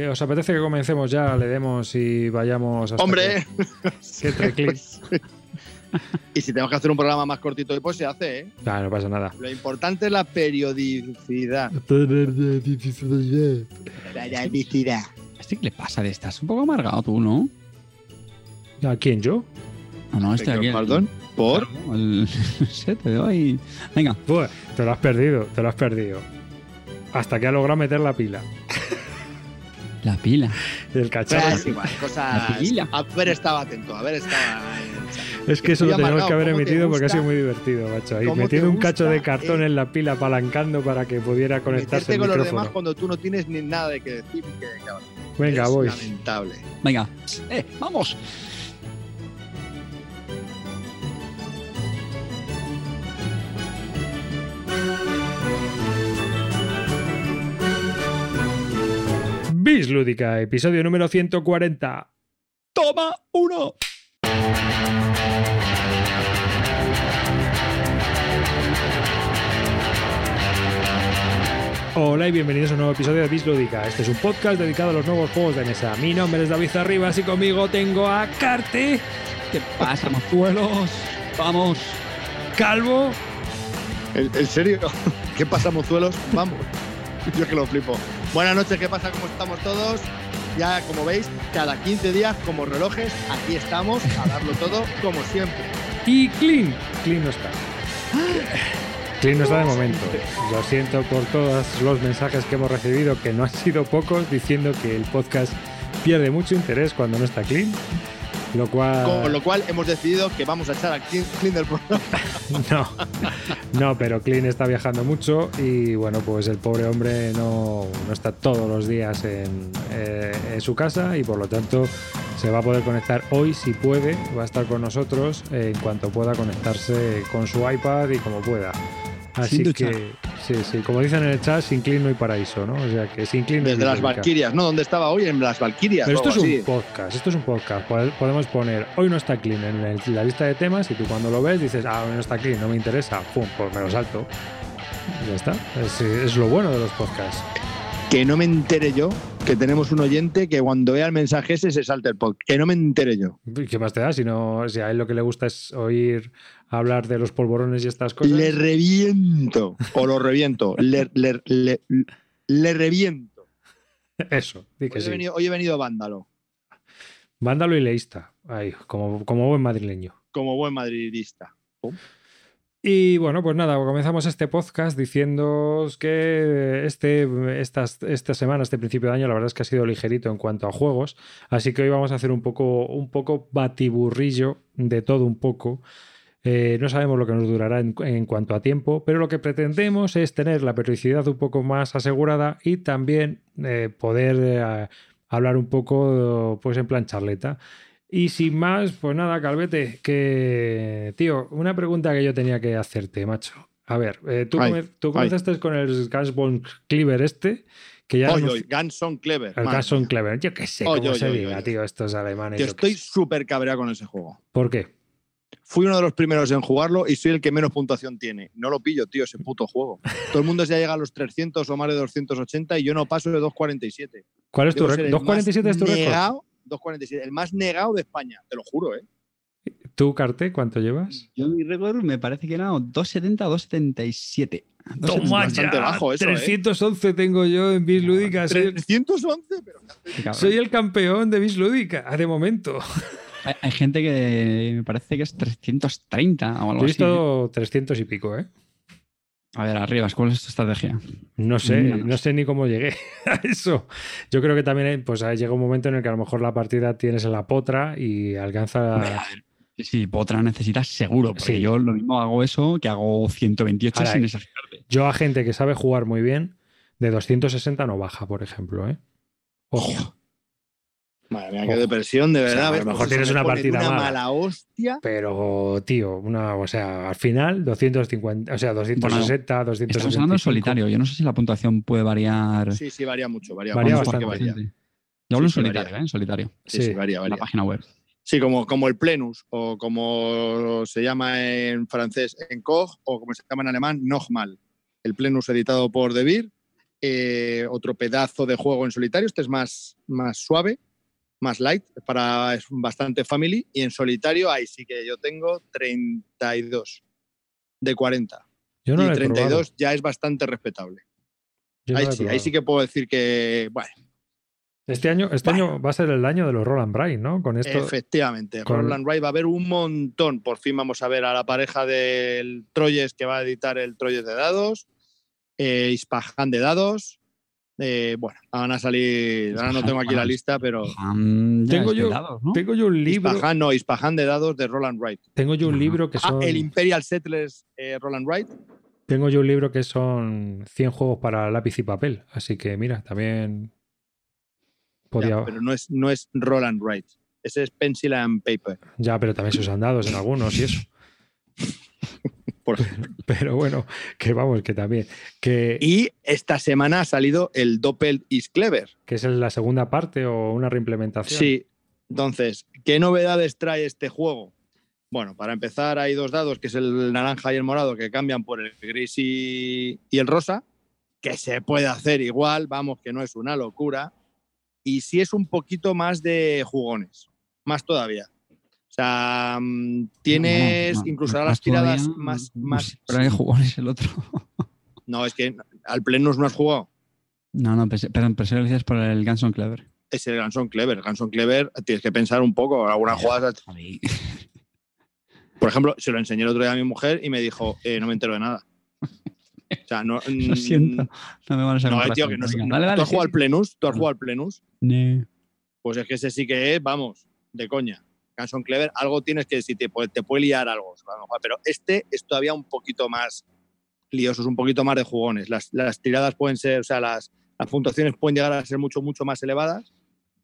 que os apetece que comencemos ya, le demos y vayamos hasta ¡Hombre! que- que entre clic. y si tenemos que hacer un programa más cortito, pues se hace, ¿eh? Ah, no pasa nada. Lo importante es la periodicidad. Periodicidad. ¿Este qué le pasa de estás un poco amargado tú, no? ¿A quién yo? No, no, este aquí. Perdón, ¿por? Claro, el- no sé, te doy. Venga, Pues, te lo has perdido, te lo has perdido. Hasta que ha logrado meter la pila. La pila. El cacharro. Igual, cosas. La pila. Haber estado atento, haber estado. Es que eso lo tenemos que haber ¿cómo te emitido porque ha sido muy divertido, macho. Ahí ¿Cómo te metiendo un cacho de cartón eh? en la pila apalancando para que pudiera conectarse el con los micrófono. demás cuando tú no tienes ni nada de que decir. y Que, Venga, es voy. Lamentable. Venga. Eh, vamos. Bis Lúdica, episodio número 140. Toma uno. Hola y bienvenidos a un nuevo episodio de Bis Lúdica. Este es un podcast dedicado a los nuevos juegos de mesa. Mi nombre es David Arribas y conmigo tengo a Carte, ¿Qué pasa, mozuelos? Vamos. Calvo ¿En, en serio? ¿Qué pasa, mozuelos? Vamos. Yo que lo flipo. Buenas noches, ¿qué pasa? ¿Cómo estamos todos? Ya, como veis, cada 15 días, como relojes, aquí estamos a darlo todo, como siempre. y Clean. Clean no está. Clean no está de momento. Lo siento por todos los mensajes que hemos recibido, que no han sido pocos, diciendo que el podcast pierde mucho interés cuando no está Clean. Lo cual. Con lo cual, hemos decidido que vamos a echar a Clean, Clean del programa. No, no, pero Clean está viajando mucho y bueno, pues el pobre hombre no, no está todos los días en, eh, en su casa y por lo tanto se va a poder conectar hoy si puede, va a estar con nosotros en cuanto pueda conectarse con su iPad y como pueda. Así que, sí, sí, como dicen en el chat, sin Clean no hay paraíso, ¿no? O sea que sin no hay Desde las. Valquirias, ¿no? ¿Dónde estaba hoy? En las Valquirias. Pero esto es un podcast, esto es un podcast. Pode- Podemos poner, hoy no está clean en el- la lista de temas y tú cuando lo ves dices, ah, hoy no está clean, no me interesa, pum, pues me lo salto. Y ya está. Es, es lo bueno de los podcasts. Que no me entere yo que tenemos un oyente que cuando vea el mensaje ese se salte el podcast. Que no me entere yo. ¿Y ¿Qué más te da? Si, no, si a él lo que le gusta es oír hablar de los polvorones y estas cosas. Le reviento. O lo reviento. Le, le, le, le reviento. Eso, di que Hoy he, venido, hoy he venido vándalo. Vándalo y leísta. Ahí, como, como buen madrileño. Como buen madridista. Y bueno, pues nada, comenzamos este podcast diciendo que este, esta semana, este principio de año, la verdad es que ha sido ligerito en cuanto a juegos. Así que hoy vamos a hacer un poco, un poco batiburrillo de todo un poco. Eh, no sabemos lo que nos durará en, en cuanto a tiempo, pero lo que pretendemos es tener la periodicidad un poco más asegurada y también eh, poder eh, hablar un poco pues en plan charleta. Y sin más, pues nada, Calvete, que, tío, una pregunta que yo tenía que hacerte, macho. A ver, eh, tú, Ay, comenzaste con el Gasbon Cleaver este, que ya... Oye, anunci- oye, Guns son clever. el mía. Cleaver, yo qué sé Oye, cómo se diga, tío, estos alemanes. Yo estoy súper cabreado con ese juego. ¿Por qué? Fui uno de los primeros en jugarlo y soy el que menos puntuación tiene. No lo pillo, tío, ese puto juego. Todo el mundo ya llega a los 300 o más de 280 y yo no paso de 247. ¿Cuál es tu Debo ser récord? el más ¿247 es tu récord? Negado- 247, el más negado de España, te lo juro, ¿eh? ¿Tú, Carte, cuánto llevas? Yo mi récord me parece que era 270 o 277. Toma bastante ya, bajo eso, ¿eh? 311 tengo yo en Bis Lúdica. Soy, 311, pero Cabrón. soy el campeón de Bis Lúdica, de momento. Hay, hay gente que me parece que es 330 o Yo algo he así. ¿eh? visto 300 y pico, ¿eh? A ver, arriba, ¿cuál es tu estrategia? No sé, Míranos. no sé ni cómo llegué a eso. Yo creo que también eh, pues, llega un momento en el que a lo mejor la partida tienes en la potra y alcanza. A ver, Sí, sí, Potra necesitas seguro, porque Sí. yo lo mismo hago eso que hago 128 Ahora, sin exagerarte. Yo a gente que sabe jugar muy bien, de 260 no baja, por ejemplo, ¿eh? Ojo. Madre mía, Ojo. qué depresión, de O sea, verdad. a lo mejor Pues tienes me una partida una mala. mala hostia. Pero, tío, una, o sea, al final 250, o sea, 260, 275. Estamos hablando en solitario. Yo no sé si la puntuación puede variar. Sí, sí, varía mucho. Varía, Varía mucho, bastante. varía. Yo hablo en Sí, solitario, varía. ¿eh? En solitario. Sí, sí, Sí, varía, En la página web. Sí, como, como el plenus, o como se llama en francés en Koch, o como se llama en alemán, Nochmal. El plenus editado por De Beer eh, otro pedazo de juego en solitario. Este es más, más suave, más light, para, es bastante family. Y en solitario, ahí sí que yo tengo 32 de 40. Yo no y lo he 32 probado. ya es bastante respetable. No ahí, sí, ahí sí que puedo decir que, bueno, Este año, este Bueno. año va a ser el año de los Roland Bright, ¿no? Con esto. efectivamente, con- Roland Wright va a haber un montón. Por fin vamos a ver a la pareja del Troyes que va a editar el Troyes de dados, eh, Ispahan de dados. Eh, bueno, van a salir, ahora no tengo aquí la lista, pero Tengo yo- dados, ¿no? Tengo yo un libro. Ispahan no, Ispahan de dados de Roland Wright. Tengo yo un libro que Ah, son. el Imperial Settlers eh, Roland Wright. Tengo yo un libro que son 100 juegos para lápiz y papel. Así que mira, también. Podía. Ya, pero no es, no es Roland Wright. Ese es Pencil and Paper. Ya, pero también se usan dados en algunos y eso. Por. Pero bueno, que vamos, que también. Que, Y esta semana ha salido el Doppel is Clever. que es la segunda parte o una reimplementación. Sí. Entonces, ¿qué novedades trae este juego? Bueno, para empezar, hay dos dados, que es el naranja y el morado, que cambian por el gris y, y el rosa, que se puede hacer igual, vamos, que no es una locura. Y sí es un poquito más de jugones, más todavía. O sea, mm, tienes No, no, no, incluso no, ahora las tiradas más, no más. Pero qué jugones el otro. No, es que al Plenus no has jugado. No, no, perdón, pensé lo decías por el Ganson Clever. Es el Ganson Clever. Ganson Clever tienes que pensar un poco. Algunas jugadas. Por ejemplo, se lo enseñé el otro día a mi mujer y me dijo, eh, no me entero de nada. O sea, no. Lo siento. No me van a sacar No, eh, tío, que no, no- ¿Tú has jugado al Plenus? ¿Tú has No. jugado al Plenus? Pues es que ese sí que es, vamos, de coña. Ganson Clever, algo tienes que decir, te puede, liar algo. Pero este es todavía un poquito más lioso, es un poquito más de jugones. Las, tiradas pueden ser, o sea, las, puntuaciones pueden llegar a ser mucho, mucho más elevadas,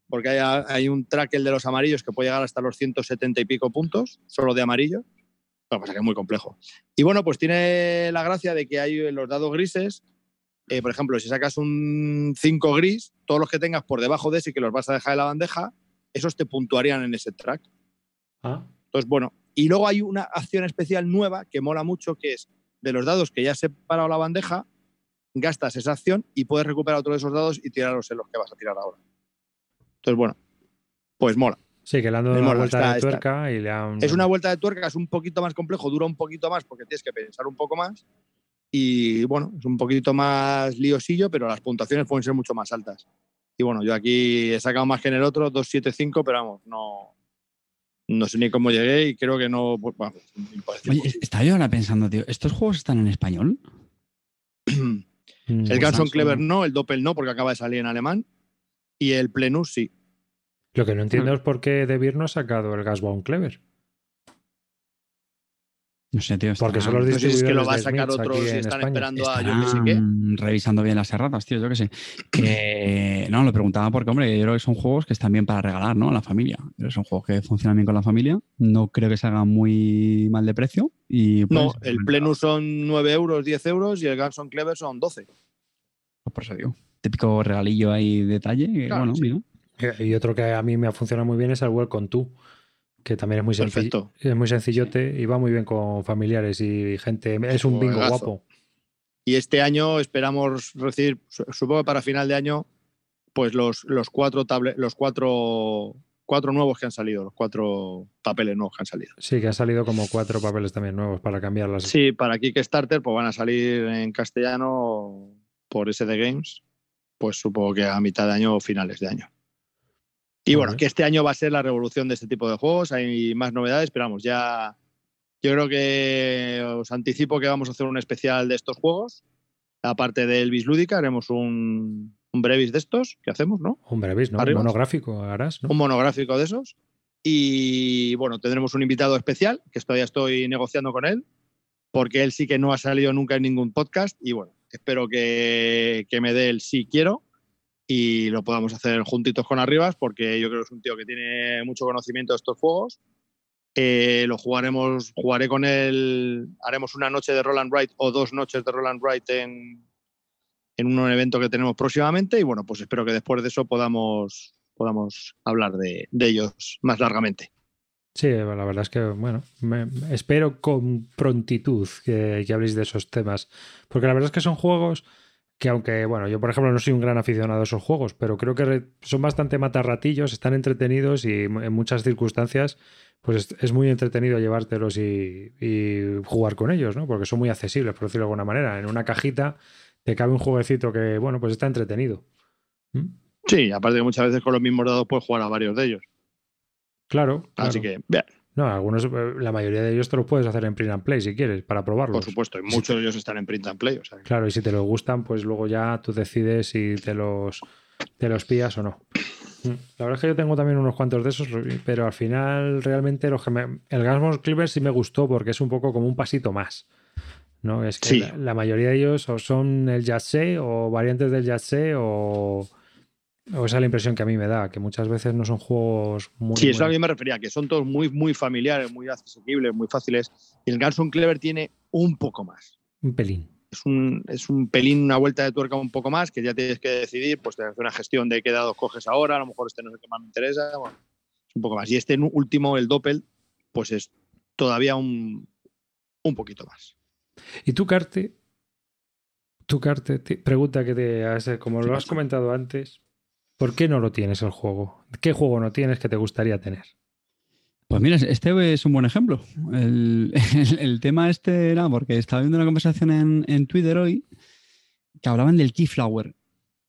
porque hay, hay un track, el de los amarillos, que puede llegar hasta los 170 y pico puntos, solo de amarillo. Lo que que es muy complejo. Y bueno, pues tiene la gracia de que hay los dados grises. eh, por ejemplo, si sacas un 5 gris, todos los que tengas por debajo de ese que los vas a dejar en la bandeja, esos te puntuarían en ese track. Ah, Entonces, bueno, y luego hay una acción especial nueva que mola mucho, que es de los dados que ya has separado la bandeja, gastas esa acción y puedes recuperar otro de esos dados y tirarlos en los que vas a tirar ahora. Entonces, bueno, pues mola. sí, que le han dado una mola, vuelta está- de está- tuerca y le han. Es una vuelta de tuerca, es un poquito más complejo, dura un poquito más porque tienes que pensar un poco más. Y bueno, es un poquito más liosillo, pero las puntuaciones pueden ser mucho más altas. Y bueno, yo aquí he sacado más que en el otro, 275, pero vamos, no, no sé ni cómo llegué y creo que no. pues. Oye, estaba yo ahora pensando, tío, ¿estos juegos están en español? Mm, el Pues Ganson. Clever no, el Doppel no, porque acaba de salir en alemán. Y el Plenus sí. Lo que no entiendo es por qué De Beer no ha sacado el Gasbound Clever. No sé, tío. Porque son los No sé si es que lo va a sacar otro, si están España. esperando a yo que sé qué. revisando bien las erratas, tío, yo qué sé. Que, no, lo preguntaba porque, hombre, yo creo que son juegos que están bien para regalar, ¿no? A la familia. Son juegos que funcionan bien con la familia. No creo que se hagan muy mal de precio. Y, No, el Plenus son 9 euros, 10 euros y el Ganson Clever son 12. Pues por eso digo. Típico regalillo ahí detalle. Claro, bueno, sí. mira. Y otro que a mí me ha funcionado muy bien es el Welcome To, que también es muy, sencillo, es muy sencillote y va muy bien con familiares y gente. Es un bingo guapo. Y este año esperamos recibir, su- supongo que para final de año, pues los, los cuatro table, los cuatro, cuatro nuevos que han salido, los cuatro papeles nuevos que han salido. Sí, que han salido como cuatro papeles también nuevos para cambiarlas. Sí, para Kickstarter, pues van a salir en castellano por SD Games, pues supongo que a mitad de año o finales de año. Y bueno, que este año va a ser la revolución de este tipo de juegos, hay más novedades, pero vamos, ya yo creo que os anticipo que vamos a hacer un especial de estos juegos. Aparte del Bislúdica, haremos un, un brevis de estos que hacemos, ¿no? Hombre, ¿veis? ¿no? Un monográfico harás, ¿no? Un monográfico de esos. Y bueno, tendremos un invitado especial, que todavía estoy negociando con él, porque él sí que no ha salido nunca en ningún podcast. Y bueno, espero que, que me dé el sí quiero y lo podamos hacer juntitos con Arribas, porque yo creo que es un tío que tiene mucho conocimiento de estos juegos. Eh, lo jugaremos, jugaré con él, haremos una noche de Roland Wright o dos noches de Roland Wright en, en un evento que tenemos próximamente y bueno, pues espero que después de eso podamos, podamos hablar de, ellos más largamente. Sí, la verdad es que, bueno, espero con prontitud que, que habléis de esos temas. Porque la verdad es que son juegos que aunque, bueno, yo por ejemplo no soy un gran aficionado a esos juegos, pero creo que son bastante matarratillos, están entretenidos y en muchas circunstancias pues es, muy entretenido llevártelos y, jugar con ellos, ¿no? Porque son muy accesibles, por decirlo de alguna manera. En una cajita te cabe un jueguecito que, bueno, pues está entretenido. ¿Mm? Sí, aparte que muchas veces con los mismos dados puedes jugar a varios de ellos. Claro. Así que, vean. No, algunos, eh, la mayoría de ellos te los puedes hacer en print and play si quieres, para probarlos. Por supuesto, y muchos de ellos están en print and play. Claro, y si te los gustan, pues luego ya tú decides si te los, te los pillas o no. Mm. La verdad es que yo tengo también unos cuantos de esos, pero al final realmente los que me... el Gasmos Cleaver sí me gustó porque es un poco como un pasito más. ¿no? Es que la, mayoría de ellos o son el Jazz o variantes del Jazz o o esa es la impresión que a mí me da, que muchas veces no son juegos muy. Sí, eso a mí me refería, que son todos muy, muy familiares, muy accesibles, muy fáciles. Y el Garson Clever tiene un poco más. Un pelín. Es un, es un pelín, una vuelta de tuerca un poco más, que ya tienes que decidir, pues te hace una gestión de qué dados coges ahora, a lo mejor este no es el que más me interesa. Bueno, es un poco más. Y este último, el Doppel, pues es todavía un, un poquito más. ¿Y tú, Carte? Tu Carte, pregunta que te hace, como lo has comentado antes, ¿Por qué no lo tienes el juego? ¿Qué juego no tienes que te gustaría tener? Pues mira, este es un buen ejemplo. El, tema este era porque estaba viendo una conversación en, Twitter hoy que hablaban del Keyflower.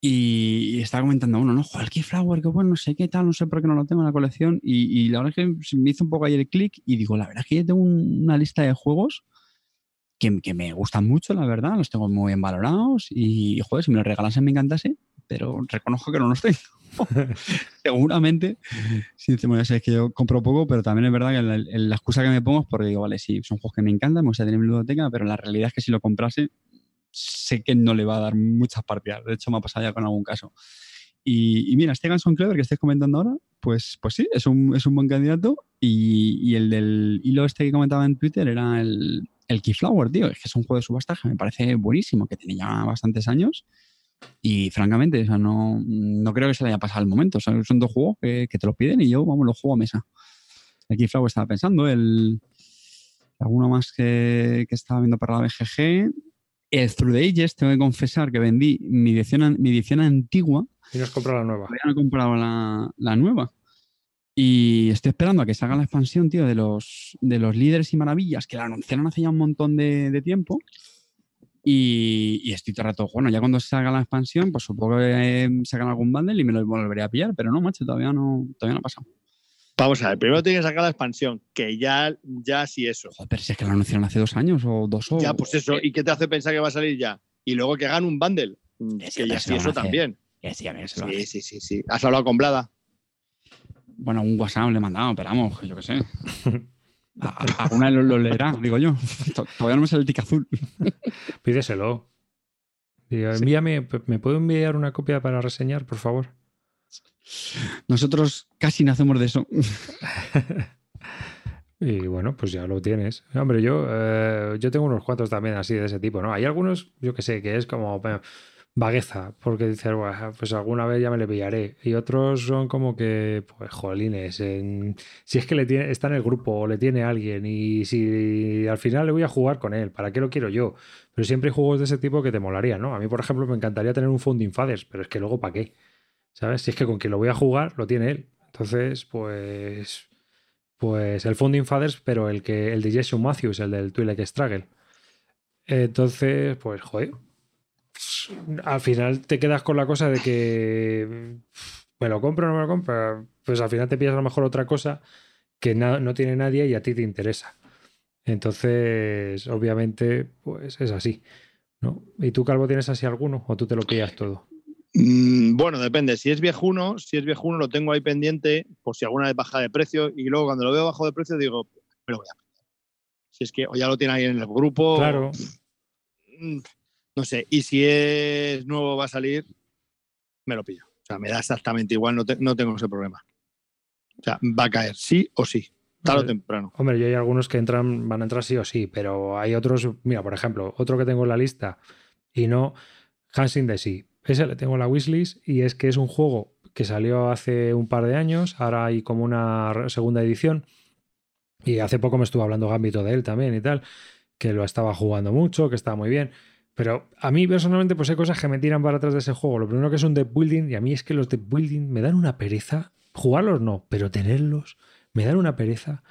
Y, estaba comentando uno, no, joder, el Keyflower, que bueno, no sé qué tal, no sé por qué no lo tengo en la colección. Y, la verdad es que me hizo un poco ayer el clic y digo, la verdad es que yo tengo una lista de juegos que, que, me gustan mucho, la verdad, los tengo muy bien valorados. Y, joder, si me los regalasen me encantase, pero reconozco que no los tengo. Seguramente, sinceramente, es que yo compro poco, pero también es verdad que la, excusa que me pongo es porque digo, vale, sí, son juegos que me encantan, me gusta tener mi biblioteca, pero la realidad es que si lo comprase, sé que no le va a dar muchas partidas. De hecho, me ha pasado ya con algún caso. Y, mira, este Ganson Clever que estáis comentando ahora, pues, pues sí, es un, es un buen candidato. Y, y, el del hilo este que comentaba en Twitter era el, el Keyflower, tío. Es que es un juego de subasta que me parece buenísimo, que tiene ya bastantes años y francamente, o no, no creo que se le haya pasado el momento. son dos juegos que, te los piden y yo, vamos, los juego a mesa. Aquí Flow estaba pensando, el alguno más que, estaba viendo para la BGG. El Through the Ages, tengo que confesar que vendí mi edición, mi edición antigua. Y no has comprado la nueva. no he comprado la, nueva. Y estoy esperando a que salga la expansión, tío, de los, de los líderes y maravillas, que la anunciaron hace ya un montón de, de tiempo. Y, estoy todo el rato, bueno, ya cuando salga la expansión, pues supongo que eh, sacan algún bundle y me lo volveré a pillar, pero no, macho, todavía no, todavía no ha pasado. Vamos a ver, primero tiene que sacar la expansión, que ya, ya sí eso. Joder, pero si es que lo anunciaron hace dos años o dos o... Ya, pues eso, ¿y qué te hace pensar que va a salir ya? Y luego que hagan un bundle, que ya sí eso también. sí, sí, sí, sí. ¿Has hablado con Blada? Bueno, un WhatsApp le he mandado, pero vamos, yo qué sé. Alguna lo, lo leerá, digo yo. Todavía no me sale el tic azul. Pídeselo. envíame, ¿me puedo enviar una copia para reseñar, por favor? Nosotros casi nacemos de eso. y bueno, pues ya lo tienes. Hombre, yo, eh, yo tengo unos cuantos también así de ese tipo, ¿no? Hay algunos, yo que sé, que es como vagueza, porque dices, pues alguna vez ya me le pillaré. Y otros son como que, pues, jolines, si es que le tiene, está en el grupo o le tiene alguien y si al final le voy a jugar con él, ¿para qué lo quiero yo? Pero siempre hay juegos de ese tipo que te molaría, ¿no? A mí, por ejemplo, me encantaría tener un Founding Fathers, pero es que luego, ¿para qué? ¿Sabes? Si es que con quien lo voy a jugar, lo tiene él. Entonces, pues... Pues el Founding Fathers, pero el que el de Jason Matthews, el del Twilight Struggle. Entonces, pues, joder, al final te quedas con la cosa de que me lo compro o no me lo compro, pues al final te pillas a lo mejor otra cosa que no tiene nadie y a ti te interesa. Entonces, obviamente, pues es así. ¿no? ¿Y tú, Calvo, tienes así alguno o tú te lo pillas todo? Mm, bueno, depende. Si es viejuno, si es viejuno lo tengo ahí pendiente por si alguna vez baja de precio y luego cuando lo veo bajo de precio digo, me lo voy a Si es que o ya lo tiene ahí en el grupo. Claro. Mm, no sé, y si es nuevo va a salir, me lo pillo. O sea, me da exactamente igual, no, no tengo ese problema. O sea, va a caer, sí o sí, tarde o temprano. Hombre, yo hay algunos que entran, van a entrar sí o sí, pero hay otros, mira, por ejemplo, otro que tengo en la lista y no, Hansing the Sea. Ese le tengo en la wishlist y es que es un juego que salió hace un par de años, ahora hay como una segunda edición y hace poco me estuvo hablando Gambito de él también y tal, que lo estaba jugando mucho, que estaba muy bien Pero a mí personalmente pues hay cosas que me tiran para atrás de ese juego. Lo primero que es un deck building y a mí es que los deck building me dan una pereza. Jugarlos no, pero tenerlos me dan una pereza.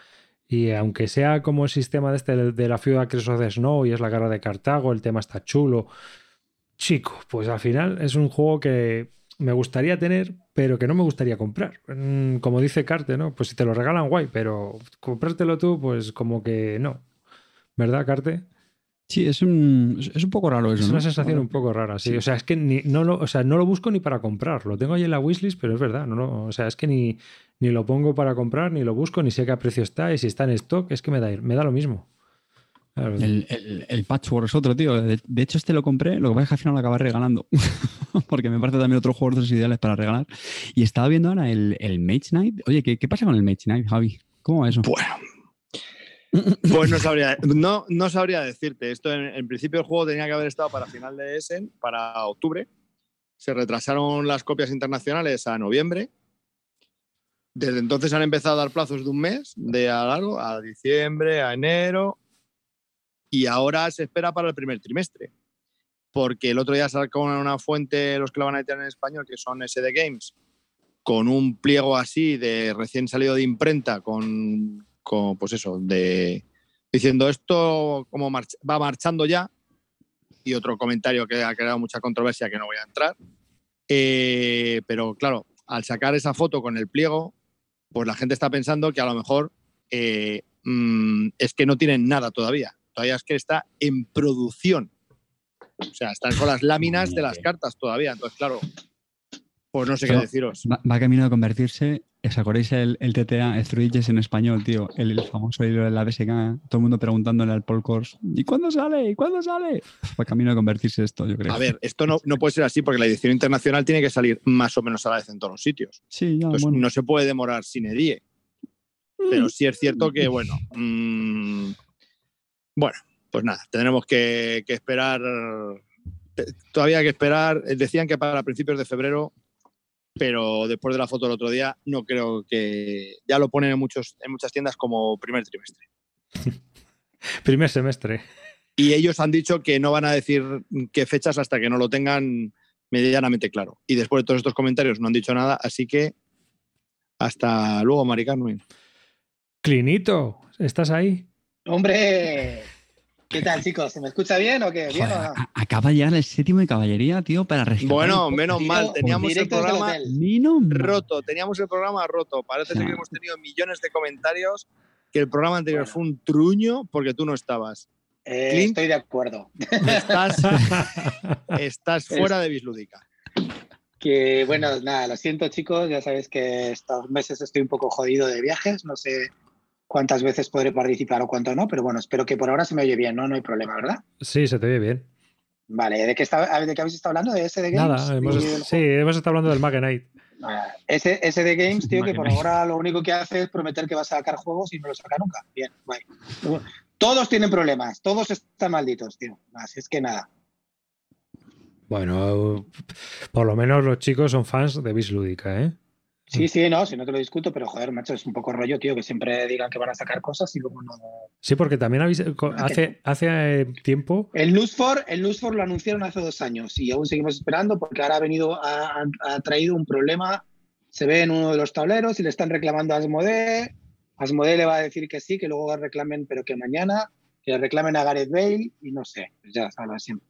Y aunque sea como el sistema de, este, de la ciudad the Snow y es la guerra de Cartago, el tema está chulo. Chico, pues al final es un juego que me gustaría tener, pero que no me gustaría comprar. Mm, como dice Carte, ¿no? Pues si te lo regalan, guay, pero comprártelo tú, pues como que no. ¿Verdad, Carte? Sí, es un, es un poco raro eso. Es una sensación un poco rara, sí. O sea, es que ni, no, lo, o sea, no lo busco ni para comprar. Lo tengo ahí en la wishlist, pero es verdad. No o sea, es que ni, ni lo pongo para comprar, ni lo busco, ni sé qué precio está. Y si está en stock, es que me da, me da lo mismo. El, el, Patchwork es otro, tío. De, hecho, este lo compré, lo que pasa es que al final lo acabé regalando. Porque me parece también otro juego de ideales para regalar. Y estaba viendo ahora el, el Mage Knight. Oye, ¿qué, ¿qué, pasa con el Mage Knight, Javi? ¿Cómo va eso? Bueno, pues no sabría, no, no sabría decirte. Esto en, principio el juego tenía que haber estado para final de Essen, para octubre. Se retrasaron las copias internacionales a noviembre. Desde entonces han empezado a dar plazos de un mes, de a largo, a diciembre, a enero. Y ahora se espera para el primer trimestre. Porque el otro día sacó una fuente, los que la van a editar en español, que son SD Games, con un pliego así de recién salido de imprenta, con pues eso, de diciendo esto como va marchando ya, y otro comentario que ha creado mucha controversia que no voy a entrar. Eh, pero claro, al sacar esa foto con el pliego, pues la gente está pensando que a lo mejor eh, mm, es que no tienen nada todavía. Todavía es que está en producción. O sea, están con las láminas de las cartas todavía. Entonces, claro, pues no sé qué deciros. Va, va, camino de convertirse ¿Os acordáis el, el TTA, Struiges en español, tío? El, famoso libro de la BSK, todo el mundo preguntándole al Paul Kors, ¿y cuándo sale? ¿Y cuándo sale? Fue camino de convertirse esto, yo creo. A ver, esto no, no, puede ser así porque la edición internacional tiene que salir más o menos a la vez en todos los sitios. Sí, ya, bueno. No se puede demorar sin edie. Pero sí es cierto que, bueno, mmm, bueno, pues nada, tendremos que, que esperar, todavía hay que esperar. Decían que para principios de febrero pero después de la foto del otro día, no creo que. Ya lo ponen en, muchos, en muchas tiendas como primer trimestre. primer semestre. Y ellos han dicho que no van a decir qué fechas hasta que no lo tengan medianamente claro. Y después de todos estos comentarios no han dicho nada, así que hasta luego, Mari Carmen. Clinito, ¿estás ahí? Hombre, ¿Qué tal, chicos? ¿Se me escucha bien o qué? ¿Bien Acaba ya el séptimo de caballería, tío, para rescatar. Bueno, menos mal, teníamos el programa roto, teníamos el programa roto. Parece que hemos tenido millones de comentarios que el programa anterior fue un truño porque tú no estabas. Eh, estoy de acuerdo. Estás, fuera de Bislúdica. Que bueno, nada, lo siento chicos, ya sabéis que estos meses estoy un poco jodido de viajes, no sé cuántas veces podré participar o cuánto no, pero bueno, espero que por ahora se me oye bien, ¿no? No hay problema, ¿verdad? Sí, se te oye bien. Vale, ¿de qué, está, de qué habéis estado hablando? ¿De SD Games? Nada, hemos, sí, hemos estado hablando del Magenite. Ese, SD Games, tío, que por ahora lo único que hace es prometer que va a sacar juegos y no lo saca nunca. Bien, guay. Todos tienen problemas, todos están malditos, tío. Así es que nada. Bueno, por lo menos los chicos son fans de Bis Lúdica, ¿eh? Sí, mm. sí, no, si no te lo discuto, pero joder, macho, es un poco rollo, tío, que siempre digan que van a sacar cosas y luego no. Sí, porque también habéis, hace, hace eh, tiempo. El News for, el lo anunciaron hace dos años y aún seguimos esperando porque ahora ha venido, ha, traído un problema. Se ve en uno de los tableros y le están reclamando a Asmodee. Asmodee le va a decir que sí, que luego reclamen, pero que mañana, que le reclamen a Gareth Bale y no sé, ya sabes siempre.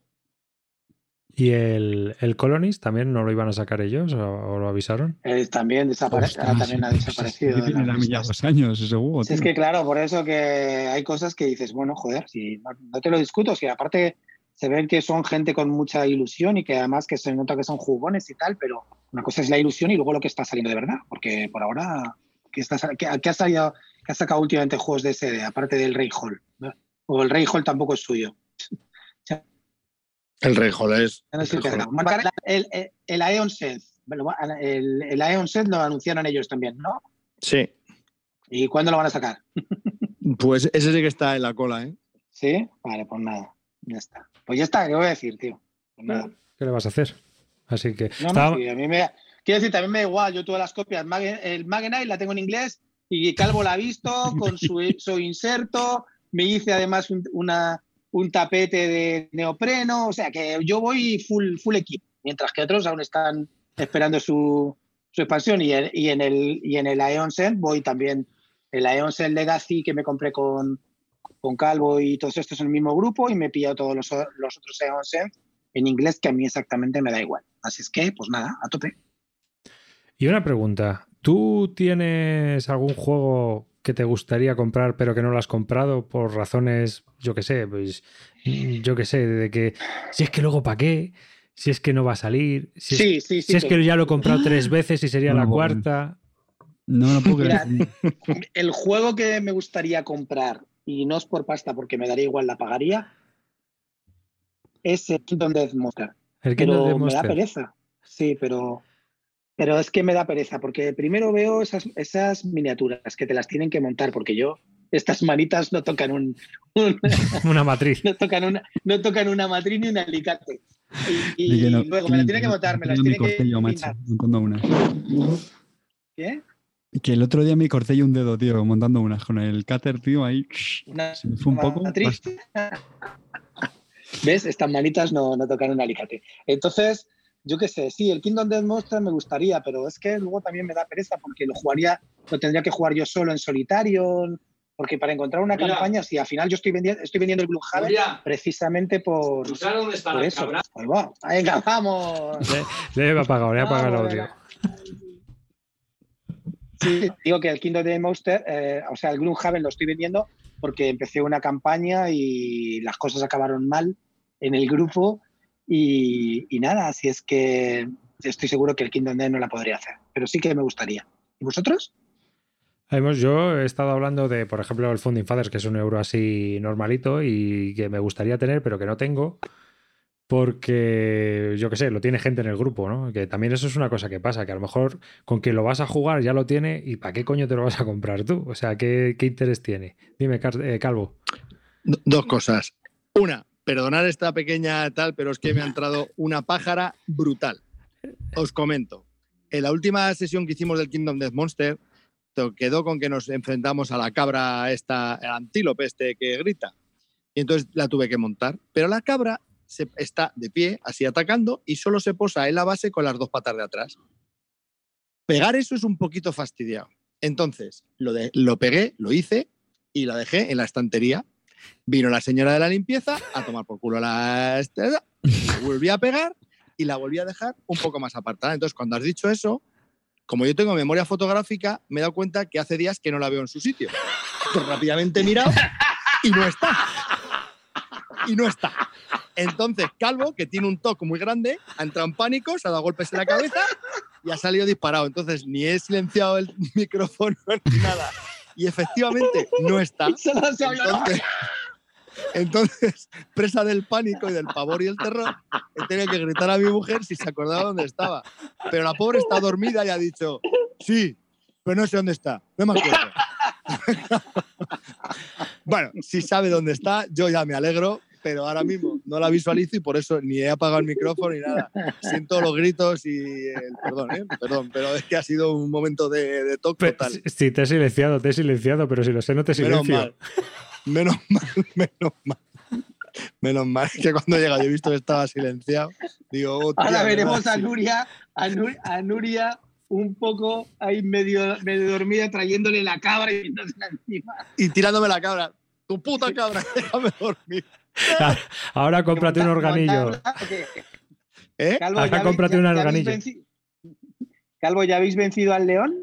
¿Y el, el, Colonist también no lo iban a sacar ellos o, lo avisaron? Eh, también, desaparece, también ha desaparecido. Tiene ya dos años ese juego. es que claro, por eso que hay cosas que dices, bueno, joder, si no, te lo discuto, si aparte se ven que son gente con mucha ilusión y que además que se nota que son jugones y tal, pero una cosa es la ilusión y luego lo que está saliendo de verdad, porque por ahora, ¿qué, está, ha, salido, qué ha sacado últimamente juegos de sede, aparte del Rey Hall? O el Rey Hall tampoco es suyo. El Rey es. El, el, el, Aeon Set. El, el Aeon Set lo anunciaron ellos también, ¿no? Sí. ¿Y cuándo lo van a sacar? Pues ese sí que está en la cola, ¿eh? Sí, vale, pues nada. Ya está. Pues ya está, ¿qué voy a decir, tío? Pues ¿Qué le vas a hacer? Así que. No, no, sí, a mí me. Quiero decir, también me da igual. Yo tuve las copias. El Magenite la tengo en inglés y Calvo la ha visto con su, su inserto. Me hice además una, un tapete de neopreno, o sea que yo voy full, full equipo, mientras que otros aún están esperando su, expansión y, en- el y en el Aeon Cell voy también el Aeon Cell Legacy que me compré con, con Calvo y todos estos en el mismo grupo y me he pillado todos los otros Aeon Cell en inglés que a mí exactamente me da igual. Así es que, pues nada, a tope. Y una pregunta, ¿tú tienes algún juego que te gustaría comprar pero que no lo has comprado por razones, yo qué sé, pues mm, yo qué sé, de que si es que luego para qué, si es que no va a salir, si es, Sí, sí, sí. si es que ya lo he comprado tres veces y sería No, la bueno. cuarta. No lo puedo Mira, el juego que me gustaría comprar, y no es por pasta porque me daría igual, la pagaría, es el Kingdom Death Monster. El Kingdom Pero Death me da pereza. Sí, pero, pero es que me da pereza, porque primero veo esas, esas miniaturas que te las tienen que montar, porque yo, estas manitas no tocan un, un- Una matriz. no tocan una, no tocan una matriz ni un alicate. Y, y que no- luego me las tienen que montar, me las tienen que. macho, montando unas. ¿Qué? Que el otro día me corté yo un dedo, tío, montando unas con el cáter, tío, ahí. Una Se me fue un poco. matriz. ¿Ves? Estas manitas no, no tocan un alicate. Entonces, yo qué sé, sí, el Kingdom Death Monster me gustaría, pero es que luego también me da pereza porque lo jugaría, lo tendría que jugar yo solo en solitario, porque para encontrar una Mira. campaña, si al final yo estoy vendiendo, estoy vendiendo el Gloomhaven precisamente por, ¿tú sabes dónde está por eso. Ahí va, venga, vamos. Le he apagado, le he apagado el audio. Sí, digo que el Kingdom Death Monster, eh, o sea, el Gloomhaven lo estoy vendiendo porque empecé una campaña y las cosas acabaron mal en el grupo y, y nada, así es que estoy seguro que el Kingdom Death no la podría hacer, pero sí que me gustaría. ¿Y vosotros? Hemos- yo he estado hablando de, por ejemplo, el Founding Fathers, que es un euro así normalito y que me gustaría tener, pero que no tengo, porque yo qué sé, lo tiene gente en el grupo, ¿no? Que también eso es una cosa que pasa, que a lo mejor con quien lo vas a jugar ya lo tiene y ¿para qué coño te lo vas a comprar tú? O sea, ¿qué, qué interés tiene? Dime, eh, Calvo. Do- Dos cosas. Una, perdonar esta pequeña tal, pero es que me ha entrado una pájara brutal. Os comento. En la última sesión que hicimos del Kingdom Death Monster, quedó con que nos enfrentamos a la cabra, esta, el antílope este que grita. Y entonces la tuve que montar. Pero la cabra se, está de pie, así atacando, y solo se posa en la base con las dos patas de atrás. Pegar eso es un poquito fastidiado. Entonces, lo, lo pegué, lo hice y la dejé en la estantería. Vino la señora de la limpieza a tomar por culo la estrella, la volví a pegar y la volví a dejar un poco más apartada. Entonces, cuando has dicho eso, como yo tengo memoria fotográfica, me he dado cuenta que hace días que no la veo en su sitio. Entonces, rápidamente he mirado y no está. Y no está. Entonces, Calvo, que tiene un toque muy grande, ha entrado en pánico, se ha dado golpes en la cabeza y ha salido disparado. Entonces, ni he silenciado el micrófono ni nada. Y efectivamente, no está. Entonces, entonces, presa del pánico y del pavor y el terror, he tenido que gritar a mi mujer si se acordaba dónde estaba. Pero la pobre está dormida y ha dicho, sí, pero no sé dónde está, no me acuerdo. bueno, si sabe dónde está, yo ya me alegro, pero ahora mismo no la visualizo y por eso ni he apagado el micrófono ni nada. Siento los gritos y el perdón, ¿eh? perdón, pero es que ha sido un momento de, de toque total. si- Sí, te he silenciado, te he silenciado, pero si lo sé, no te Menos silencio. mal. Menos mal, menos mal. Menos mal que cuando llega yo he visto que estaba silenciado. Digo, hostia, Ahora veremos a. Nuria, a, Nu- a Nuria un poco ahí medio, medio dormida trayéndole la cabra y encima. Y tirándome la cabra. Tu puta cabra, déjame dormir. Ahora cómprate un organillo. ¿Eh? Calvo, Ahora ¿ya habéis- cómprate un organillo. Calvo, ¿ya habéis vencido al león?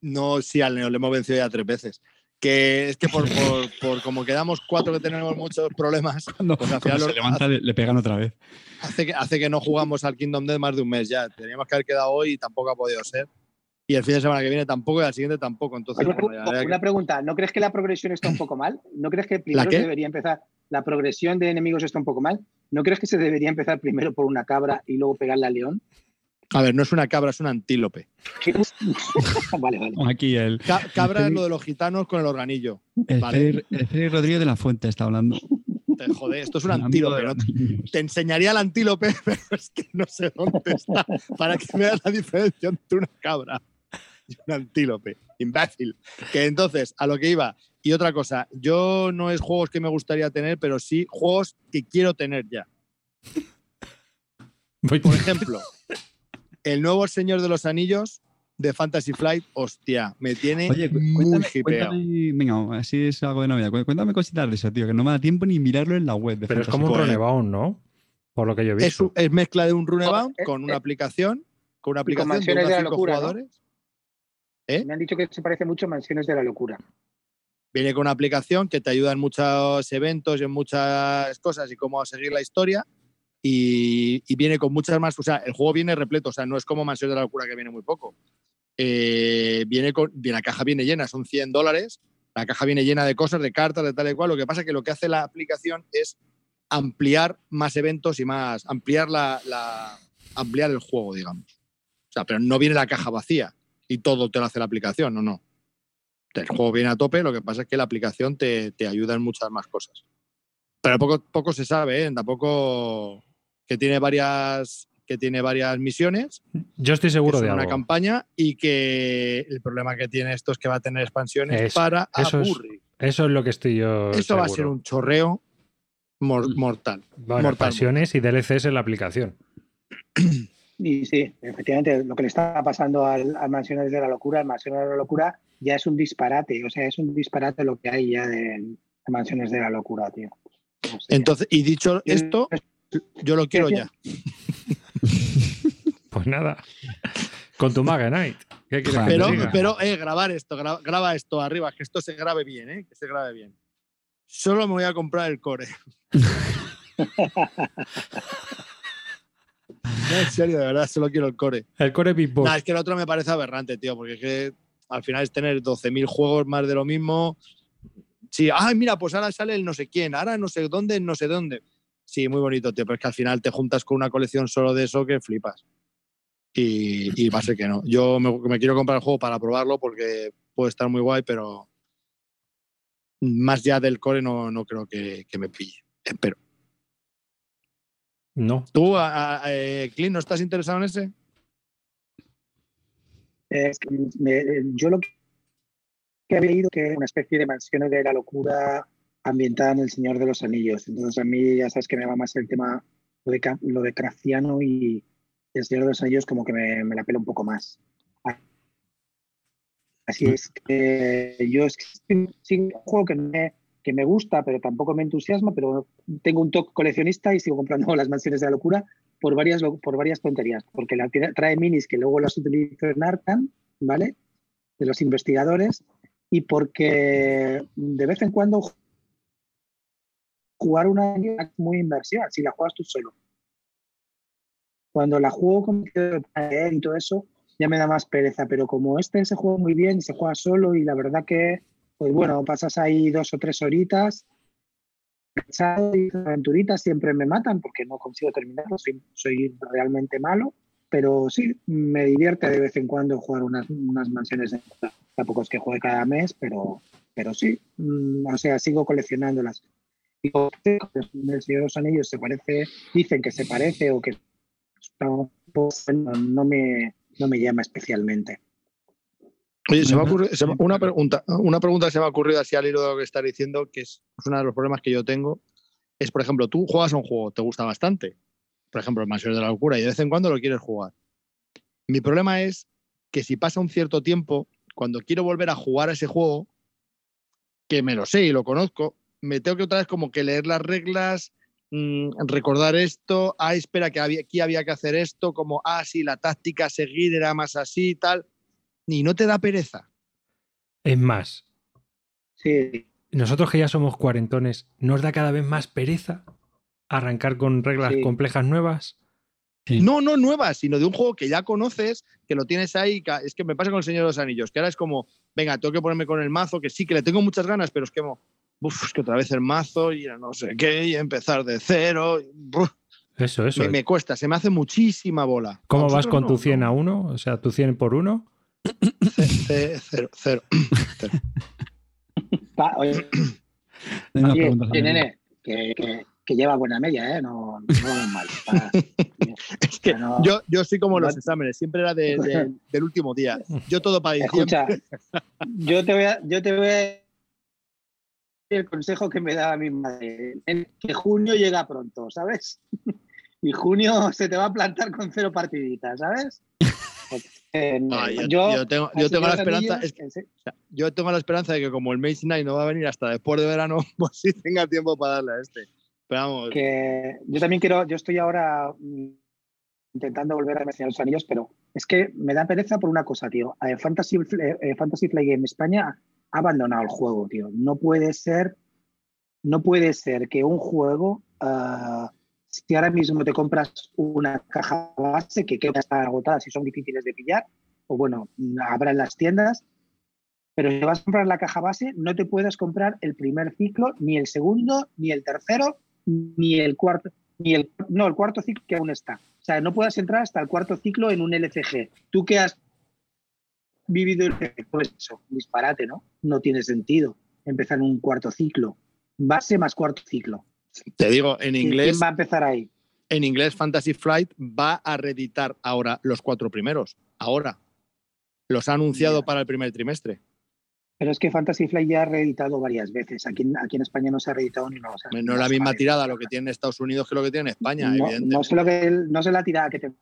No, sí, al Neo le hemos vencido ya tres veces. Que es que por, por, por como quedamos cuatro que tenemos muchos problemas, Cuando, Pues al cuando final se lo- levanta, le, le pegan otra vez. hace que, hace que no jugamos al Kingdom Death más de un mes ya. Teníamos que haber quedado hoy y tampoco ha podido ser. Y el fin de semana que viene tampoco y al siguiente tampoco. Entonces, Oye, bueno, ya habría que- una pregunta, ¿no crees que la progresión está un poco mal? ¿No crees que primero qué? se debería empezar, la progresión de enemigos está un poco mal? ¿No crees que se debería empezar primero por una cabra y luego pegarle al león? A ver, no es una cabra, es un antílope. vale, vale. Aquí el, Ca- cabra es lo de los gitanos con el organillo. el, Vale. Félix- el Félix Rodríguez de la Fuente está hablando. Te jode, esto es un antílope. ¿no? Te enseñaría el antílope, pero es que no sé dónde está. Para que veas la diferencia entre una cabra. un antílope, imbécil. Que entonces, a lo que iba. Y otra cosa, yo no es juegos que me gustaría tener, pero sí juegos que quiero tener ya. Voy- Por ejemplo, el nuevo Señor de los Anillos de Fantasy Flight, hostia, me tiene Oye, muy hipeado. venga, así es algo de Navidad. Cu- Cuéntame cositas de eso, tío, que no me da tiempo ni mirarlo en la web. De Pero es como un Runebound, ¿no? Por lo que yo he Es, visto. es mezcla de un Runebound Eh, con una eh, aplicación, con una aplicación de unos de la cinco Locura, ¿no? jugadores. ¿Eh? Me han dicho que se parece mucho a Mansiones de la Locura. Viene con una aplicación que te ayuda en muchos eventos y en muchas cosas y cómo seguir la historia. Y, y viene con muchas más. O sea, el juego viene repleto. O sea, no es como Mansión de la Locura que viene muy poco. Eh, viene con. La caja viene llena, son 100 dólares. La caja viene llena de cosas, de cartas, de tal y cual. Lo que pasa es que lo que hace la aplicación es ampliar más eventos y más. ampliar la, la- ampliar el juego, digamos. O sea, pero no viene la caja vacía y todo te lo hace la aplicación, no, no. El juego viene a tope, lo que pasa es que la aplicación te, te ayuda en muchas más cosas. Pero poco, poco se sabe, ¿eh? Tampoco que tiene varias que tiene varias misiones, Yo estoy que seguro de una algo. campaña y que el problema que tiene esto es que va a tener expansiones Eso- para eso es aburrir. Eso es lo que estoy yo. Eso va a ser un chorreo mor- mortal. Bueno, mortal. expansiones y DLCs en la aplicación. Y sí, efectivamente, lo que le está pasando al, al Mansiones de la Locura, al Mansiones de la Locura, ya es un disparate. O sea, es un disparate lo que hay ya de, de Mansiones de la Locura, tío. O sea, Entonces, y dicho esto, yo lo quiero ya. Pues nada. Con tu Maga Knight. ¿Qué Pero, pero eh, grabar esto, gra- graba esto arriba, que esto se grabe bien, ¿eh? que se grabe bien. Solo me voy a comprar el core. No, en serio, de verdad, solo quiero el core. El Core Big Boss. Nah, es que el otro me parece aberrante, tío, porque es que al final es tener 12.000 juegos más de lo mismo. Sí, ay, mira, pues ahora sale el no sé quién, ahora no sé dónde, no sé dónde. Sí, muy bonito, tío, pero es que al final te juntas con una colección solo de eso que flipas. Y, y va a ser que no. Yo me, me quiero comprar el juego para probarlo porque puede estar muy guay, pero más ya del core no, no creo que, que me pille. Espero. No. ¿Tú, a- a- eh, Clint, no estás interesado en ese? Es que me- yo lo que había leído que era una especie de mansiones de la locura ambientada en El Señor de los Anillos. Entonces a mí ya sabes que me va más el tema lo de, lo de Craciano y El Señor de los Anillos como que me, me la pela un poco más. Así es que yo es que sí, sí, un juego que me, que me gusta, pero tampoco me entusiasma, pero tengo un toque coleccionista y sigo comprando las mansiones de la locura por varias, por varias tonterías, porque la trae minis que luego las utilizo en Arkham, ¿vale? De los investigadores, y porque de vez en cuando jugar una es muy inmersiva, si la juegas tú solo. Cuando la juego con leer y todo eso, ya me da más pereza, pero como este se juega muy bien y se juega solo, y la verdad que, pues bueno, pasas ahí dos o tres horitas, y aventuritas siempre me matan porque no consigo terminarlo, soy, soy realmente malo, pero sí, me divierte de vez en cuando jugar unas, unas mansiones. Tampoco es que juegue cada mes, pero, pero sí, mm, o sea, sigo coleccionándolas. Y el Señor de los Anillos se parece, dicen que se parece o que no, no me, no me llama especialmente. Oye, se me ha Ujú. ocurrido- se me- una, pregunta, una pregunta que se me ha ocurrido así al hilo de lo que estás diciendo, que es uno de los problemas que yo tengo, es, por ejemplo, tú juegas a un juego, te gusta bastante, por ejemplo, el Mansión de la Locura, y de vez en cuando lo quieres jugar. Mi problema es que si pasa un cierto tiempo, cuando quiero volver a jugar a ese juego, que me lo sé y lo conozco, me tengo que otra vez como que leer las reglas, mm, recordar esto, ah, espera, que había- aquí había que hacer esto, como, ah, sí, la táctica a seguir era más así y tal, y no te da pereza. Es más, Sí, nosotros que ya somos cuarentones, ¿nos da cada vez más pereza arrancar con reglas Sí. complejas nuevas? Sí. No, no nuevas, sino de un juego que ya conoces, que lo tienes ahí. que- Es que me pasa con el Señor de los Anillos, que ahora es como, venga, tengo que ponerme con el mazo, que sí, que le tengo muchas ganas, pero es que, uf, es que otra vez el mazo y no sé qué, y empezar de cero. Eso, eso. me, me cuesta, se me hace muchísima bola. ¿Cómo ¿A vas con no? tu 100 No. a 1? O sea, tu 100 por 1. Ce- Cero, cero. Va, oye, Oye, también. nene, que, que- que lleva buena media, ¿eh? No, no vamos mal. Es que no- yo, yo soy como los no- exámenes, siempre era de- de- del último día. Yo todo para diciembre. Escucha, yo te voy a, yo te voy a el consejo que me da mi madre, en que junio llega pronto, ¿sabes? Y junio se te va a plantar con cero partiditas, ¿sabes? Porque, Ah, yo, yo, yo tengo, yo al tengo la esperanza, Anillos, es que- en se- o sea, yo tengo la esperanza de que como el Maze Night no va a venir hasta después de verano, pues sí tenga tiempo para darle a este. Pero vamos, que yo también quiero, yo estoy ahora mm, intentando volver a mencionar los anillos, pero es que me da pereza por una cosa, tío. Eh, Fantasy, eh, Fantasy Flight Game España ha abandonado el juego, tío. No puede ser, no puede ser que un juego, ah, si ahora mismo te compras una caja base que creo que está agotada, si son difíciles de pillar, o bueno, habrá en las tiendas, pero si vas a comprar la caja base, no te puedes comprar el primer ciclo, ni el segundo, ni el tercero, ni el cuarto, ni el no, el cuarto ciclo que aún está. O sea, no puedes entrar hasta el cuarto ciclo en un LCG. Tú que has vivido el pues disparate, ¿no? No tiene sentido empezar un cuarto ciclo. Base más cuarto ciclo. Te digo, en ¿Quién- inglés, ¿Quién va a empezar ahí? en inglés Fantasy Flight va a reeditar ahora los cuatro primeros. Ahora. Los ha anunciado para el primer trimestre. Pero es que Fantasy Flight ya ha reeditado varias veces. Aquí, en- aquí en España no se ha reeditado ni una cosa. No es la misma tirada lo que tiene Estados Unidos que lo que tiene España, no, evidentemente. no sé lo que no sé la tirada que tendrá,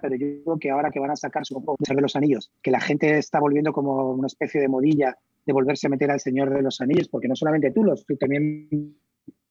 pero yo digo que ahora que van a sacar su de los Anillos, que la gente está volviendo como una especie de modilla de volverse a meter al Señor de los Anillos, porque no solamente tú, lo estoy también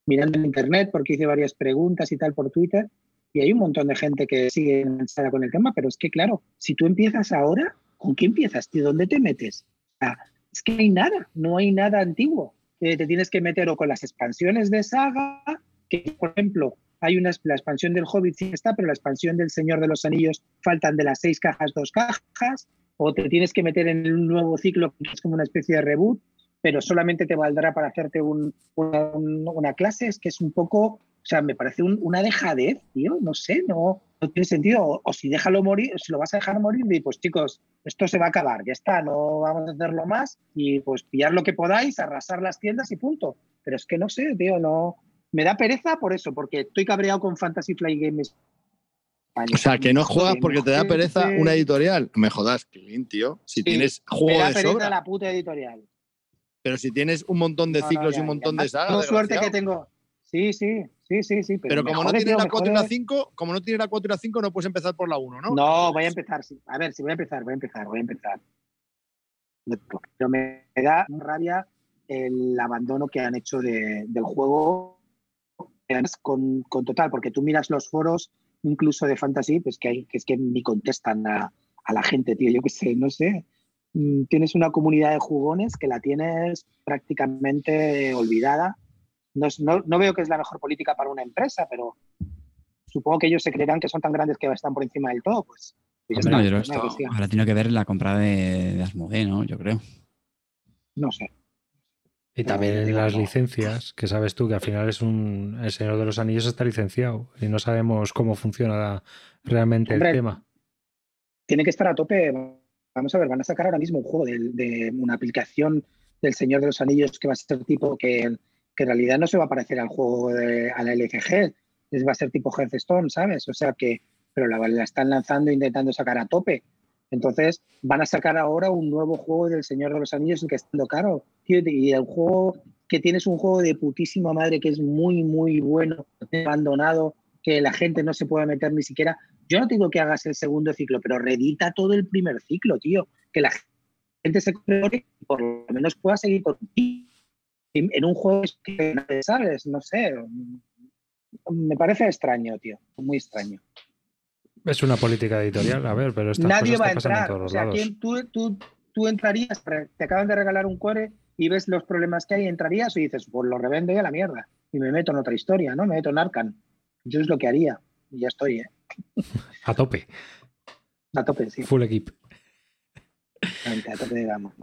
mirando en internet, porque hice varias preguntas y tal por Twitter, y hay un montón de gente que sigue enganchada con el tema, pero es que claro, si tú empiezas ahora, ¿con qué empiezas, tío? ¿Dónde te metes? Sea, es que no hay nada, no hay nada antiguo. Eh, te tienes que meter o con las expansiones de saga, que por ejemplo hay una la expansión del Hobbit sí está, pero la expansión del Señor de los Anillos faltan de las seis cajas dos cajas, o te tienes que meter en un nuevo ciclo que es como una especie de reboot, pero solamente te valdrá para hacerte un- una, un- una clase, es que es un poco, o sea, me parece un- una dejadez, tío, no sé, no, tiene sentido, o, si déjalo morir, si lo vas a dejar morir, di, pues chicos, esto se va a acabar, ya está, no vamos a hacerlo más y pues pillar lo que podáis, arrasar las tiendas y punto. Pero es que no sé, tío, no. Me da pereza por eso, porque estoy cabreado con Fantasy Flight Games. O sea, que no juegas porque te da pereza una editorial. Me jodas, Clint, tío. Si Sí, tienes Me juego da de pereza sobra. la puta editorial. Pero si tienes un montón de No, no, ciclos ya, y un montón ya. de sagas. Tengo suerte que tengo. Sí, sí, sí, sí, sí. Pero, Pero me como no tienes la me 4 y la jode. 5, como no tienes la 4 y la 5, no puedes empezar por la 1, ¿no? No, voy a empezar. sí. A ver, si voy a empezar, voy a empezar, voy a empezar. Pero me da rabia el abandono que han hecho de- del juego. Con, con total, porque tú miras los foros, incluso de Fantasy, pues que, hay, que es que ni contestan a, a la gente, tío. Yo qué sé, no sé. Mm, Tienes una comunidad de jugones que la tienes prácticamente olvidada. No, es- no- no veo que es la mejor política para una empresa, pero supongo que ellos se creerán que son tan grandes que están por encima del todo, pues. pues Hombre, está, creo pues que esto ver la compra de, de Asmodee, ¿no? Yo creo. No sé. Y también en digo, las licencias, que sabes tú que al final es un. El Señor de los Anillos está licenciado y no sabemos cómo funciona realmente Hombre, el tema. Tiene que estar a tope. Vamos a ver, van a sacar ahora mismo un juego de, de una aplicación del Señor de los Anillos que va a ser tipo que, que en realidad no se va a parecer al juego de, a la LCG, es, va a ser tipo Hearthstone, ¿sabes? O sea que, pero la, la están lanzando e intentando sacar a tope. Entonces, van a sacar ahora un nuevo juego del Señor de los Anillos, el que está dando caro. Tío, y el juego que tienes un juego de putísima madre que es muy, muy bueno, abandonado, que la gente no se puede meter ni siquiera. Yo no te digo que hagas el segundo ciclo, pero redita todo el primer ciclo, tío. Que la gente se y por lo menos pueda seguir contigo. En un juego que sabes, no sé. Me parece extraño, tío. Muy extraño. Es una política editorial, a ver, pero estas Nadie cosas va a en entrar. todos O sea. ¿quién- tú, tú, tú entrarías, te acaban de regalar un core y ves los problemas que hay, entrarías y dices, pues lo revendo y a la mierda. Y me meto en otra historia, ¿no? Me meto en Arcan. Yo es lo que haría. Y ya estoy, ¿eh? A tope, A tope, sí. full equip. A tope de gama.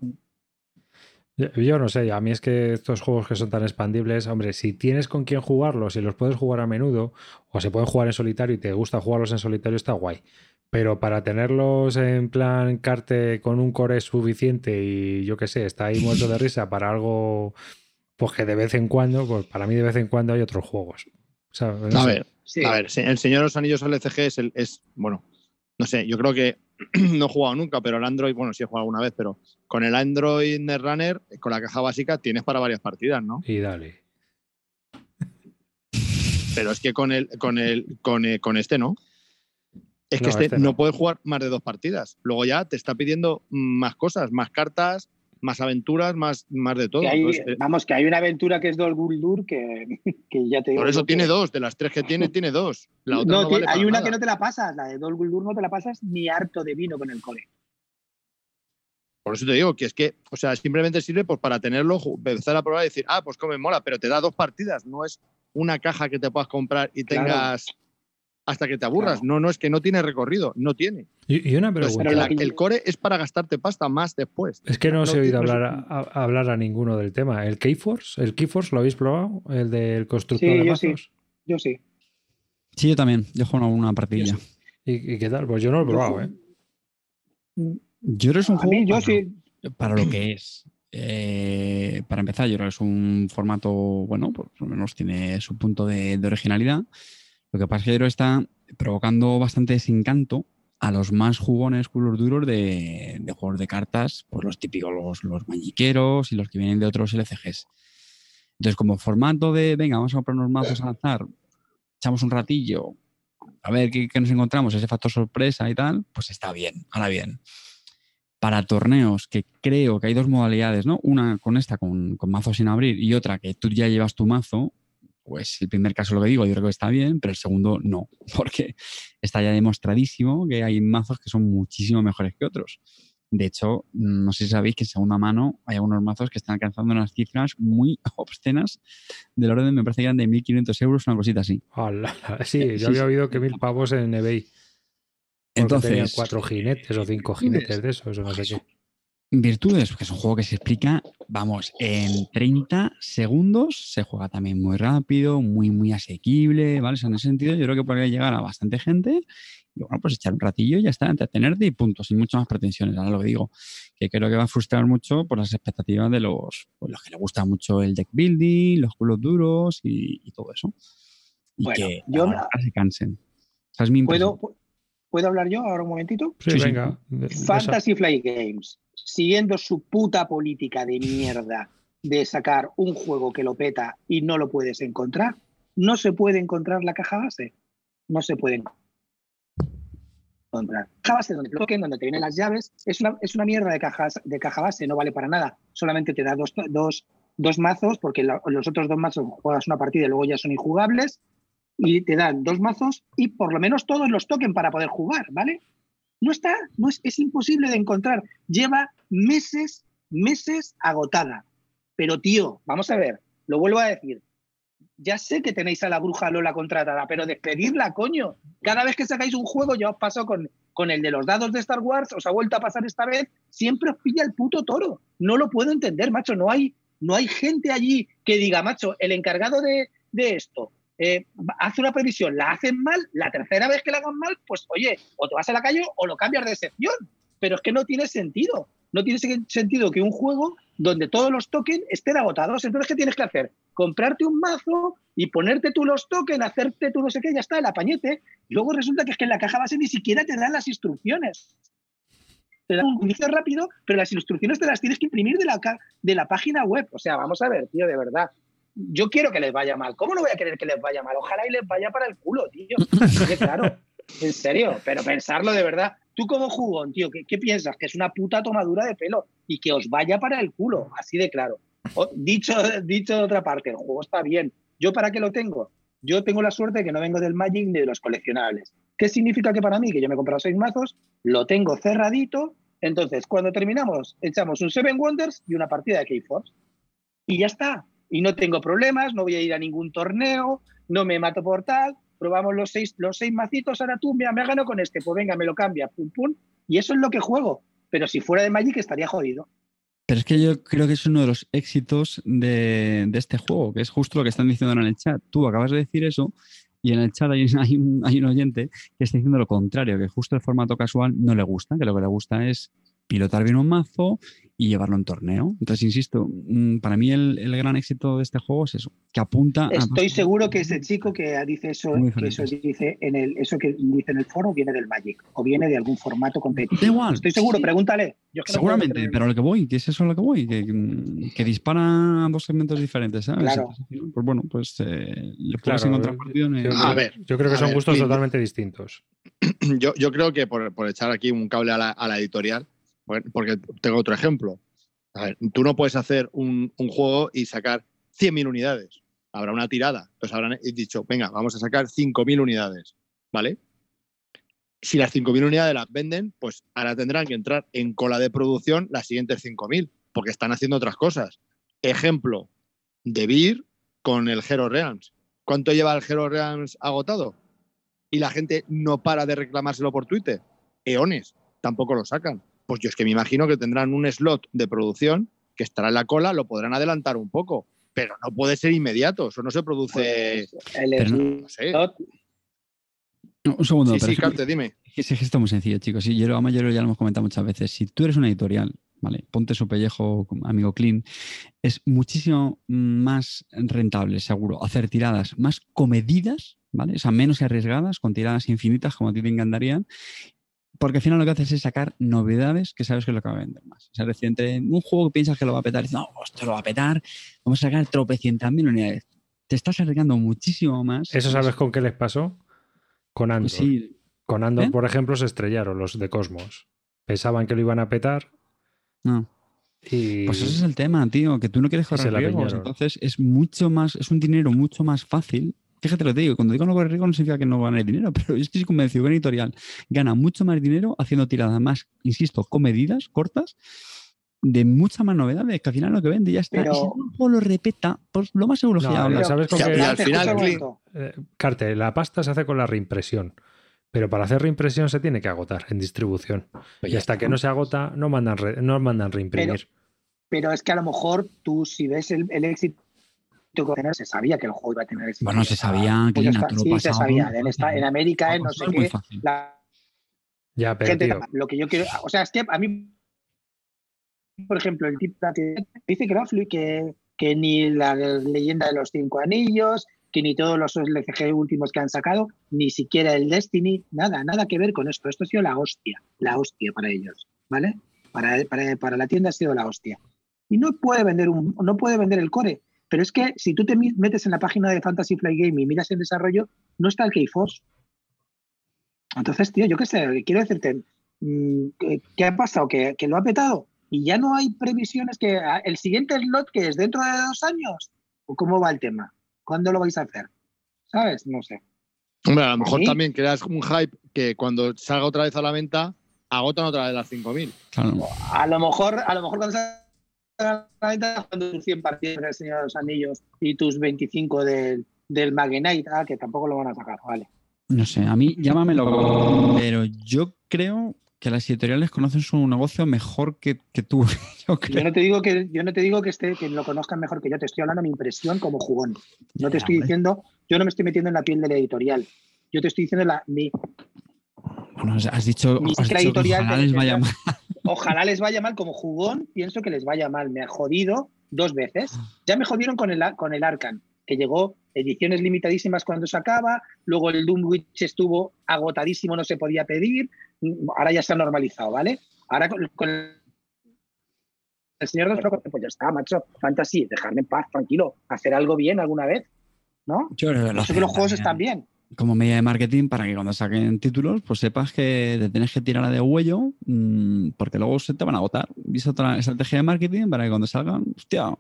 Yo- no sé, a mí es que estos juegos que son tan expandibles, hombre, si tienes con quién jugarlos y los puedes jugar a menudo, o se pueden jugar en solitario y te gusta jugarlos en solitario, está guay. Pero para tenerlos en plan carte con un core suficiente y yo qué sé, está ahí muerto de risa para algo pues que de vez en cuando, pues para mí de vez en cuando hay otros juegos. O sea, no A sé. ver, Sí. a ver, el Señor de los Anillos LCG es, el, es, bueno, no sé, yo creo que no he jugado nunca, pero el Android, bueno, sí he jugado alguna vez, pero con el Android Netrunner, con la caja básica, tienes para varias partidas, ¿no? Y dale. Pero es que con el, con el, con, eh, con este no. Es que No, este, este no. no. puedes jugar más de dos partidas. Luego ya te está pidiendo más cosas, más cartas, más aventuras, más, más de todo. Que hay- Entonces, eh, vamos, que hay una aventura que es Dol Guldur que, que ya te digo. por eso que- tiene dos, de las tres que tiene, tiene dos. La otra No, no, que vale hay para una nada. que no te la pasas, la de Dol Guldur no te la pasas ni harto de vino con el cole. Por eso te digo que es que, o sea, simplemente sirve pues, para tenerlo, empezar a probar y decir, ah, pues come mola, pero te da dos partidas, no es una caja que te puedas comprar y Claro. tengas hasta que te aburras. Claro. No, no, es que no tiene recorrido, no tiene. Y, y una pregunta. pero la- el core es para gastarte pasta más después. Es que no os he oído hablar a, a- hablar a ninguno del tema. ¿El Keyforce? ¿El Keyforce lo habéis probado? ¿El del constructor Sí, de yo sí. mazos? Yo sí. Sí, yo también. Yo juego una partidilla. ¿Y, y qué tal? Pues yo no lo he probado, ¿eh? Yo creo que es un A juego mí, yo para, sí. para lo que es. Eh, para empezar, yo creo que es un formato, bueno, por lo menos tiene su punto de, de originalidad. Lo que pasa es que está provocando bastante desencanto a los más jugones culos duros de, juegos de cartas, pues los típicos, los, los mañiqueros y los que vienen de otros LCGs. Entonces, como formato de, venga, vamos a comprar unos mazos al azar, echamos un ratillo, a ver qué, qué nos encontramos, ese factor sorpresa y tal, pues está bien. Ahora bien, para torneos, que creo que hay dos modalidades, ¿no? Una con esta, con, con mazo sin abrir, y otra que tú ya llevas tu mazo, pues el primer caso lo que digo, yo creo que está bien, pero el segundo no, porque está ya demostradísimo que hay mazos que son muchísimo mejores que otros. De hecho, no sé si sabéis que en segunda mano hay algunos mazos que están alcanzando unas cifras muy obscenas del orden, me parece que eran de 1.500 euros, una cosita así. Sí, yo Sí, había sí. oído que mil pavos en eBay. Porque tenían Entonces, cuatro jinetes o cinco jinetes de esos, o no sé qué. Virtudes, porque es un juego que se explica, vamos, en 30 segundos, se juega también muy rápido, muy, muy asequible, ¿vale? O sea, en ese sentido yo creo que podría llegar a bastante gente y bueno, pues echar un ratillo y ya está, entretenerte y punto, sin muchas más pretensiones, ahora lo que digo, que creo que va a frustrar mucho por las expectativas de los, pues, los que les gusta mucho el deck building, los culos duros y, y todo eso. Y Bueno, que yo- ahora se cansen. Esa es mi impresión. ¿Puedo, ¿Puedo hablar yo ahora un momentito? Sí, Sí, sí. venga. de- de esa- Fantasy Flight Games, siguiendo su puta política de mierda de sacar un juego que lo peta y no lo puedes encontrar, no se puede encontrar la caja base. No se puede encontrar. Caja base donde te toquen, donde te vienen las llaves, es una, es una mierda de, cajas, de caja base, no vale para nada. Solamente te da dos, dos, dos mazos, porque los otros dos mazos juegas una partida y luego ya son injugables, y te dan dos mazos y por lo menos todos los toquen para poder jugar, ¿vale? No está, no es, es imposible de encontrar. Lleva meses, meses agotada. Pero tío, vamos a ver, lo vuelvo a decir. Ya sé que tenéis a la bruja Lola contratada, pero despedirla, coño. Cada vez que sacáis un juego, ya os pasó con, con el de los dados de Star Wars, os ha vuelto a pasar esta vez, siempre os pilla el puto toro. No lo puedo entender, macho. No hay, no hay gente allí que diga, macho, el encargado de, de esto eh, hace una previsión, la hacen mal, la tercera vez que la hagan mal, pues oye, o te vas a la calle o lo cambias de sección. Pero es que no tiene sentido. No tiene se- sentido que un juego donde todos los tokens estén agotados. Entonces, ¿qué tienes que hacer? Comprarte un mazo y ponerte tú los tokens, hacerte tú no sé qué, ya está, el apañete. Luego resulta que es que en la caja base ni siquiera te dan las instrucciones. Te dan un inicio rápido, pero las instrucciones te las tienes que imprimir de la, de la página web. O sea, vamos a ver, tío, de verdad yo quiero que les vaya mal. ¿Cómo no voy a querer que les vaya mal? Ojalá y les vaya para el culo, tío. Claro, en serio, pero pensarlo de verdad. Tú como jugón, tío, ¿qué, piensas? Que es una puta tomadura de pelo y que os vaya para el culo, así de claro. Dicho, dicho de otra parte, el juego está bien. ¿Yo para qué lo tengo? Yo tengo la suerte de que no vengo del Magic ni de los coleccionables. ¿Qué significa que para mí, que yo me he comprado seis mazos, lo tengo cerradito? Entonces, cuando terminamos, echamos un Seven Wonders y una partida de K-Force. Y ya está y no tengo problemas, no voy a ir a ningún torneo, no me mato por tal, probamos los seis, los seis macitos, ahora tú, mira, me ha ganado con este, pues venga, me lo cambia, pum, pum, y eso es lo que juego. Pero si fuera de Magic estaría jodido. Pero es que yo creo que es uno de los éxitos de, de este juego, que es justo lo que están diciendo en el chat. Tú acabas de decir eso y en el chat hay, hay un, hay un oyente que está diciendo lo contrario, que justo el formato casual no le gusta, que lo que le gusta es pilotar bien un mazo y llevarlo en torneo. Entonces, insisto, mm, para mí el, el gran éxito de este juego es eso, que apunta a... Estoy seguro que ese chico que dice eso, que eso dice en el, eso que dice en el foro viene del Magic o viene de algún formato Da competitivo. igual. Estoy seguro, sí, pregúntale. Yo es que no puedo Seguramente, pero a lo que voy, que es eso a lo que voy, que, que dispara a dos segmentos diferentes, ¿sabes? Claro. Pues bueno, pues eh, le puedes Claro, encontrar yo- partido en el- A ver, yo creo que son ver, gustos totalmente distintos. yo, yo creo que por, por echar aquí un cable a la, a la editorial, porque tengo otro ejemplo. A ver, tú no puedes hacer un, juego y sacar 100.000 unidades. Habrá una tirada. Entonces habrán dicho, venga, vamos a sacar 5.000 unidades. ¿Vale? Si las 5.000 unidades las venden, pues ahora tendrán que entrar en cola de producción las siguientes 5.000, porque están haciendo otras cosas. Ejemplo, de Beer con el Hero Realms. ¿Cuánto lleva el Hero Realms agotado? y la gente no para de reclamárselo por Twitter. Eones, tampoco lo sacan. Pues yo es que me imagino que tendrán un slot de producción que estará en la cola, lo podrán adelantar un poco, pero no puede ser inmediato, eso no se produce, Pues, el Pero no- no sé. slot, No, un segundo, Sí, pero sí, es que- Carte, dime. Es que ese gesto es muy sencillo, chicos. Sí, yo lo, yo ya lo hemos comentado muchas veces. Si tú eres una editorial, ¿vale? Ponte su pellejo, amigo Clean. Es muchísimo más rentable, seguro, hacer tiradas más comedidas, ¿vale? O sea, menos arriesgadas, con tiradas infinitas, como a ti te encantarían. Porque al final lo que haces es sacar novedades que sabes que es lo que va a vender más. O sea, es decir, entre un juego que piensas que lo va a petar, dices, no, esto lo va a petar, vamos a sacar tropecientas mil unidades. Te estás arriesgando muchísimo más. ¿Eso sabes con qué les pasó? Con Andor. Pues sí, Con Andor, ¿Eh? por ejemplo, se estrellaron los de Cosmos. Pensaban que lo iban a petar no. y. Pues ese es el tema, tío, que tú no quieres correr riesgos. Entonces es mucho más, es un dinero mucho más fácil. Fíjate lo que te digo, cuando digo no correr riesgos no significa que no gane dinero, pero es que estoy convencido que una editorial gana mucho más dinero haciendo tiradas más, insisto, comedidas, cortas, de muchas más novedades, que al final lo que vende ya está. Pero- Y si un juego lo repeta, pues lo más seguro que No, ya habla. ¿sabes con qué- y al final, un. Eh, Carte, la pasta se hace con la reimpresión. Pero para hacer reimpresión se tiene que agotar en distribución. Pues y hasta que no se agota, no mandan, re- no mandan reimprimir. Pero es que a lo mejor tú, si ves el, el éxito que tener, se sabía que el juego iba a tener éxito. Bueno, se sabía, Pues tú lo Sí, se sabía. En, esta- en América, en no sé qué, la Ya, pero gente, tío, lo que yo quiero, o sea, es que a mí, por ejemplo, el tipo dice que no, Fluid, que, que ni la leyenda de los cinco anillos, que ni todos los LCG últimos que han sacado, ni siquiera el Destiny, nada, nada que ver con esto. Esto ha sido la hostia, la hostia para ellos, ¿vale? Para, para, para la tienda ha sido la hostia. Y no puede vender un, no puede vender el core. Pero es que si tú te metes en la página de Fantasy Flight Game y miras el desarrollo, no está el Keyforce. Entonces, tío, yo qué sé, quiero decirte, mm, ¿qué, ha pasado? ¿Que, que lo ha petado? Y ya no hay previsiones que ah, el siguiente slot que es dentro de dos años. ¿O cómo va el tema? ¿Cuándo lo vais a hacer? ¿Sabes? No sé. Hombre, a lo mejor también creas un hype que cuando salga otra vez a la venta, agotan otra vez las 5.000. Claro. A lo mejor, a lo mejor cuando salga a la venta, cuando tus 100 partidas del Señor de los Anillos y tus 25 del, del Magenite, ah, que tampoco lo van a sacar, vale. No sé, a mí llámamelo, pero yo creo que las editoriales conocen su negocio mejor que, que tú. Yo creo. Yo no te digo que yo no te digo que esté que lo conozcan mejor que yo, te estoy hablando de mi impresión como jugón. No te estoy diciendo, yo no me estoy metiendo en la piel del editorial. Yo te estoy diciendo la, mi, Bueno, has dicho, has dicho que editorial ojalá de- les de- vaya mal. Ojalá les vaya mal como jugón, pienso que les vaya mal. Me ha jodido dos veces. Ya me jodieron con el, con el Arcan, que llegó ediciones limitadísimas cuando se acaba, luego el Doom Witch estuvo agotadísimo, no se podía pedir, ahora ya se ha normalizado, ¿vale? Ahora con, con el señor de los Locos, pues ya está, macho, fantasy, dejarme en paz, tranquilo, hacer algo bien alguna vez, ¿no? Yo creo que lo Yo sé que los juegos están bien. Como media de marketing para que cuando saquen títulos, pues sepas que te tienes que tirar de huello mm, porque luego se te van a agotar. Y es otra estrategia de marketing para que cuando salgan, hostia,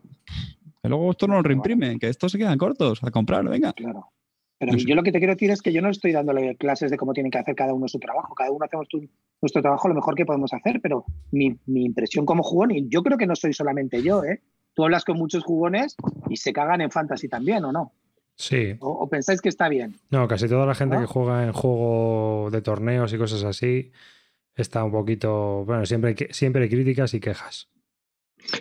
que luego esto no lo reimprimen, que estos se quedan cortos a comprar, venga. Claro. Pero No sé. yo lo que te quiero decir es que yo no estoy dándole clases de cómo tienen que hacer cada uno su trabajo. Cada uno hacemos tu- nuestro trabajo lo mejor que podemos hacer, pero mi, mi impresión como jugón, y yo creo que no soy solamente yo, ¿eh? Tú hablas con muchos jugones y se cagan en fantasy también, ¿o no? Sí. ¿O, o pensáis que está bien? No, casi toda la gente ¿No? que juega en juego de torneos y cosas así está un poquito. Bueno, siempre hay, que- siempre hay críticas y quejas.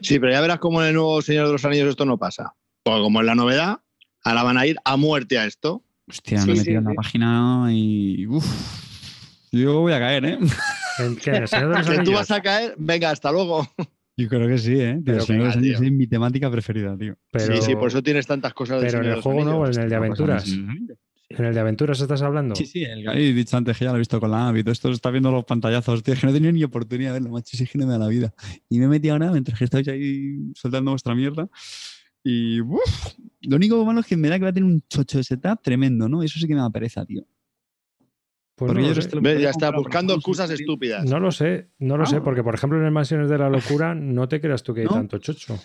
Sí, pero ya verás cómo en el nuevo Señor de los Anillos esto no pasa. Porque como es la novedad, ahora van a ir a muerte a esto. Hostia, Sí, me he sí, metido en la sí. página y. Uf, yo voy a caer, ¿eh? ¿En qué? ¿En el Señor de los Que tú vas a caer, venga, hasta luego. Yo creo que sí, ¿eh? Pero Pero Señor de los venga, Anillos tío. es mi temática preferida, tío. Pero, Sí, sí, por eso tienes tantas cosas de pero en el juego no, o Anillos. en el de aventuras. sí. En el de aventuras estás hablando. Sí, sí, el he dicho antes que ya lo he visto con la Avi. Todo esto está viendo los pantallazos, tío. Es que no he tenido ni oportunidad de verlo, macho. Es que no me da la vida. Y me he metido ahora mientras que estáis ahí soltando vuestra mierda. Y uf, lo único malo es que me da que va a tener un chocho de setup tremendo, ¿no? Eso sí que me da pereza, tío. Pues Porque no, Ve, Ya está, buscando tío. estúpidas. no lo sé, no lo sé, Ah. porque por ejemplo en el Mansiones de la Locura no te creas tú que hay ¿No? tanto chocho.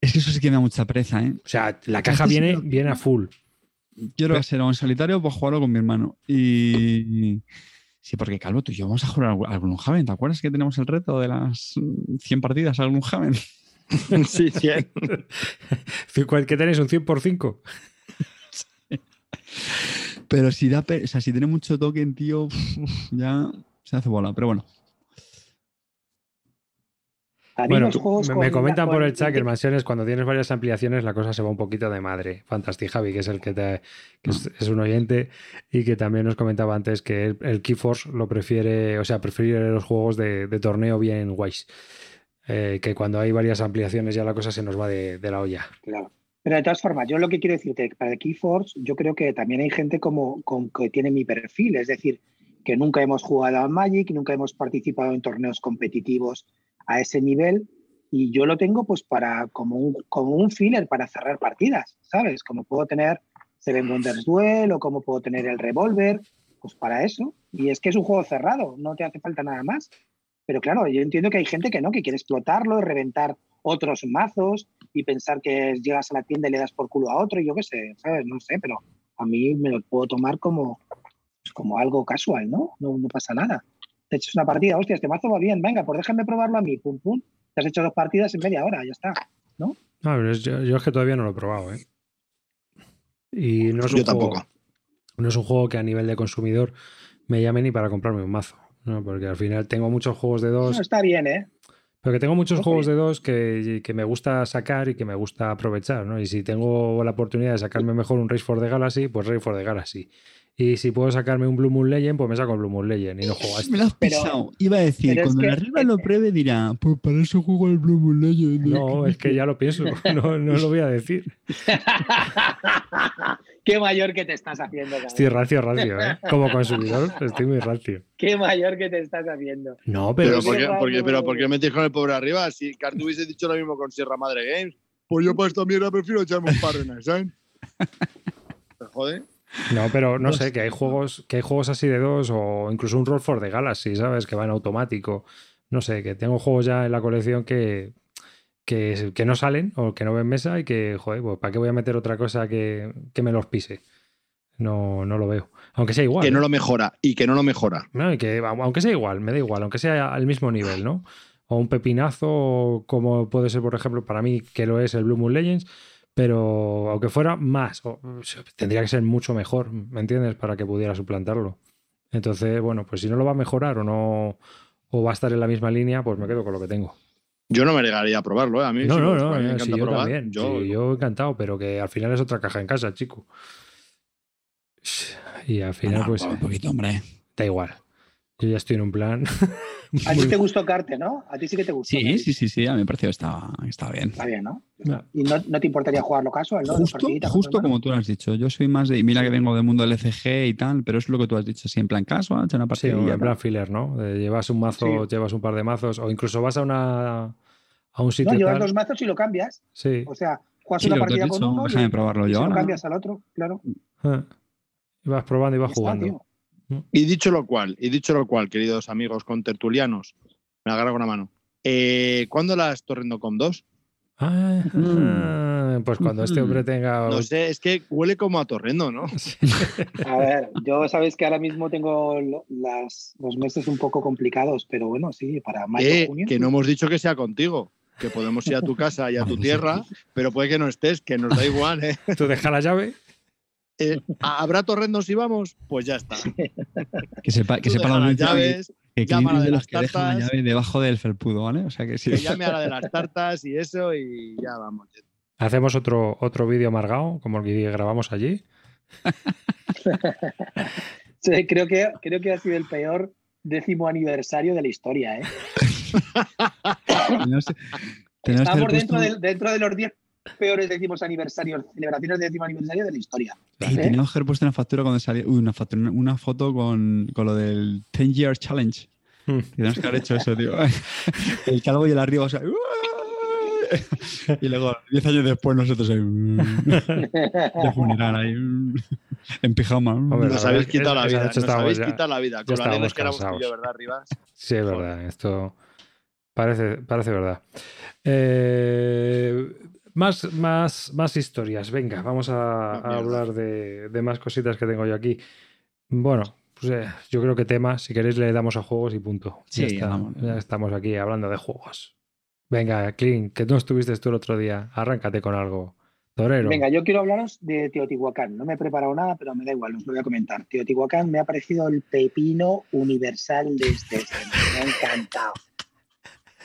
Es que eso sí que me da mucha pereza, ¿eh? O sea, la caja Este sí viene, viene a full. Yo lo voy a hacer o en solitario pues jugarlo con mi hermano. Y. Sí, porque Calvo, tú y yo vamos a jugar al Gloomhaven. ¿Te acuerdas que tenemos el reto de las mm, 100 partidas al Gloomhaven? Sí, sí. ¿Cuál- ¿Qué tenéis? ¿Un 100 por 5? Pero si da, o sea, si tiene mucho token, tío, ya se hace bola. Pero bueno, Bueno, me, comentan por el chat que el Mansiones, cuando tienes varias ampliaciones, la cosa se va un poquito de madre. Fantastic Javi, que es el que, te- que es, es un oyente y que también nos comentaba antes que el, el Keyforce lo prefiere, o sea, prefiere los juegos de, de torneo bien guays. Eh, que cuando hay varias ampliaciones ya la cosa se nos va de, de la olla. Claro. Pero de todas formas, yo lo que quiero decirte, para el Keyforce, yo creo que también hay gente como, con- que tiene mi perfil, es decir, que nunca hemos jugado a Magic, nunca hemos participado en torneos competitivos a ese nivel, y yo lo tengo pues para como un, como un filler para cerrar partidas, ¿sabes? Como puedo tener Seven Wonders Duel o como puedo tener el Revolver, pues para eso. Y es que es un juego cerrado, no te hace falta nada más. Pero claro, yo entiendo que hay gente que no, que quiere explotarlo, reventar otros mazos y pensar que llegas a la tienda y le das por culo a otro, y yo qué sé, ¿sabes? No sé, pero a mí me lo puedo tomar como, pues, como algo casual, ¿no? ¿no? No pasa nada. Te echas una partida, hostia, este mazo va bien, venga, pues déjame probarlo a mí, pum, pum. Te has hecho dos partidas en media hora, ya está. No, pero es- yo, yo es que todavía no lo he probado, ¿eh? Y no es un Yo juego, tampoco. no es un juego que a nivel de consumidor me llame ni para comprarme un mazo. ¿no? Porque al final tengo muchos juegos de dos. No, está bien, ¿eh? Pero que tengo muchos Ojo, juegos de dos que, que me gusta sacar y que me gusta aprovechar, ¿no? Y si tengo la oportunidad de sacarme mejor un Race for the Galaxy, pues Race for the Galaxy. Y si puedo sacarme un Blue Moon Legend, pues me saco el Blue Moon Legend y no juego a este. me lo has pisado. Iba a decir, cuando que- el arriba lo pruebe dirá, pues para eso juego al Blue Moon Legend. No, es que ya lo pienso, no, no lo voy a decir. Qué mayor que te estás haciendo, cabrón. Estoy rancio, rancio, ¿eh? Como consumidor, estoy muy rancio. Qué mayor que te estás haciendo. No, pero, Pero, ¿por qué, Pero por qué- vamos. pero ¿por qué metéis con el pobre arriba? Si Cartu hubiese dicho lo mismo con Sierra Madre Games, pues yo para esta mierda prefiero echarme un par en ¿sabes? ¿Te jode? No, pero no sé, que hay juegos, que hay juegos así de dos, o incluso un Roll for the Galaxy, ¿sabes? Que va en automático. No sé, que tengo juegos ya en la colección que, que, que no salen o que no ven mesa y que, joder, pues ¿para qué voy a meter otra cosa que, que me los pise? No, no lo veo. Aunque sea igual. Que no ¿eh? lo mejora y que no lo mejora. No, y que, aunque sea igual, me da igual, aunque sea al mismo nivel, ¿no? O un pepinazo, como puede ser, por ejemplo, para mí, que lo es el Blue Moon Legends, pero aunque fuera más, o- tendría que ser mucho mejor, ¿me entiendes? Para que pudiera suplantarlo. Entonces, bueno, pues si no lo va a mejorar o no, o va a estar en la misma línea, pues me quedo con lo que tengo. Yo no me negaría a probarlo, ¿eh? A mí No, sí, no, no, me eh, encanta sí, yo probar. también. Yo- sí, yo encantado, pero que al final es otra caja en casa, chico. Y al final, pues un poquito, hombre. da igual. Yo ya estoy en un plan. A ti te gustó Carte, ¿no? A ti sí que te gustó. Sí, sí, sí, sí, a mí me pareció que estaba, estaba bien. Está bien, ¿no? Y no, no te importaría jugarlo casual, ¿no? Justo, justo como tú lo has dicho. Yo soy más de. y Mira que vengo del mundo del LCG y tal, pero es lo que tú has dicho. Sí, en plan casual, una Sí, partida. en plan filler, ¿no? De llevas un mazo, Sí. llevas un par de mazos, o incluso vas a una a un sitio No, llevas tal. dos mazos y lo cambias. Sí. O sea, juegas Sí, una partida con uno déjame y, probarlo y yo se lo cambias al otro, claro. Ah. Y vas probando y vas jugando. tío. Y dicho lo cual, y dicho lo cual, queridos amigos contertulianos, me agarro con una mano. Eh, ¿Cuándo las Torrendocom 2? Ah, pues cuando este hombre tenga. No sé, es que huele como a Torrendo, ¿no? A ver, yo sabes que ahora mismo tengo las, los meses un poco complicados, pero bueno, sí, para mayo, Eh, junio. que no hemos dicho que sea contigo, que podemos ir a tu casa y a tu tierra, pero puede que no estés, que nos da igual, ¿eh? Tú deja la llave. Eh, ¿Habrá torrendos si vamos? Pues ya está. Que sepa, que sepa la las que- llaves, que llama a la de las que la tartas. llave debajo del felpudo, ¿vale? O sea que sí. que llame a la de las tartas y eso y ya vamos. Hacemos otro, otro vídeo amargado, como el que grabamos allí. Sí, creo, que, creo que ha sido el peor décimo aniversario de la historia, ¿eh? Tenemos- tenemos Estamos que dentro, puesto- de, dentro de los 10 peores décimos aniversarios, celebraciones de décimo aniversario de la historia. Y ¿Eh? teníamos que haber puesto una factura cuando salía. Uy, una, factura, una- una foto con, con lo del 10 Year Challenge. Hmm. Tenemos que haber hecho eso, tío. El calvo y el arriba, o sea. Y luego, 10 años después, nosotros ahí. De funeral ahí. En pijama. Hombre, Nos la habéis quitado la vida. Nos habéis ya- quitado la vida. Con alegres que éramos tú y yo, cansados. ¿verdad, Rivas? Sí, es verdad. Esto parece, parece verdad. Eh, más, más, más historias. Venga, vamos a, Ah, a hablar de, de más cositas que tengo yo aquí. Bueno, pues eh, yo creo que tema, si queréis, le damos a juegos y punto. ya, Sí, está, ya estamos aquí hablando de juegos. Venga, Clint, que no estuviste tú el otro día. Arráncate con algo. Torero. Venga, yo quiero hablaros de Teotihuacán. No me he preparado nada, pero me da igual, os lo voy a comentar. Teotihuacán me ha parecido el pepino universal de este. este. Me ha encantado.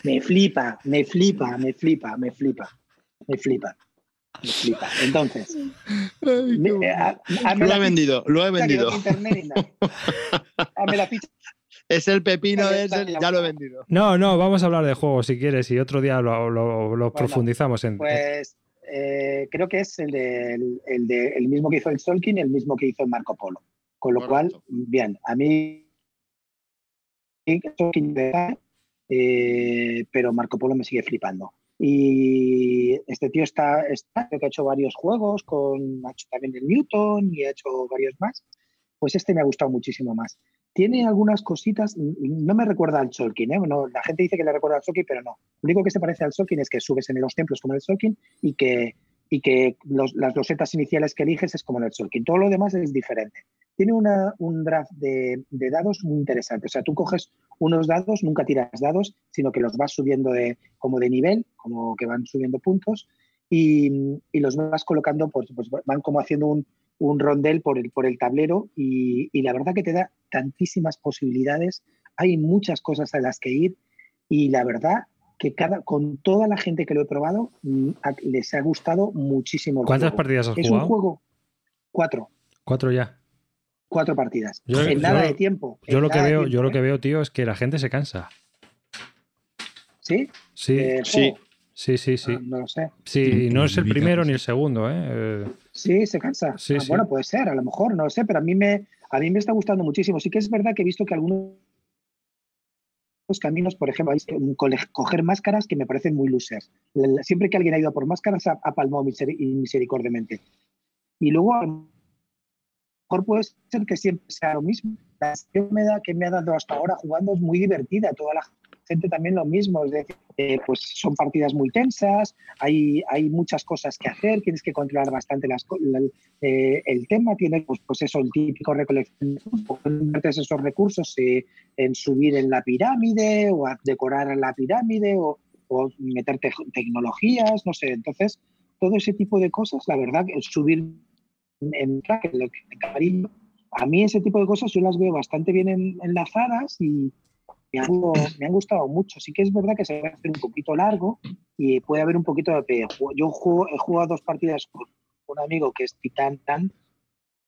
Me flipa, me flipa, me flipa, me flipa, me flipa, me flipa. Entonces, me- eh, Lo la he vendido, lo he vendido. ni nada. Hazme la ficha. Es el pepino de vale, ya lo he vendido. No, no, vamos a hablar de juegos si quieres y otro día lo, lo- lo profundizamos en. Pues eh, creo que es el, del- el, de, el mismo que hizo el Solkin y el mismo que hizo el Marco Polo. Con lo Correcto. cual, bien, a mí eh, pero Marco Polo me sigue flipando. Y este tío está, está que ha hecho varios juegos, con, ha hecho también el Newton y ha hecho varios más. Pues este me ha gustado muchísimo más. Tiene algunas cositas, no me recuerda al Solkin, ¿eh? No, la gente dice que le recuerda al Solkin, pero no. Lo único que se parece al Solkin es que subes en los templos como el Solkin y que, y que los- las losetas iniciales que eliges es como en el Solkin. Todo lo demás es diferente. Tiene una- un draft de, de dados muy interesante. O sea, tú coges unos dados, nunca tiras dados, sino que los vas subiendo de, como de nivel, como que van subiendo puntos y, y los vas colocando, pues, pues van como haciendo un, un rondel por el, por el tablero y, y la verdad que te da tantísimas posibilidades. Hay muchas cosas a las que ir y la verdad que cada, con toda la gente que lo he probado mm, a- les ha gustado muchísimo. el ¿Cuántas juego. partidas has Es jugado? un juego, cuatro, Cuatro ya. cuatro partidas. Yo- en yo- nada de tiempo. Yo lo que veo, tiempo, yo lo ¿eh? que veo, tío, es que la gente se cansa. ¿Sí? Sí, Eh, sí. sí, sí, sí. Ah, no lo sé. Sí, y no es el primero ni el segundo, ¿eh? Eh, Sí, se cansa. Sí, Ah, sí. Bueno, puede ser, a lo mejor, no lo sé, pero a mí me, a mí me está gustando muchísimo. Sí que es verdad que he visto que algunos caminos, por ejemplo, coger máscaras que me parecen muy losers. Siempre que alguien ha ido por máscaras ha, palmado miseri- misericordiamente. Y luego a lo mejor puede ser que siempre sea lo mismo. La da, que me ha dado hasta ahora jugando es muy divertida. Toda la gente también lo mismo. Es decir, eh, pues son partidas muy tensas, hay, hay muchas cosas que hacer, tienes que controlar bastante las, la- eh, el tema, tiene pues, pues eso, el típico recolección de esos recursos eh, en subir en la pirámide o a decorar en la pirámide o, o meter te- tecnologías, no sé. Entonces, todo ese tipo de cosas, la verdad, que subir en en a mí ese tipo de cosas yo las veo bastante bien en- enlazadas y me han, me han gustado mucho. Sí que es verdad que se va a hacer un poquito largo y puede haber un poquito de pe- Yo juego- he jugado dos partidas con un amigo que es Titán Tan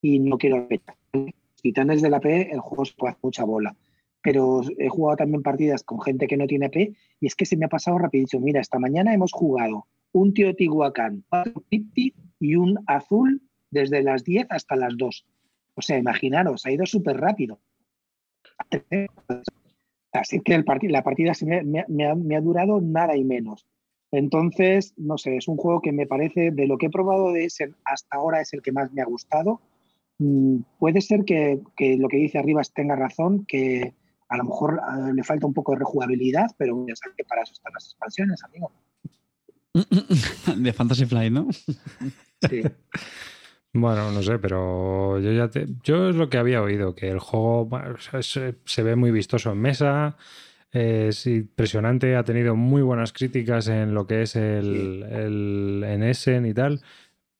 y no quiero repetir. Titanes de la P, el juego se puede hacer mucha bola. Pero he jugado también partidas con gente que no tiene P y es que se me ha pasado rapidísimo. Mira, esta mañana hemos jugado un Teotihuacán, cuatro Pipti y un azul desde las 10 hasta las 2. O sea, imaginaros, ha ido súper rápido. Así que el la partida se me, me- me ha, me ha durado nada y menos. Entonces, no sé, es un juego que me parece, de lo que he probado de ese hasta ahora, es el que más me ha gustado. Mm, puede ser que, que lo que dice Arribas tenga razón, que a lo mejor eh, le falta un poco de rejugabilidad, pero ya sabes que para eso están las expansiones, amigo. De Fantasy Flight, ¿no? Sí. Bueno, no sé, pero yo ya te, yo es lo que había oído, que el juego bueno, se ve muy vistoso en mesa, es impresionante, ha tenido muy buenas críticas en lo que es el, el en Essen y tal.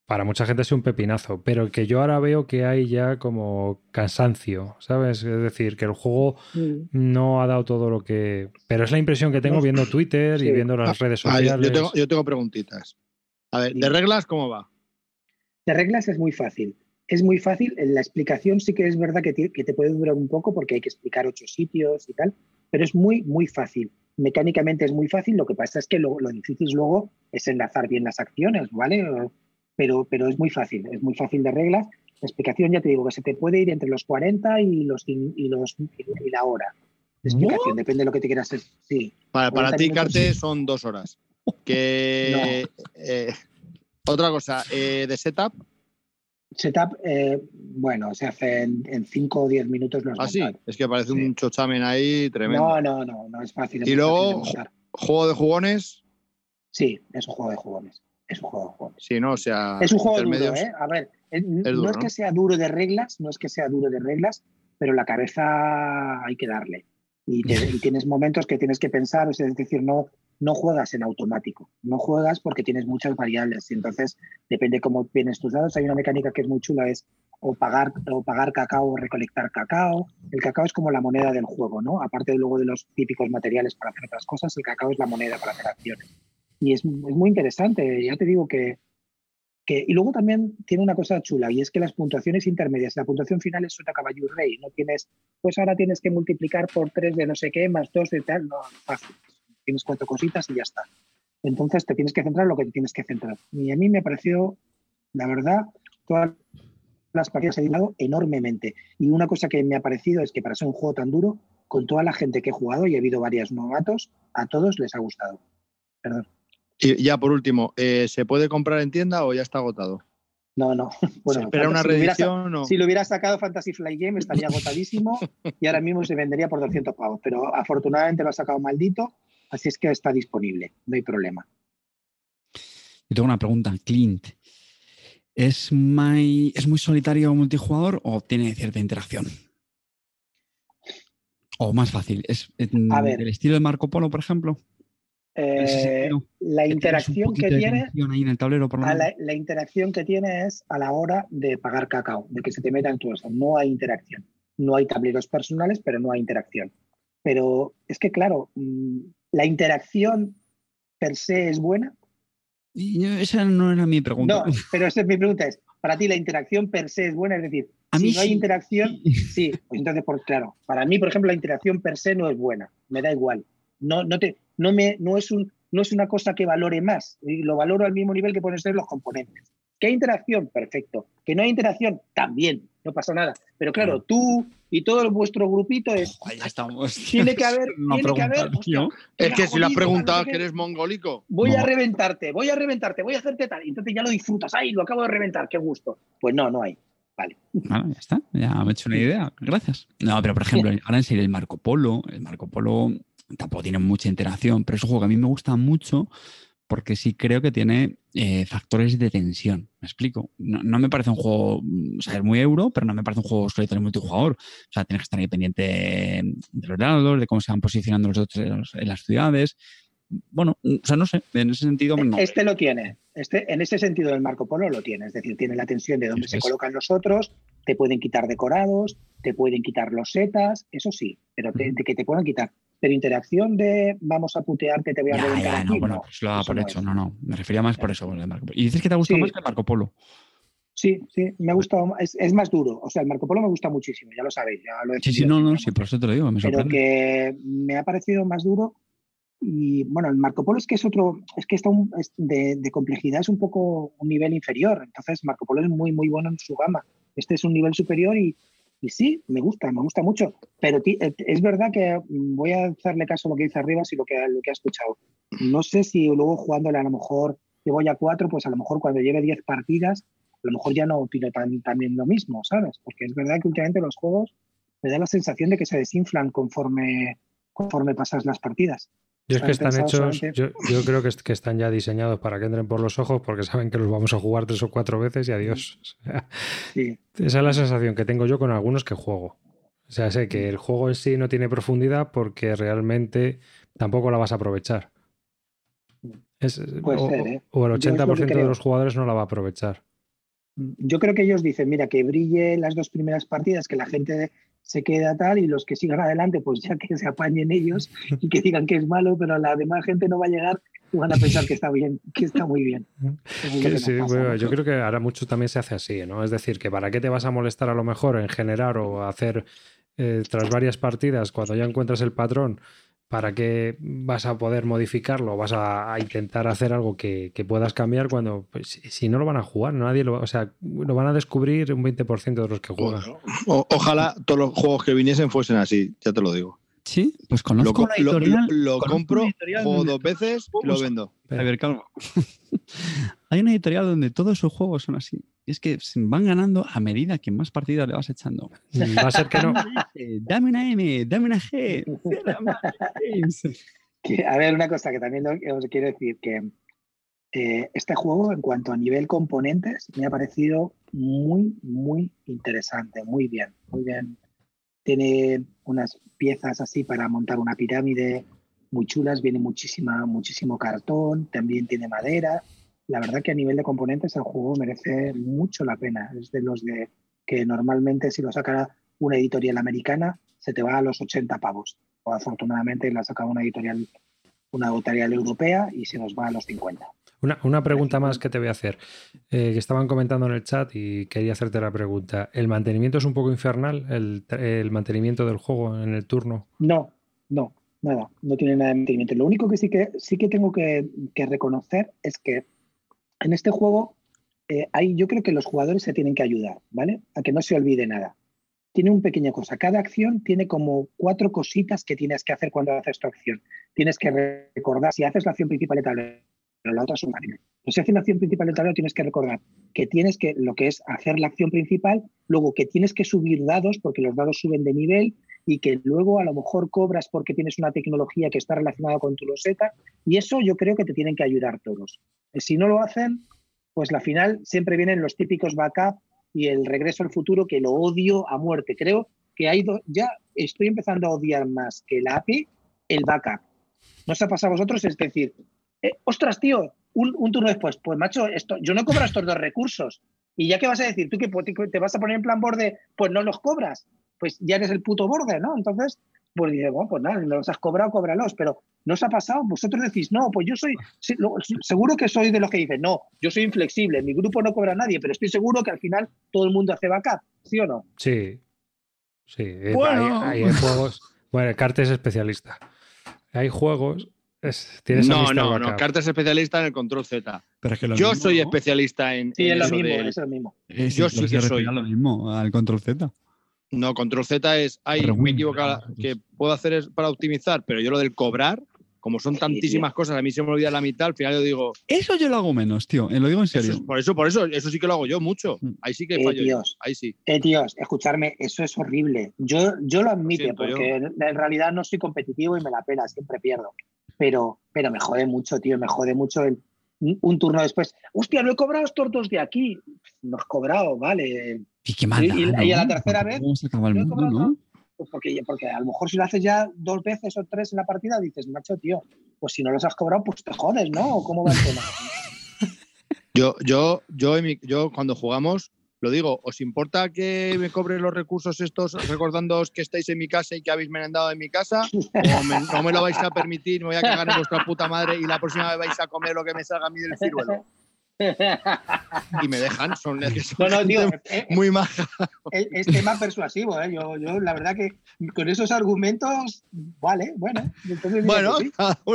Para mucha gente es un pepinazo, pero que yo ahora veo que hay ya como cansancio, ¿sabes? Es decir, que el juego Mm. no ha dado todo lo que... Pero es la impresión que tengo viendo Twitter y viendo las redes Ah, yo- sociales. yo, tengo, yo tengo preguntitas. A ver, ¿de reglas cómo va? De reglas es muy fácil. Es muy fácil. La explicación sí que es verdad que te, que te puede durar un poco porque hay que explicar ocho sitios y tal, pero es muy, muy fácil. mecánicamente es muy fácil, lo que pasa es que lo, lo difícil luego es enlazar bien las acciones, ¿vale? Pero, pero es muy fácil, es muy fácil de reglas. La explicación, ya te digo, que se te puede ir entre los 40 y, los, y, los, y la hora. Explicación, depende de lo que te quieras. Sí. Para, para ti, Carte, son dos horas. Que, eh, otra cosa, eh, de setup. Setup, eh, bueno, se hace en 5 o 10 minutos. Los ah, sí, es que parece un chochamen ahí tremendo. No, no, no, no es fácil. y luego, ¿juego de jugones? Sí, es un juego de jugones. Es un juego de jugones. Sí, no, o sea. Es un juego duro, ¿eh? A ver, no es que sea duro de reglas, no es que sea duro de reglas, pero la cabeza hay que darle. Y, y tienes momentos que tienes que pensar, es decir, no, no juegas en automático, no juegas porque tienes muchas variables y entonces depende cómo vienes tus dados. Hay una mecánica que es muy chula, es o pagar, o pagar cacao o recolectar cacao. El cacao es como la moneda del juego, ¿no? Aparte luego de los típicos materiales para hacer otras cosas, el cacao es la moneda para hacer acciones. Y es, muy interesante, ya te digo que. Y luego también tiene una cosa chula y es que las puntuaciones intermedias, la puntuación final es sota caballo rey, no tienes, pues ahora tienes que multiplicar por tres de no sé qué, más dos de tal, no, fácil tienes cuatro cositas y ya está. Entonces te tienes que centrar en lo que te tienes que centrar. Y a mí me pareció, la verdad, todas las partidas he ayudado enormemente. Y una cosa que me ha parecido es que para ser un juego tan duro, con toda la gente que he jugado y ha habido varios novatos, a todos les ha gustado. Perdón. Y ya por último, eh, ¿se puede comprar en tienda o ya está agotado? No, no. Bueno, espera una reedición? Si lo hubiera sacado Fantasy Flight Game estaría agotadísimo y ahora mismo se vendería por 200 pavos. Pero afortunadamente lo ha sacado maldito Así es que está disponible, no hay problema. Yo tengo una pregunta, Clint. ¿Es muy, ¿Es muy solitario multijugador o tiene cierta interacción? O más fácil, ¿es el estilo de Marco Polo, por ejemplo? Eh, la interacción que tiene en el tablero, la, interacción que tiene es a la hora de pagar cacao, de que se te meta en tu eso. No hay interacción. No hay tableros personales, pero no hay interacción. Pero es que, claro, mm, ¿La interacción per se es buena? esa no era mi pregunta. No, pero esa es mi pregunta. Es, para ti la interacción per se es buena, es decir, si no hay interacción, sí, pues entonces, por, claro, para mí, por ejemplo, la interacción per se no es buena, me da igual. No, no, te, no, me, no, es un, no es una cosa que valore más, lo valoro al mismo nivel que pueden ser los componentes. ¿Que hay interacción? Perfecto. ¿Que no hay interacción? También, no pasa nada. Pero claro, tú y todo vuestro grupito es. ya estamos. Tiene que haber. tiene que haber es que si lo has preguntado que eres mongólico. Voy a reventarte, voy a reventarte, voy a hacerte tal. Y entonces ya lo disfrutas. ¡Ay, lo acabo de reventar! ¡Qué gusto! Pues no, no hay. Vale. ya está, ya me he hecho una idea. Gracias. No, pero por ejemplo, ahora en serio, el Marco Polo, el Marco Polo tampoco tiene mucha interacción, pero es un juego que a mí me gusta mucho porque sí creo que tiene eh, factores de tensión. ¿Me explico? No, me parece un juego, mm, o sea, es muy euro, pero no me parece un juego solitario multijugador. O sea, tienes que estar ahí pendiente de los dados, de cómo se van posicionando los otros en las ciudades. Bueno, mm, o sea, no sé, en ese sentido. No. Este lo tiene. Este, en ese sentido, el Marco Polo lo tiene. Es decir, tiene la tensión de dónde se colocan los otros, te pueden quitar decorados, te pueden quitar los setas, eso sí, pero de que te puedan quitar pero interacción de vamos a putearte, te voy a ya, ya, no, bueno, pues lo por hecho, no, no, me refería más por eso. Y dices que te ha gustado más que el Marco Polo. Sí, sí, me ha gustado, es, es, más duro. O sea, el Marco Polo me gusta muchísimo, ya lo sabéis. Ya lo he sí, sí, no, no, sí, por eso te lo digo, me Pero que me ha parecido más duro. Y bueno, el Marco Polo es que es otro, es que está un, de, de, complejidad es un poco un nivel inferior. Entonces, Marco Polo es muy, muy bueno en su gama. Este es un nivel superior y, y sí, me gusta, me gusta mucho. Pero eh, es verdad que mm, voy a hacerle caso a lo que dice arriba y lo que, lo que ha escuchado. No sé si luego jugándole a lo mejor que voy a cuatro, pues a lo mejor cuando lleve diez partidas, a lo mejor ya no opino tan, también lo mismo, ¿sabes? Porque es verdad que últimamente los juegos me da la sensación de que se desinflan conforme, conforme pasas las partidas. Yo es que están hechos, yo, creo que, que, están ya diseñados para que entren por los ojos porque saben que los vamos a jugar tres o cuatro veces y adiós. Esa es la sensación que tengo yo con algunos que juego. O sea, sé que el juego en sí no tiene profundidad porque realmente tampoco la vas a aprovechar. Es, ¿eh? o, el 80% de los jugadores no la va a aprovechar. Yo creo que ellos dicen, mira, que brille las dos primeras partidas, que la gente se queda tal y los que sigan adelante, pues ya que se apañen ellos y que digan que es malo, pero la demás gente no va a llegar y van a pensar que está bien, que está muy bien. yo creo que ahora mucho también se hace así, ¿no? Es decir, que para qué te vas a molestar a lo mejor en generar o hacer eh, tras varias partidas, cuando ya encuentras el patrón, ¿para qué vas a poder modificarlo? ¿Vas a, a intentar hacer algo que, que puedas cambiar cuando, pues, si- si no lo van a jugar? Nadie lo, o sea, lo van a descubrir un 20% de los que juegan. O- ojalá todos los juegos que viniesen fuesen así, ya te lo digo. Sí, pues conozco co- una lo- lo- editorial. lo compro, una editorial juego dos veces y lo vendo. A ver, calma. Hay una editorial donde todos sus juegos son así. Y es que se van ganando a medida que más partidas le vas echando. Va a ser que no. Dame una M, dame una G. Que, a ver, una cosa que también os quiero decir, que eh, este juego, en cuanto a nivel componentes, me ha parecido muy, muy interesante, muy bien, muy bien. Tiene unas piezas así para montar una pirámide muy chulas, viene muchísima, muchísimo cartón, también tiene madera. La verdad que a nivel de componentes el juego merece mucho la pena. Es de los de que normalmente si lo sacara una editorial americana se te va a los 80 pavos. O afortunadamente la saca una editorial, una editorial europea y se nos va a los 50. Una, una pregunta más que te voy a hacer. Eh, que estaban comentando en el chat y quería hacerte la pregunta. ¿El mantenimiento es un poco infernal? ¿El, el mantenimiento del juego en el turno? No, no, nada, no tiene nada de mantenimiento. Lo único que sí que, sí que tengo que, que reconocer es que en este juego eh, hay, yo creo que los jugadores se tienen que ayudar, ¿vale? A que no se olvide nada. Tiene una pequeña cosa. Cada acción tiene como cuatro cositas que tienes que hacer cuando haces tu acción. Tienes que recordar, si haces la acción principal de tablero, la otra es un marino. Pues si haces la acción principal del tablero, tienes que recordar que tienes que, lo que es hacer la acción principal, luego que tienes que subir dados, porque los dados suben de nivel, y que luego a lo mejor cobras porque tienes una tecnología que está relacionada con tu loseta, y eso yo creo que te tienen que ayudar todos. Eh, Si no lo hacen, pues la final siempre vienen los típicos backup y el regreso al futuro que lo odio a muerte. Creo que hay ya estoy empezando a odiar más que la API el backup. ¿No os ha pasado a vosotros? Es decir, eh, ostras, tío, un, turno después, pues macho, esto, yo no cobro estos dos recursos. ¿Y ya qué vas a decir? ¿Tú que te vas a poner en plan borde? Pues no los cobras. Pues ya eres el puto borde, ¿no? Entonces, pues dices, bueno, pues nada, no los has cobrado, cóbralos. Pero ¿no os ha pasado? Vosotros decís, no, pues yo soy, sí, seguro que soy de los que dicen, no, yo soy inflexible, mi grupo no cobra nadie, pero estoy seguro que al final todo el mundo hace backup, ¿sí o no? Sí. Sí. Eh, Bueno. Hay, hay juegos. Bueno, Carte es especialista. Hay juegos. es- tienes No, no, no. Carta es especialista en el control Z. Pero es que lo Yo mismo, soy ¿no? especialista en, Sí, en es lo mismo, es lo mismo. Eh, Yo sí se que soy. a lo mismo, al control Z. No, control Z es. Ay, Rewind, me he equivocado. digamos, Que puedo hacer es para optimizar, pero yo lo del cobrar, como son Sí, tantísimas cosas, a mí se me olvida la mitad. Al final yo digo, Eso yo lo hago menos, tío. eh, Lo digo en eso serio. es- por eso, por eso, eso sí que lo hago yo mucho. Mm. Ahí sí que Eh, fallo yo. Dios. Ahí sí. Eh, tíos, escucharme, eso es horrible. Yo, yo lo admito, siento porque en en realidad no soy competitivo y me la pela, siempre pierdo. Pero, pero me jode mucho, tío, me jode mucho el, un turno después. Hostia, lo he cobrado estos dos de aquí. No has cobrado, vale. Y qué mal. Y- y- y a la tercera vez, ¿Cómo se acaba el mundo, no? Pues porque, porque a lo mejor si lo haces ya dos veces o tres en la partida, dices, macho, tío, pues si no los has cobrado, pues te jodes, ¿no? ¿O ¿Cómo va el tema? Yo, yo, yo, yo cuando jugamos, lo digo, ¿os importa que me cobre los recursos estos recordándoos que estáis en mi casa y que habéis merendado en mi casa? ¿O me- no me lo vais a permitir? Me voy a cagar en vuestra puta madre y la próxima vez vais a comer lo que me salga a mí del ciruelo. Y me dejan, son, es No, no, tío, eh, eh, muy maja. es, es tema persuasivo, ¿eh? Yo, yo, la verdad que con esos argumentos, vale, bueno. Bueno, sí.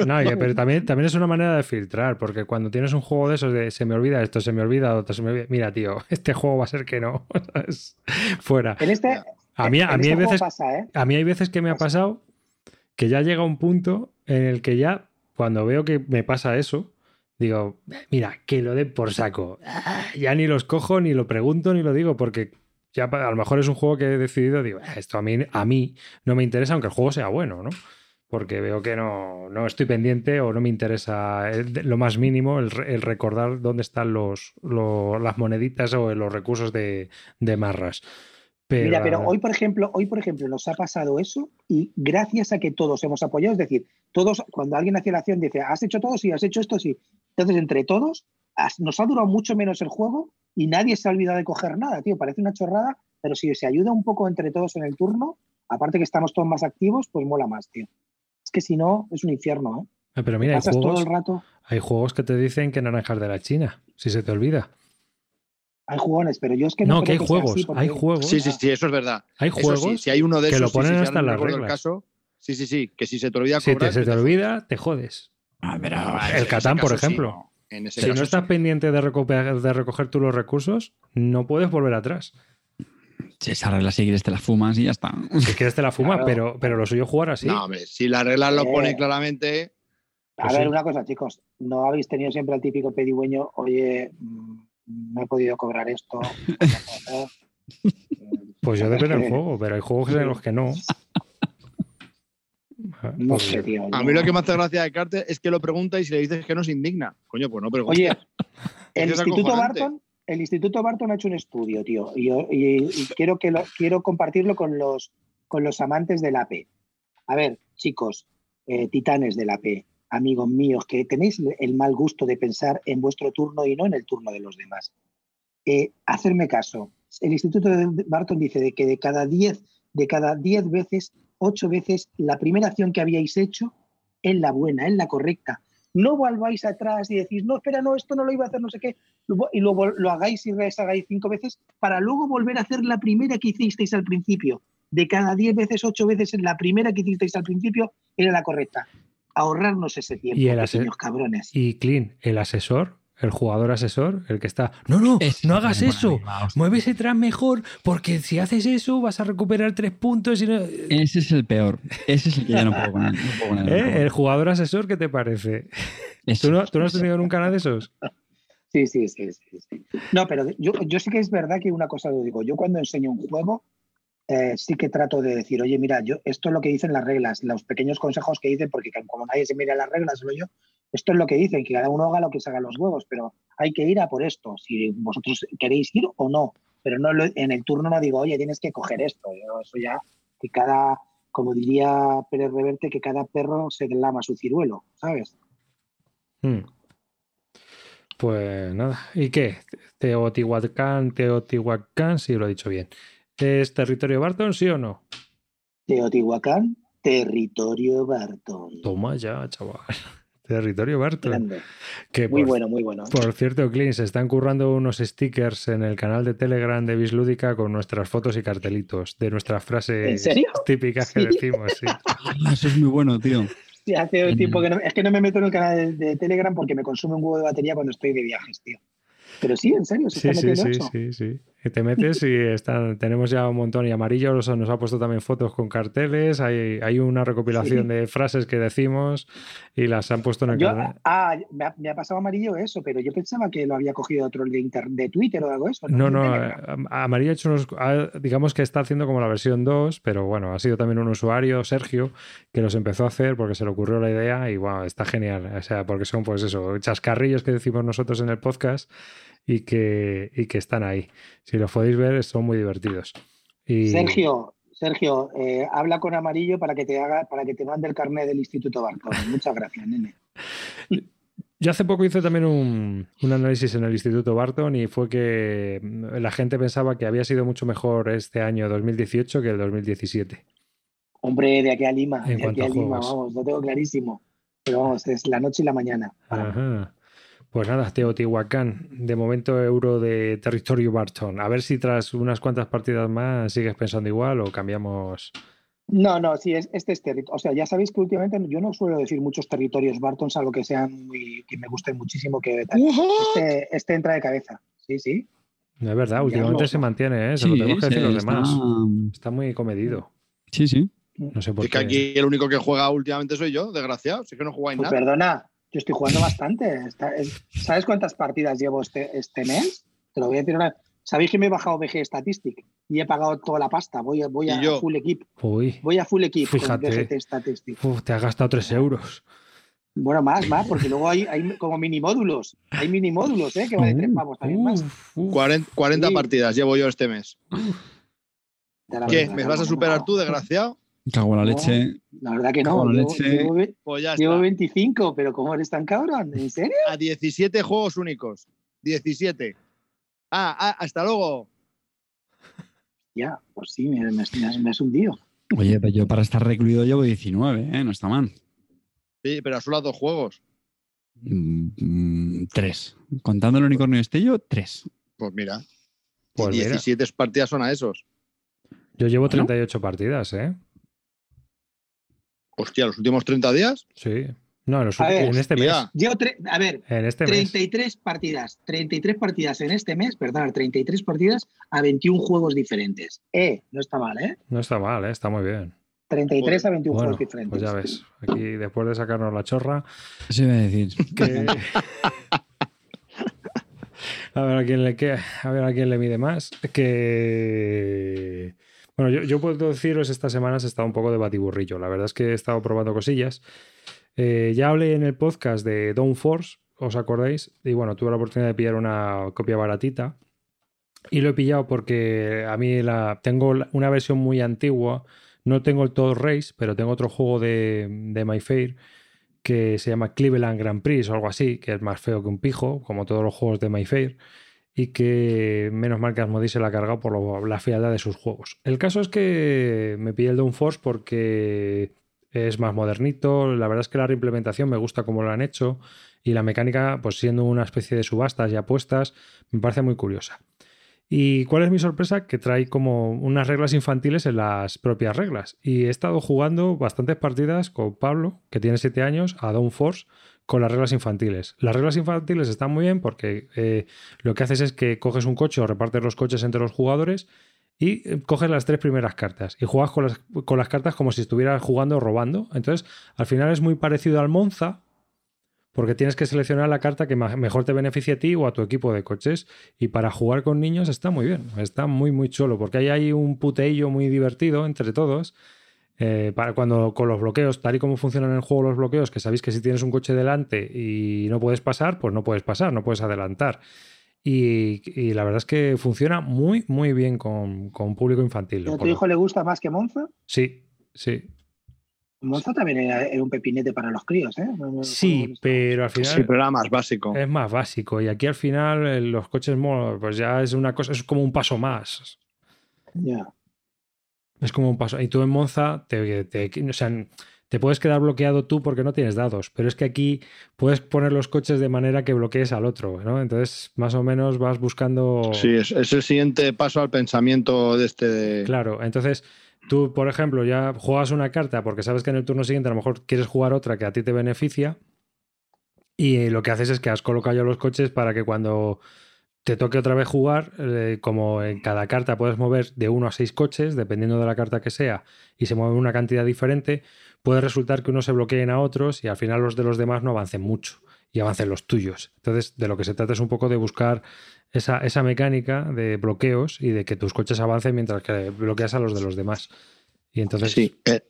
No, oye, pero también, también es una manera de filtrar, porque cuando tienes un juego de esos de se me olvida esto, se me olvida otro, se me olvida. Mira, tío, este juego va a ser que no. ¿sabes? Fuera. En este. A mí, en a mí este hay veces pasa, ¿eh? A mí hay veces que me ha pasado que ya llega un punto en el que ya, cuando veo que me pasa eso, digo, mira, que lo den por saco. Ah, Ya ni los cojo, ni lo pregunto, ni lo digo, porque ya a lo mejor es un juego que he decidido, digo, "Ah, esto a mí, a mí no me interesa, aunque el juego sea bueno, ¿no? Porque veo que no, no estoy pendiente o no me interesa el- lo más mínimo el, re- el recordar dónde están los, lo- las moneditas o los recursos de, de marras. Pero, Mira, pero hoy, por ejemplo, hoy, por ejemplo, nos ha pasado eso y gracias a que todos hemos apoyado, es decir, todos, cuando alguien hace la acción, dice, has hecho todo, sí, has hecho esto, sí. Entonces, entre todos, nos ha durado mucho menos el juego y nadie se ha olvidado de coger nada, tío. Parece una chorrada, pero si se ayuda un poco entre todos en el turno, aparte que estamos todos más activos, pues mola más, tío. Es que si no, es un infierno, ¿eh? Ah, Pero mira, hay juegos, todo el rato. Hay juegos que te dicen que naranjas de la China, si se te olvida. Hay jugones, pero yo es que no, No, que hay juegos, así, porque- hay juegos, Sí, sí, sí, eso es verdad. hay Eso juegos sí, si hay uno de que esos, lo sí, ponen sí, sí, hasta no las reglas. caso, Sí, sí, sí. Que si se te olvida Si cobrar. te, se te olvida, te jodes. Ah, pero Ah, el Catán, por sí. ejemplo. En ese Si no estás sí. pendiente de recoger, de recoger tú los recursos, no puedes volver atrás. si esa regla si quieres te la fumas y ya está. Si quieres te la fuma, Claro. pero, pero lo suyo jugar así. No, hombre, si la regla lo Eh. pone claramente. A Pues ver, sí. una cosa, chicos. No habéis tenido siempre al típico pedigüeño, oye, mm, no he podido cobrar esto. Pues yo depende del Eh, juego, pero hay juegos en los que no. No pues- sé, tío. A mí lo que me hace gracia de Carter es que lo pregunta y si le dices que no se indigna. Coño, pues no pregunta. Oye, el Instituto. Barton, el Instituto Barton ha hecho un estudio, tío, y, yo- y- y quiero que lo, quiero compartirlo con los con los amantes del AP. A ver, chicos, eh, titanes del AP, amigos míos, que tenéis el mal gusto de pensar en vuestro turno y no en el turno de los demás. Eh, hacerme caso. El Instituto de Barton dice de que de cada 10 de cada 10 veces, 8 veces, la primera acción que habíais hecho es la buena, es la correcta. No volváis atrás y decís, no, espera, no, esto no lo iba a hacer, no sé qué, y luego lo hagáis y deshagáis cinco veces para luego volver a hacer la primera que hicisteis al principio. De cada 10 veces, 8 veces, la primera que hicisteis al principio era la correcta. Ahorrarnos ese tiempo, Y el pequeños cabrones. Y Clean, el asesor, el jugador asesor, el que está. No, no, no hagas eso. hostia. Mueve ese tras mejor, porque si haces eso vas a recuperar tres puntos. Y no... Ese es el peor. Ese es el que ya no puedo con él. no puedo. ¿Eh? El jugador asesor, ¿qué te parece? ¿Tú no, ¿Tú no has tenido nunca nada de esos? Sí, sí, sí, sí, sí. No, pero yo, yo sí que es verdad que una cosa lo digo. Yo cuando enseño un juego, eh, sí que trato de decir, oye, mira, yo esto es lo que dicen las reglas, los pequeños consejos que dicen, porque como nadie se mira las reglas, solo yo, esto es lo que dicen, que cada uno haga lo que se haga los huevos, pero hay que ir a por esto, si vosotros queréis ir o no. Pero no lo- en el turno no digo, oye, tienes que coger esto. Yo, eso ya, que cada, como diría Pérez Reverte, que cada perro se lama su ciruelo, ¿sabes? Hmm. Pues nada. ¿Y qué? Teotihuacán, Teotihuacán, sí lo he dicho bien. ¿Es territorio Barton, sí o no? Teotihuacán, territorio Barton. Toma ya, chaval. Territorio Barton. Grande. Que Muy por, bueno, muy bueno. por cierto, Clint, se están currando unos stickers en el canal de Telegram de Bislúdica con nuestras fotos y cartelitos de nuestras frases típicas que Sí. decimos. sí. Ah, Eso es muy bueno, tío. Sí, hace Mm. tiempo que no, es que no me meto en el canal de, de Telegram porque me consume un huevo de batería cuando estoy de viajes, tío. Pero sí, en serio, se Sí, está sí, metiendo sí, eso. sí, sí. Y te metes y están, tenemos ya un montón. Y Amarillo nos, ha puesto también fotos con carteles. Hay, hay una recopilación Sí. de frases que decimos y las han puesto en el Yo- canal. ah, me ha, me ha pasado amarillo eso, pero yo pensaba que lo había cogido otro de, inter- de Twitter o algo de eso. No, no, Telegram. eh, Amarillo ha hecho unos, digamos que está haciendo como la versión 2, pero bueno, ha sido también un usuario, Sergio, que los empezó a hacer porque se le ocurrió la idea y bueno, está genial. O sea, porque son pues eso, chascarrillos que decimos nosotros en el podcast y que, y que están ahí. Si los podéis ver, son muy divertidos. Y, Sergio, Sergio, eh, habla con amarillo para que te haga, para que te mande el carnet del Instituto Barton. Muchas gracias, nene. Yo hace poco hice también un, un análisis en el Instituto Barton y fue que la gente pensaba que había sido mucho mejor este año 2018 que el 2017. Hombre, de aquí a Lima, En de aquí a a Lima, vamos, lo tengo clarísimo. Pero vamos, es la noche y la mañana. Ajá. Pues nada, Teotihuacán, de momento euro de territorio Barton. A ver si tras unas cuantas partidas más sigues pensando igual o cambiamos. No, no, sí, es, este es territorio. O sea, ya sabéis que últimamente yo no suelo decir muchos territorios Barton, salvo que sean muy, que me gusten muchísimo. que tal. este, este entra de cabeza. Sí, sí. No es verdad, últimamente lo- se mantiene, ¿eh? se Sí, lo tenemos que decir los está- demás. Está muy comedido. Sí, sí. No sé por Es que qué. aquí el único que juega últimamente soy yo, desgraciado. Si es que no jugáis Pues nada. perdona, yo estoy jugando bastante. Está- es- ¿Sabes cuántas partidas llevo este, este mes? Te lo voy a decir una Sabéis que me he bajado BG Statistic y he pagado toda la pasta. Voy a, voy a yo. full equip. Uy, Voy a full equip Fíjate. con BGT Statistic. uf, te has gastado 3 euros. Bueno, más, más, porque luego hay, hay como mini módulos. Hay mini módulos, ¿eh? Que vale tres pavos también más. Uf, uf. 40, 40 Sí. partidas llevo yo este mes. ¿Qué? ¿Me vas a superar tú, desgraciado? Cago en la No. leche. La verdad que no. Cago en Llevo, leche. llevo ve- Pues ya llevo está. 25, pero ¿cómo eres tan cabrón? ¿En serio? A 17 juegos únicos. 17. Ah, ah, hasta luego. Ya, pues sí, me, me, me has- me has hundido. Oye, pero yo para estar recluido llevo 19, ¿eh? No está mal. Sí, pero solo a dos juegos. Mm, mm, tres. Contando el unicornio Estello, tres. Pues mira. Pues mira. 17 partidas son a esos. Yo llevo Bueno. 38 partidas, ¿eh? Hostia, ¿los últimos 30 días? Sí. No, en, los A ver, en este mes. tre- a ver, En este mes. 33 partidas, 33 partidas en este mes, perdón, 33 partidas a 21 juegos diferentes. Eh, no está mal, ¿eh? No está mal, ¿eh? está muy bien. 33 a 21 Bueno, juegos diferentes. pues ya ves. Aquí, después de sacarnos la chorra, iba a decir. que... a ver a quién le queda, a ver a quién le mide más. Que bueno, yo, puedo deciros estas semanas he estado un poco de batiburrillo. La verdad es que he estado probando cosillas. Eh, ya hablé en el podcast de Dawn Force, ¿os acordáis? Y bueno, tuve la oportunidad de pillar una copia baratita. Y lo he pillado porque a mí la, tengo una versión muy antigua. No tengo el Todd Race, pero tengo otro juego de, de My Fair que se llama Cleveland Grand Prix o algo así, que es más feo que un pijo, como todos los juegos de My Fair, y que menos mal que se la ha cargado por la fealdad de sus juegos. El caso es que me pillé el Dawn Force porque es más modernito, la verdad es que la reimplementación me gusta como lo han hecho y la mecánica, pues siendo una especie de subastas y apuestas, me parece muy curiosa. ¿Y cuál es mi sorpresa? Que trae como unas reglas infantiles en las propias reglas. Y he estado jugando bastantes partidas con Pablo, que tiene 7 años, a Dawn Force, con las reglas infantiles. Las reglas infantiles están muy bien porque eh, lo que haces es que coges un coche o repartes los coches entre los jugadores y eh, coges las tres primeras cartas y juegas con las, con las cartas como si estuvieras jugando o robando. Entonces, al final es muy parecido al Monza, porque tienes que seleccionar la carta que mejor te beneficie a ti o a tu equipo de coches. Y para jugar con niños está muy bien, está muy, muy chulo, porque ahí hay un puteillo muy divertido entre todos. Eh, para cuando con los bloqueos, tal y como funcionan en el juego los bloqueos, que sabéis que si tienes un coche delante y no puedes pasar, pues no puedes pasar, no puedes adelantar. Y, y la verdad es que funciona muy, muy bien con, con público infantil. ¿A tu hijo le gusta más que Monza? Sí, sí. Monza también era, un pepinete para los críos, ¿eh? No- no Sí, pero al final Sí, pero era más básico. es más básico. Y aquí al final eh, los coches, pues ya es una cosa, es como un paso más. Ya. Es como un paso. Y tú en Monza, te, te- o sea, te puedes quedar bloqueado tú porque no tienes dados, pero es que aquí puedes poner los coches de manera que bloquees al otro, ¿no? Entonces, más o menos vas buscando. Sí, es, es el siguiente paso al pensamiento de este. de- Claro, entonces tú, por ejemplo, ya juegas una carta porque sabes que en el turno siguiente a lo mejor quieres jugar otra que a ti te beneficia y lo que haces es que has colocado ya los coches para que cuando te toque otra vez jugar, eh, como en cada carta puedes mover de uno a seis coches, dependiendo de la carta que sea, y se mueve una cantidad diferente, puede resultar que unos se bloqueen a otros y al final los de los demás no avancen mucho y avancen los tuyos. Entonces, de lo que se trata es un poco de buscar esa, esa mecánica de bloqueos y de que tus coches avancen mientras que bloqueas a los de los demás. Y entonces, Sí, eh,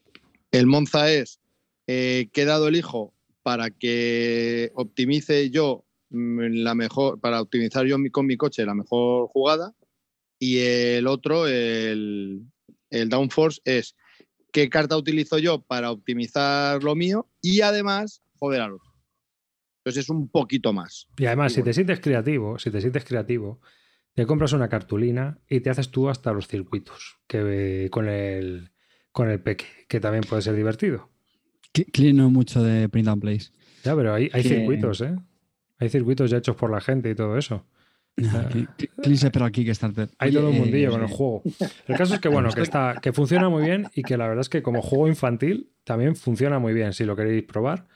el Monza es eh, he dado el hijo para que optimice yo la mejor, para optimizar yo mi- con mi coche la mejor jugada. Y el otro, el, el Downforce, es qué carta utilizo yo para optimizar lo mío y además joder al otro. Entonces es un poquito más. y además, Y si te sientes creativo, si te sientes creativo, te compras una cartulina y te haces tú hasta los circuitos que con el con el peque, que también puede ser divertido. Clean no mucho de print and place. Ya, pero hay, hay Que- circuitos, ¿eh? Hay circuitos ya hechos por la gente y todo eso. Clean se pero aquí que Kickstarter. Hay todo un eh, mundillo con el juego. El caso es que, bueno, que, está, que funciona muy bien y que la verdad es que como juego infantil también funciona muy bien si lo queréis probar.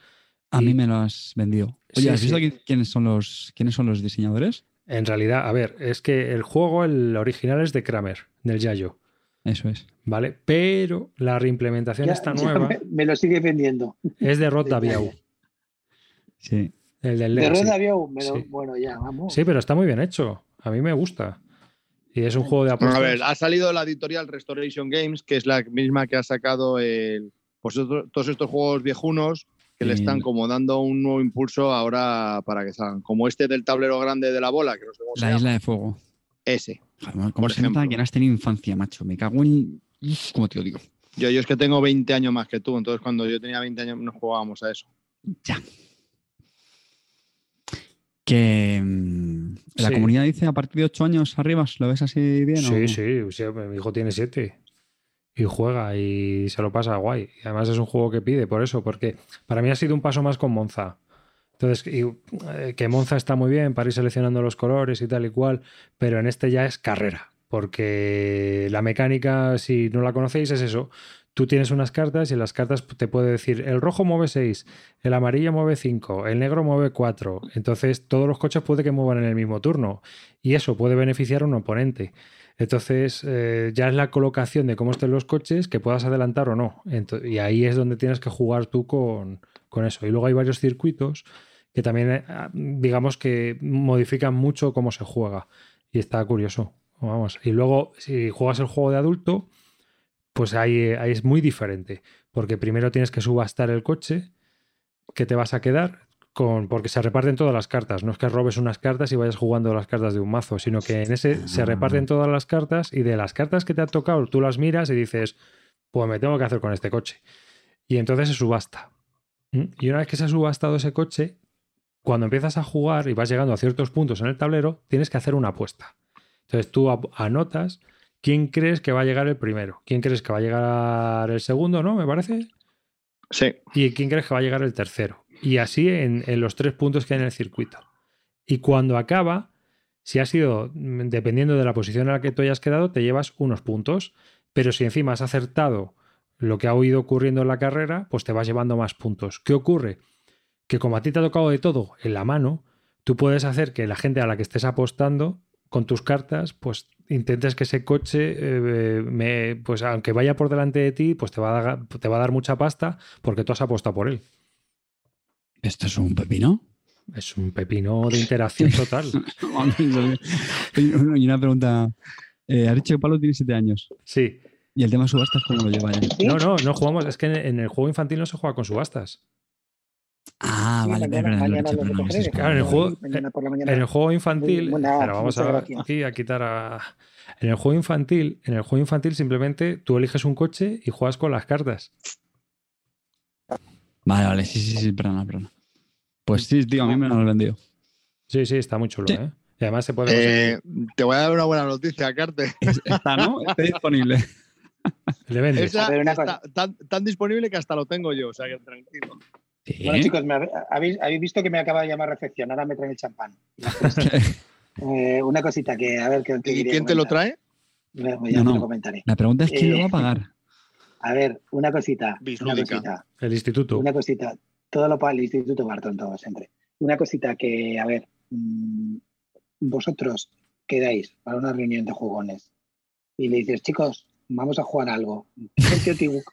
A y- mí me lo has vendido. Oye, Sí, ¿has visto sí. quiénes son los quiénes son los diseñadores? En realidad, a ver, es que el juego, el original es de Kramer, del Yayo, Eso es. ¿vale? Pero la reimplementación Ya- esta ya nueva me, me lo sigue vendiendo. es de Rod Daviau. Sí. El del De Legacy. Red Aviau, me lo- Sí. bueno, ya, vamos. Sí, pero está muy bien hecho. A mí me gusta. Y es un juego de apuestas. A ver, ha salido la editorial Restoration Games, que es la misma que ha sacado el, pues otro- todos estos juegos viejunos que le están como dando un nuevo impulso ahora para que salgan. Como este del tablero grande de la bola, que no sé cómo se La llama. isla de fuego. Ese. Joder, ¿Cómo Por se nota que no has tenido infancia, macho? Me cago en. Uf, ¿Cómo te lo digo? Yo, yo es que tengo 20 años más que tú, entonces cuando yo tenía 20 años no jugábamos a eso. Ya. Que mm, la Sí. comunidad dice a partir de 8 años arriba, ¿lo ves así bien? Sí, o- sí, sí, mi hijo tiene siete y juega y se lo pasa guay. Y además es un juego que pide por eso, porque para mí ha sido un paso más con Monza. Entonces, y, eh, que Monza está muy bien para ir seleccionando los colores y tal y cual, pero en este ya es carrera, porque la mecánica, si no la conocéis, es eso. Tú tienes unas cartas y en las cartas te puede decir el rojo mueve 6, el amarillo mueve 5, el negro mueve 4. Entonces todos los coches puede que muevan en el mismo turno y eso puede beneficiar a un oponente. Entonces eh, ya es la colocación de cómo estén los coches que puedas adelantar o no. y ahí es donde tienes que jugar tú con, con eso. Y luego hay varios circuitos que también, eh, digamos que modifican mucho cómo se juega. Y está curioso. Vamos. Y luego, si juegas el juego de adulto, pues ahí, ahí es muy diferente. Porque primero tienes que subastar el coche que te vas a quedar. Con, porque se reparten todas las cartas. No es que robes unas cartas y vayas jugando las cartas de un mazo, sino que en ese se reparten todas las cartas y de las cartas que te han tocado, tú las miras y dices, pues me tengo que hacer con este coche. Y entonces se subasta. ¿Mm? Y una vez que se ha subastado ese coche, cuando empiezas a jugar y vas llegando a ciertos puntos en el tablero, tienes que hacer una apuesta. Entonces tú anotas quién crees que va a llegar el primero, quién crees que va a llegar el segundo, ¿no? Me parece. Sí. Y quién crees que va a llegar el tercero. Y así en, los tres puntos que hay en el circuito. Y cuando acaba, si ha sido, dependiendo de la posición en la que tú hayas quedado, te llevas unos puntos. Pero si encima has acertado lo que ha ido ocurriendo en la carrera, pues te vas llevando más puntos. ¿Qué ocurre? Que como a ti te ha tocado de todo en la mano, tú puedes hacer que la gente a la que estés apostando con tus cartas, pues intentes que ese coche, eh, me, pues aunque vaya por delante de ti, pues te va, a dar, te va a dar mucha pasta porque tú has apostado por él. ¿Esto es un pepino? Es un pepino de interacción total. y una pregunta. Eh, has dicho que Pablo tiene siete años. Sí. ¿Y el tema subastas cómo lo lleva ya? No, no, no jugamos. Es que en el juego infantil no se juega con subastas. Ah, vale, Claro, en el juego, en el juego infantil, pero vamos a, aquí a quitar a. En el juego infantil, en el juego infantil simplemente tú eliges un coche y juegas con las cartas. Vale, vale, sí, sí, sí, perdona, perdona. Pues sí, tío, a mí me lo han vendido. Sí, sí, está muy chulo, ¿eh? Y además se puede. Eh, te voy a dar una buena noticia, Carte. Está, ¿no? Está disponible. Le vendes. está tan, tan, disponible que hasta lo tengo yo, o sea que tranquilo. Bueno, chicos, habéis, visto que me acaba de llamar recepción, ahora me traen el champán. Eh, una cosita que, a ver, ¿qué, ¿Y quién te lo trae? Ya no, lo comentaré. La pregunta es quién lo va a eh, pagar. A ver, una cosita. Una cosita. El instituto. Una cosita. Todo lo para el instituto Barton, todo siempre. Una cosita que, a ver, mm, vosotros quedáis para una reunión de jugones y le dices, chicos, vamos a jugar algo.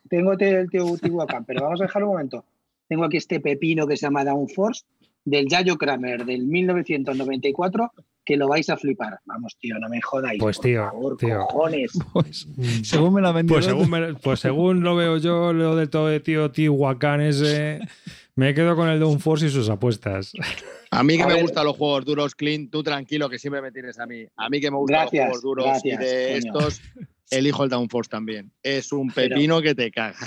Tengo el tío Tihuacán, pero vamos a dejar un momento tengo aquí este pepino que se llama Downforce del Yayo Kramer del 1994 que lo vais a flipar. Vamos, tío, no me jodáis. Pues tío, tío. cojones. Pues, según me la vendido. Pues según, pues según lo veo yo, lo del todo de tío Tihuacán ese, me quedo con el Downforce y sus apuestas. A mí que me gustan los juegos duros, clean, tú tranquilo que siempre me tienes a mí. A mí que me gustan los juegos duros y de estos elijo el Downforce también. Es un pepino que te caga.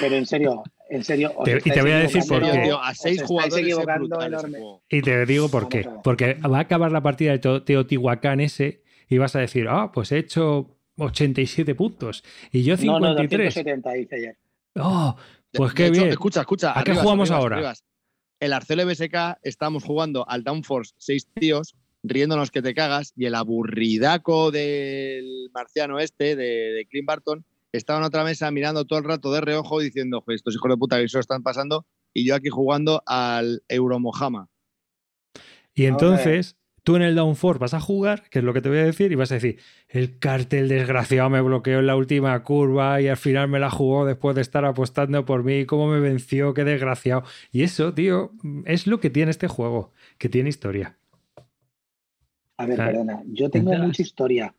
Pero en serio, en serio. y te voy a decir por qué. a seis jugadores Y te digo por qué. Porque va a acabar la partida de Teotihuacán ese y vas a decir, ah, pues he hecho 87 puntos. Y yo 53. No, no, dice ayer. Oh, pues qué bien. Escucha, escucha. ¿A qué jugamos ahora? El Arcelo BSK estamos jugando al Downforce seis tíos riéndonos que te cagas y el aburridaco del marciano este, de, de Clint Barton, estaba en otra mesa mirando todo el rato de reojo diciendo, estos hijos de puta que eso están pasando y yo aquí jugando al Euromojama. Y entonces, tú en el Downforce vas a jugar, que es lo que te voy a decir, y vas a decir, el cartel desgraciado me bloqueó en la última curva y al final me la jugó después de estar apostando por mí, cómo me venció, qué desgraciado. Y eso, tío, es lo que tiene este juego, que tiene historia. A ver, perdona, yo tengo mucha historia.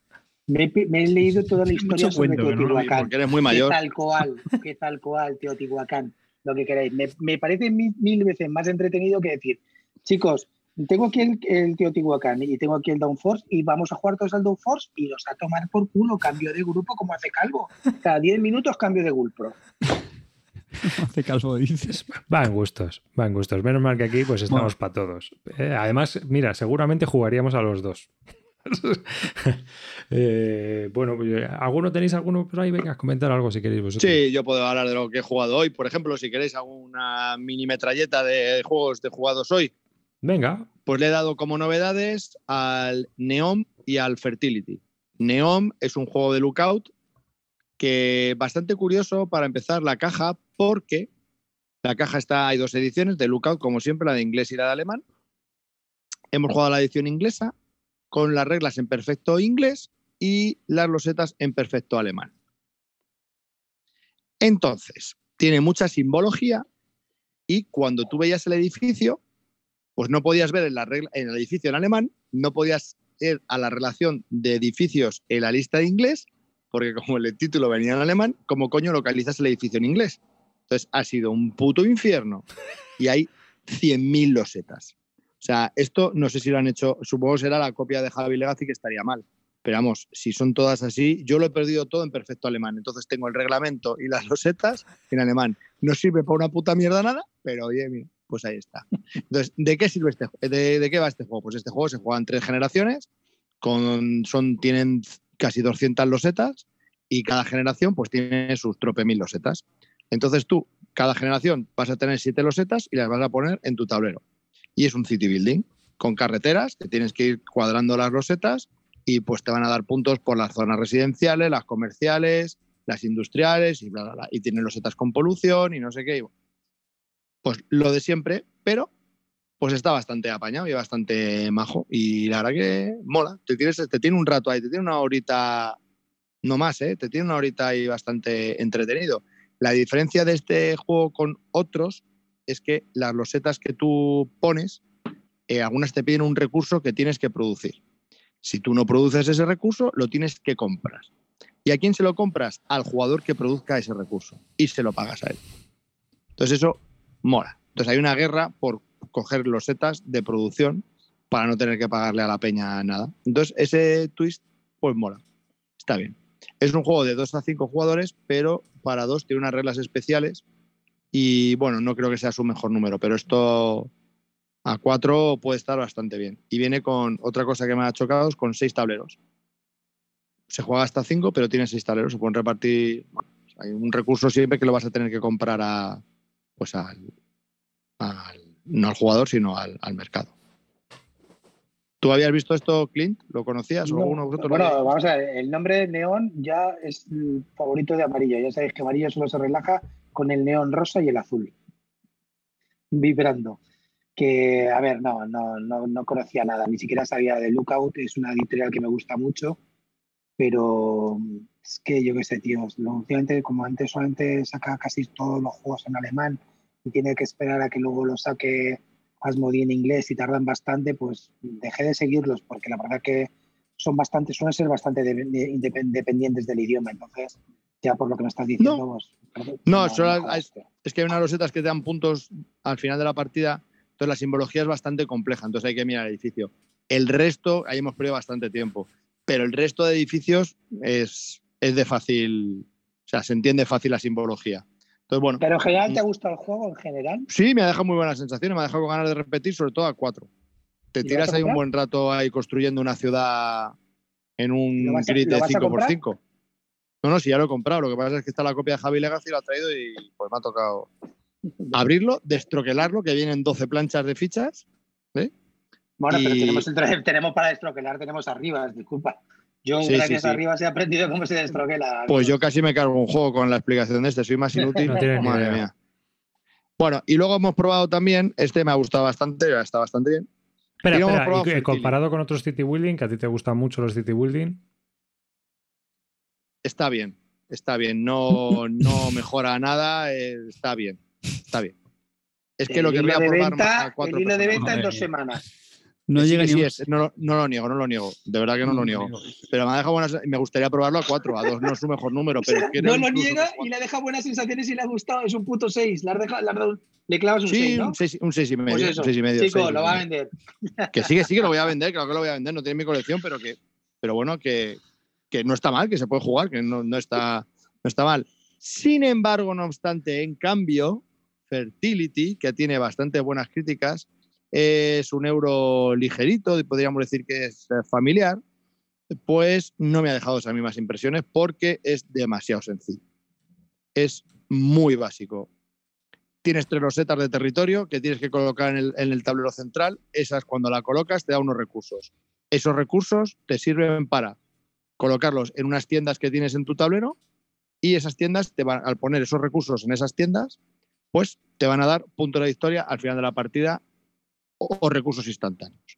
Me, he leído toda la historia sobre Teotihuacán. porque eres muy mayor. Que tal cual, que tal cual, Teotihuacán, lo que queráis. Me, parece mil, veces más entretenido que decir, chicos, tengo aquí el, Teotihuacán y tengo aquí el Downforce y vamos a jugar todos al Downforce y los a tomar por culo, cambio de grupo como hace Calvo. Cada 10 minutos cambio de Gulpro. hace Calvo dices. Va en gustos, va en gustos. Menos mal que aquí pues estamos para todos. Eh, además, mira, seguramente jugaríamos a los dos. Eh, bueno, pues, ¿alguno tenéis alguno por ahí? Venga, comentar algo si queréis vosotros. Sí, yo puedo hablar de lo que he jugado hoy. Por ejemplo, si queréis alguna mini metralleta de juegos de jugados hoy. Venga. Pues le he dado como novedades al Neom y al Fertility. Neom es un juego de lookout que bastante curioso para empezar la caja, porque la caja está, hay dos ediciones de Lookout, como siempre, la de inglés y la de alemán. Hemos jugado la edición inglesa con las reglas en perfecto inglés y las losetas en perfecto alemán. Entonces, tiene mucha simbología y cuando tú veías el edificio, pues no podías ver en, la regla, en el edificio en alemán, no podías ir a la relación de edificios en la lista de inglés, porque como el título venía en alemán, ¿cómo coño localizas el edificio en inglés? Entonces ha sido un puto infierno y hay 100.000 losetas. O sea, esto no sé si lo han hecho, supongo será la copia de Javi Legacy que estaría mal. Pero vamos, si son todas así, yo lo he perdido todo en perfecto alemán. Entonces tengo el reglamento y las losetas en alemán. No sirve para una puta mierda nada, pero oye, pues ahí está. Entonces, ¿de qué sirve este de, de qué va este juego? Pues este juego se juega en tres generaciones, con, son, tienen casi 200 losetas y cada generación pues tiene sus trope mil losetas. Entonces tú, cada generación vas a tener siete losetas y las vas a poner en tu tablero. Y es un city building con carreteras que tienes que ir cuadrando las losetas y pues te van a dar puntos por las zonas residenciales, las comerciales, las industriales y bla, bla, bla. Y tienen losetas con polución y no sé qué. Pues lo de siempre, pero pues está bastante apañado y bastante majo. Y la verdad que mola. Te, tienes, te tiene un rato ahí, te tiene una horita, no más, ¿eh? te tiene una horita ahí bastante entretenido. La diferencia de este juego con otros es que las losetas que tú pones, eh, algunas te piden un recurso que tienes que producir. Si tú no produces ese recurso, lo tienes que comprar. ¿Y a quién se lo compras? Al jugador que produzca ese recurso y se lo pagas a él. Entonces eso mola. Entonces hay una guerra por coger losetas de producción para no tener que pagarle a la peña nada. Entonces ese twist pues mola. Está bien. Es un juego de 2 a 5 jugadores, pero para dos tiene unas reglas especiales y bueno, no creo que sea su mejor número, pero esto a 4 puede estar bastante bien. Y viene con otra cosa que me ha chocado, es con 6 tableros. Se juega hasta 5, pero tiene 6 tableros, se pueden repartir. Bueno, hay un recurso siempre que lo vas a tener que comprar a, pues al, al no al jugador, sino al, al mercado. ¿Tú habías visto esto, Clint? ¿Lo conocías? No, ¿O alguno de vosotros bueno, vamos a ver, el nombre neón ya es el favorito de amarillo. Ya sabéis que amarillo solo se relaja con el neón rosa y el azul. Vibrando. Que, a ver, no, no, no, no conocía nada, ni siquiera sabía de Lookout, es una editorial que me gusta mucho, pero es que yo qué sé, tío, últimamente, como antes solamente saca casi todos los juegos en alemán y tiene que esperar a que luego lo saque Asmodee en inglés y tardan bastante, pues dejé de seguirlos porque la verdad que son bastante, suelen ser bastante dependientes del idioma. Entonces, ya por lo que me estás diciendo, pues, No, solo hay- tío. es que hay unas losetas que te dan puntos al final de la partida, entonces la simbología es bastante compleja, entonces hay que mirar el edificio. El resto, ahí hemos perdido bastante tiempo, pero el resto de edificios es, es de fácil, o sea, se entiende fácil la simbología. Entonces, bueno, Pero en general, ¿te gusta el juego en general? sí, me ha dejado muy buenas sensaciones, me ha dejado con ganas de repetir, sobre todo a cuatro. Te ¿Y lo tiras ahí un buen rato ahí construyendo una ciudad en ¿Lo un grid de vas a 5x5. No, no, sí, ya lo he comprado. Lo que pasa es que está la copia de Javi Legacy, lo ha traído y pues me ha tocado abrirlo, destroquelarlo, que vienen 12 planchas de fichas. Bueno, pero tenemos, el tra- tenemos para destroquelar, tenemos arriba, disculpa. Yo, Sí, gracias sí, sí. arriba, he aprendido cómo se destroquela. Pues yo casi me cargo un juego con la explicación de este, soy más inútil. No Madre idea. mía. Bueno, y luego hemos probado también, este me ha gustado bastante, está bastante bien. Espera, espera, y Fertility. comparado con otros city building, que a ti te gustan mucho los city building, Está bien, está bien. No, no mejora nada, eh, está bien, está bien. Es que el lo querría probar venta, más a cuatro el hilo de personas. venta en dos semanas. No Sí, llega ni sí un- es, no, lo- no lo niego, no lo niego. De verdad que no lo niego. Pero me ha dejado buenas. Me gustaría probarlo a cuatro, a dos no es su mejor número, pero no lo niega y le deja buenas sensaciones y le ha gustado. Es un puto 6. Le, le clavas un 6, Sí, ¿no? un seis, un seis y medio. Pues eso, un seis y medio chico, seis, lo seis va a vender. Que sí, que sí, que lo voy a vender, claro que lo voy a vender, no tiene mi colección, pero que, pero bueno, que, que no está mal, que se puede jugar, que no, no está, no está mal. Sin embargo, no obstante, en cambio, Fertility, que tiene bastante buenas críticas, es un euro ligerito, podríamos decir que es familiar, pues no me ha dejado esas mismas impresiones porque es demasiado sencillo. Es muy básico. Tienes tres rosetas de territorio que tienes que colocar en el, en el tablero central. Esas, cuando la colocas, te da unos recursos. Esos recursos te sirven para colocarlos en unas tiendas que tienes en tu tablero y esas tiendas, te van, al poner esos recursos en esas tiendas, pues te van a dar puntos de victoria al final de la partida o, recursos instantáneos.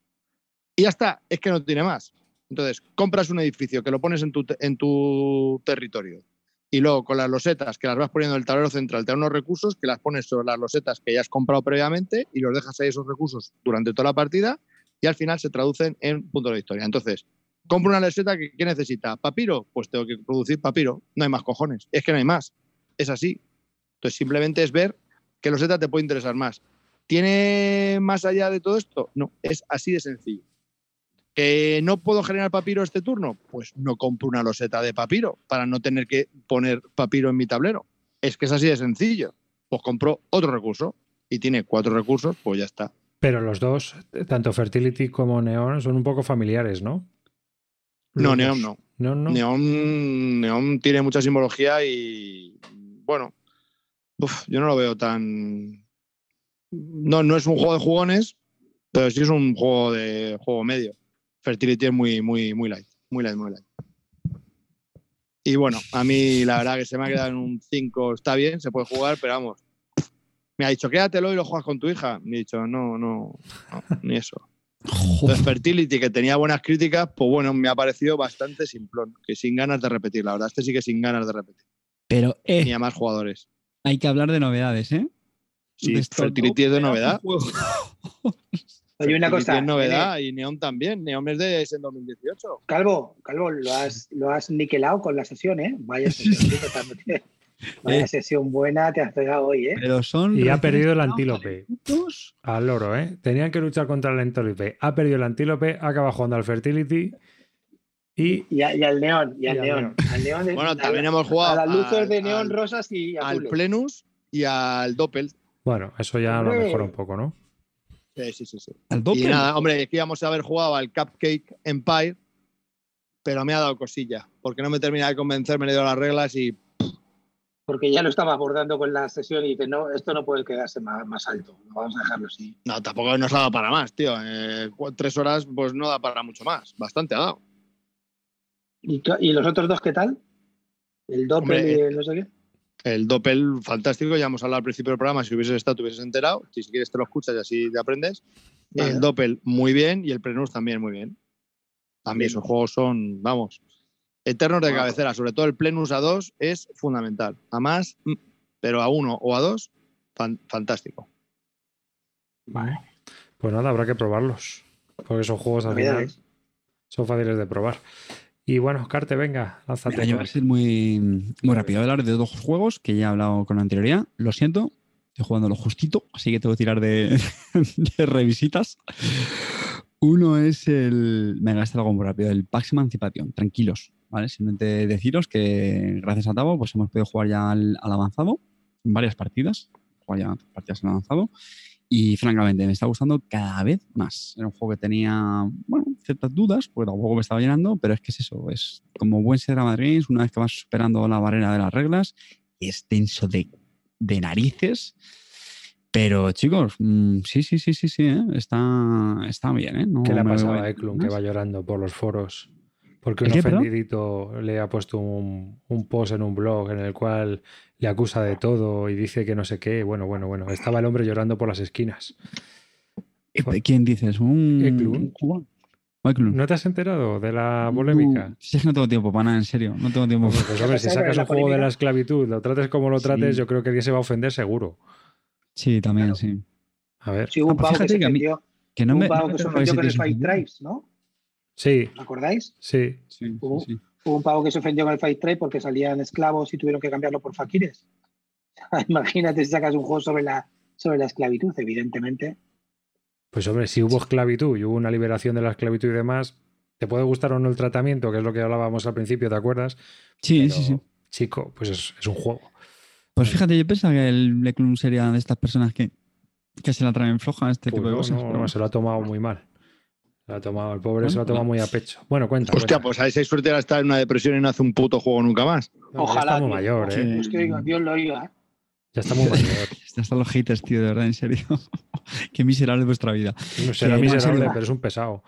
Y ya está, es que no tiene más. Entonces, compras un edificio que lo pones en tu, en tu territorio y luego con las losetas que las vas poniendo en el tablero central, te dan unos recursos que las pones sobre las losetas que ya has comprado previamente y los dejas ahí esos recursos durante toda la partida y al final se traducen en puntos de victoria. Entonces, compro una loseta que ¿qué necesita? ¿Papiro? Pues tengo que producir papiro. No hay más cojones. Es que no hay más. Es así. Entonces, simplemente es ver qué loseta te puede interesar más. ¿Tiene más allá de todo esto? No, es así de sencillo. ¿Que no puedo generar papiro este turno? Pues no compro una loseta de papiro para no tener que poner papiro en mi tablero. Es que es así de sencillo. Pues compro otro recurso y tiene cuatro recursos, pues ya está. Pero los dos, tanto Fertility como Neon, son un poco familiares, ¿no? No, dos. no. Neon no. Neon, Neon tiene mucha simbología y bueno, uf, yo no lo veo tan. No, no es un juego de jugones, pero sí es un juego de juego medio. Fertility es muy, muy, muy light. Muy light, muy light. Y bueno, a mí la verdad que se me ha quedado en un 5, está bien, se puede jugar, pero vamos. Me ha dicho, quédatelo y lo juegas con tu hija. Me he dicho, no, no, no ni eso. Entonces, Fertility, que tenía buenas críticas, pues bueno, me ha parecido bastante simplón, que sin ganas de repetir, la verdad. Este sí que sin ganas de repetir. Pero eh, Ni a más jugadores. hay que hablar de novedades, ¿eh? Sí, De Fertility es de novedad. Oye, una cosa. es novedad y Neon también. Neon es de es en 2018. Calvo, Calvo, lo has, lo has niquelado con la sesión, ¿eh? Vaya sesión, Vaya Eh. sesión buena te has pegado hoy, ¿eh? Pero son. Y ha perdido el antílope. Al loro, ¿eh? Tenían que luchar contra el antílope. Ha perdido el antílope, acaba jugando al Fertility y Y, a- y al neón, y al Y al neón. Al neón de- Bueno, también hemos jugado A las luces al- de neón al- rosas y Al. Plenus y al Doppel. bueno, eso ya lo mejora un poco, ¿no? Sí, sí, sí. sí. Al Y doble. nada, hombre, que íbamos a haber jugado al Cupcake Empire, pero me ha dado cosilla, porque no me termina de convencer, me he leído las reglas y Porque ya lo estaba abordando con la sesión y dice, no, esto no puede quedarse más, más alto. Vamos a dejarlo así. no, tampoco nos ha dado para más, tío. Eh, tres horas, pues no da para mucho más. Bastante ha dado. ¿Y, los otros dos qué tal? El Doppel Hombre, y el no sé qué. El Doppel, fantástico, ya hemos hablado al principio del programa, si hubieses estado, te hubieses enterado. Si quieres te lo escuchas y así te aprendes. Vale. El Doppel, muy bien, y el Plenus también, muy bien. Bien. esos juegos son, vamos, eternos de cabecera. Sobre todo el Plenus a 2 es fundamental. A más, mm, pero a uno o a dos, fan- fantástico. Pues nada, habrá que probarlos. Porque son juegos al final son fáciles de probar. Y bueno, Carte, venga, lánzate. Mira, yo voy a ser muy, muy rápido. Voy a hablar de dos juegos que ya he hablado con anterioridad. Lo siento, estoy jugando lo justito, así que tengo que tirar de, de revisitas. Uno es el. Me gasté algo muy rápido, el Pax Emancipation. Tranquilos, ¿vale? Simplemente deciros que gracias a Tavo pues hemos podido jugar ya al, al avanzado en varias partidas. Jugar ya partidas en avanzado. Y francamente, me está gustando cada vez más. Era un juego que tenía, bueno, ciertas dudas, porque tampoco me estaba llenando, pero es que es eso, es como buen Serra Madrid, una vez que vas superando la barrera de las reglas, es denso de, de narices. Pero chicos, mm, sí, sí, sí, sí, sí, ¿eh? está, está bien, ¿eh? No ¿Qué le ha pasado a Eklund que va llorando por los foros? Porque ¿El un qué, perdón? ofendidito le ha puesto un, un post en un blog en el cual le acusa de todo y dice que no sé qué. Bueno, bueno, bueno. Estaba el hombre llorando por las esquinas. ¿Quién dices? ¿Un, Eklund. un. ¿No te has enterado de la polémica? No, si es que no tengo tiempo para nada, en serio. No tengo tiempo. Pues, pues, hombre, si ¿Sabes sacas un juego de polémica? la esclavitud, lo trates como lo trates, Sí. yo creo que alguien se va a ofender seguro. Sí, también, Claro. sí. A ver. Sí, hubo Ah, un pues pavo que se que a mí- Que no un me. pavo no me que se con el ese Fight sentido. Tribes, ¿no? Sí, ¿Os acordáis? sí. Hubo- sí. Hubo un pavo que se ofendió con el Fight Tribe porque salían esclavos y tuvieron que cambiarlo por faquires. Imagínate si sacas un juego sobre la, sobre la esclavitud, evidentemente. Pues hombre, si hubo esclavitud y hubo una liberación de la esclavitud y demás, te puede gustar o no el tratamiento, que es lo que hablábamos al principio, ¿te acuerdas? Sí, Pero, sí, sí. Chico, pues es, es un juego. Pues fíjate, yo pensaba que el Leclun sería de estas personas que, que se la traen floja a este Pues tipo de cosas. no, pero no, se lo ha tomado muy mal. Se lo ha tomado, el pobre se lo ha tomado muy a pecho. Bueno, cuenta. Hostia, cuenta. pues ahí seis suerte ahora está en una depresión y no hace un puto juego nunca más. No, ya Ojalá. está muy tío. mayor, ¿eh? Pues que Dios lo oiga. ¿eh? Ya está muy mayor. Están hasta los haters, tío, de verdad, en serio. Qué miserable vuestra vida. No será Que miserable, pero es un pesado.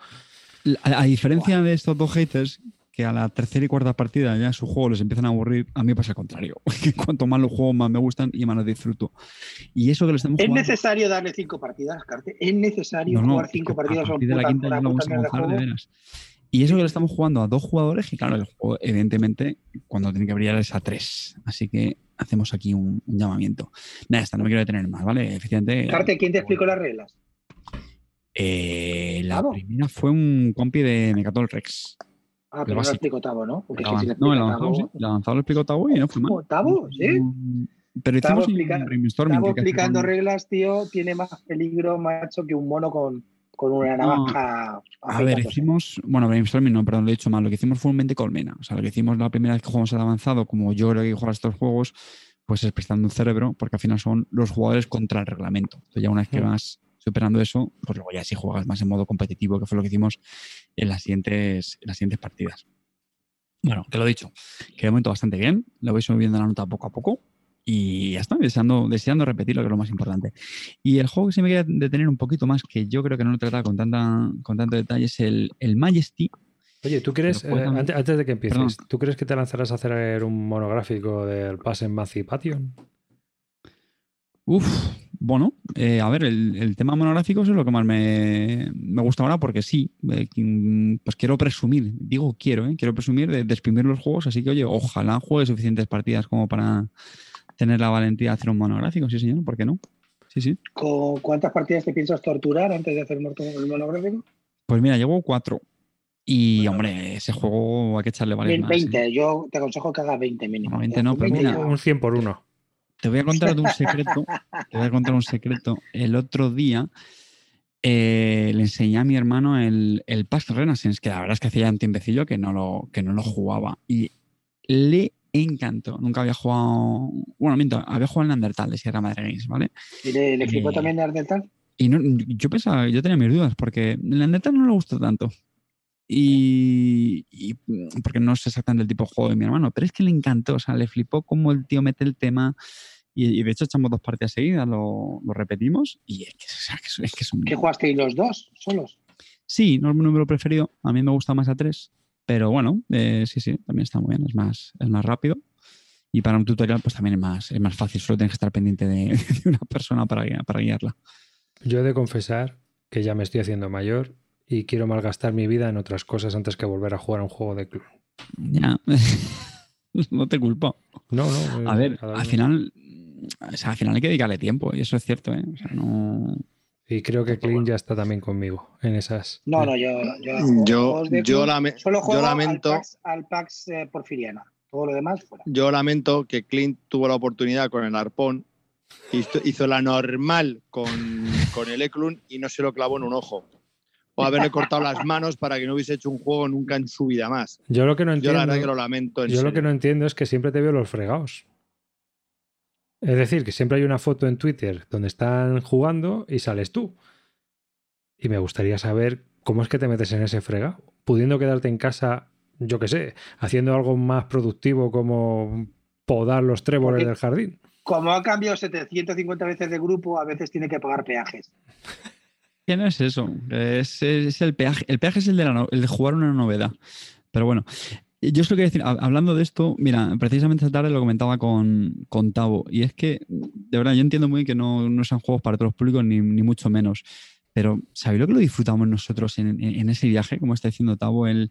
A, a diferencia de estos dos haters, que a la tercera y cuarta partida ya sus juegos les empiezan a aburrir, a mí pasa al contrario. Cuanto más los juegos más me gustan y más los disfruto. Y eso que le estamos ¿Es jugando- necesario darle cinco partidas, Carte? ¿Es necesario No, no, jugar cinco partidas a partir de la quinta ya lo vamos a de gozar de juego? veras. Y eso que le estamos jugando a dos jugadores, y claro, el juego evidentemente cuando tiene que brillar es a tres. Así que hacemos aquí un, un llamamiento. Nada, esta no me quiero detener más, ¿vale? Efectivamente. Carte, ¿quién te explicó las reglas? Eh, la primera fue un compi de Mecatol Rex. Ah, pero no lo explicó Tavo, ¿no? Porque El es que si no, avanzado, sí. Tavo- El avanzado lo explicó Tavo y no fue mal. ¿Tavo? ¿Sí? Mm, Pero Tavo explicando con- reglas, tío, tiene más peligro, macho, que un mono con, con una navaja. A ver, hicimos, bueno, brainstorming no, perdón, lo he dicho mal. Lo que hicimos fue un mente colmena. O sea, lo que hicimos la primera vez que jugamos al avanzado, como yo creo que jugar estos juegos, pues es prestando un cerebro, porque al final son los jugadores contra el reglamento. Entonces, ya una vez que Mm. vas superando eso, pues luego ya sí juegas más en modo competitivo, que fue lo que hicimos en las siguientes, en las siguientes partidas. Bueno, te lo he dicho, que de momento bastante bien, lo vais subiendo la nota poco a poco y ya está, deseando, deseando repetirlo, que es lo más importante. Y el juego que se me queda detener un poquito más, que yo creo que no lo he tratado con, tanta, con tanto detalle, es el, el Majesty. Oye, ¿tú crees, eh, antes, antes de que empieces, Perdón. ¿tú crees que te lanzarás a hacer un monográfico del Pass Emancipation? Uf, bueno, eh, a ver, el, el tema monográfico es lo que más me, me gusta ahora porque sí, eh, pues quiero presumir, digo quiero, eh, quiero presumir de, de exprimir los juegos, así que oye, ojalá juegue suficientes partidas como para tener la valentía de hacer un monográfico, sí señor, ¿por qué no? Sí, sí. ¿Con ¿Cuántas partidas te piensas torturar antes de hacer el monográfico? Pues mira, llevo cuatro. Y hombre, ese juego hay que echarle más. 20, yo te aconsejo que hagas 20 mínimo. No, 20 no, pero 20 mira. Un 100 por 1. Te voy a contar un secreto. Te voy a contar un secreto. El otro día eh, le enseñé a mi hermano el, el Pax Renaissance, que la verdad es que hacía ya un tiempecillo que no lo, que no lo jugaba. Y le encantó. Nunca había jugado. Bueno, miento, había jugado en Neandertal de Sierra Madre Games, ¿vale? ¿Y le, le flipó Eh, también Ardental? Y no- yo pensaba, yo tenía mis dudas, porque Neandertal no le gustó tanto. Y, y, porque no es exactamente el tipo de juego de mi hermano, pero es que le encantó, o sea, le flipó cómo el tío mete el tema. Y, y de hecho echamos dos partidas seguidas, lo, lo repetimos, y es que, o sea, que es, que es un... ¿Qué jugasteis los dos solos? Sí, no es mi número preferido, a mí me gusta más a tres, pero bueno, eh, sí, sí, también está muy bien, es más, es más rápido. Y para un tutorial, pues también es más, es más fácil, solo tienes que estar pendiente de, de una persona para, para guiarla. Yo he de confesar que ya me estoy haciendo mayor y quiero malgastar mi vida en otras cosas antes que volver a jugar a un juego de club. Ya. no te culpo. No, no. A eh, ver, cada al final, o sea, al final hay que dedicarle tiempo, y eso es cierto, ¿eh? O sea, no. Y creo que Clint ya está también conmigo en esas. No, no, yo. Yo, Yo, yo, club, lame- solo yo juego lamento, al Pax, al Pax, eh, Porfiriana. Todo lo demás fuera. yo lamento que Clint tuvo la oportunidad con el arpón, hizo, hizo la normal con, con el Eklund y no se lo clavó en un ojo. O haberle cortado las manos para que no hubiese hecho un juego nunca en su vida más. Yo lo que no Yo entiendo. la verdad que lo lamento. En Yo lo que no entiendo es que siempre te veo los fregados. Es decir, que siempre hay una foto en Twitter donde están jugando y sales tú. Y me gustaría saber cómo es que te metes en ese fregado, pudiendo quedarte en casa, yo qué sé, haciendo algo más productivo como podar los tréboles Porque- del jardín. Como ha cambiado 750 veces de grupo, a veces tiene que pagar peajes. ¿Qué no es eso? Es, es el peaje. El peaje es el de, la no- el de jugar una novedad. Pero bueno, yo os lo quería decir, hab- hablando de esto, mira, precisamente esta tarde lo comentaba con, con Tavo, y es que, de verdad, yo entiendo muy que no, no sean juegos para todos los públicos, ni, ni mucho menos. Pero, ¿sabéis lo que lo disfrutamos nosotros en, en- ese viaje? Como está diciendo Tavo, el,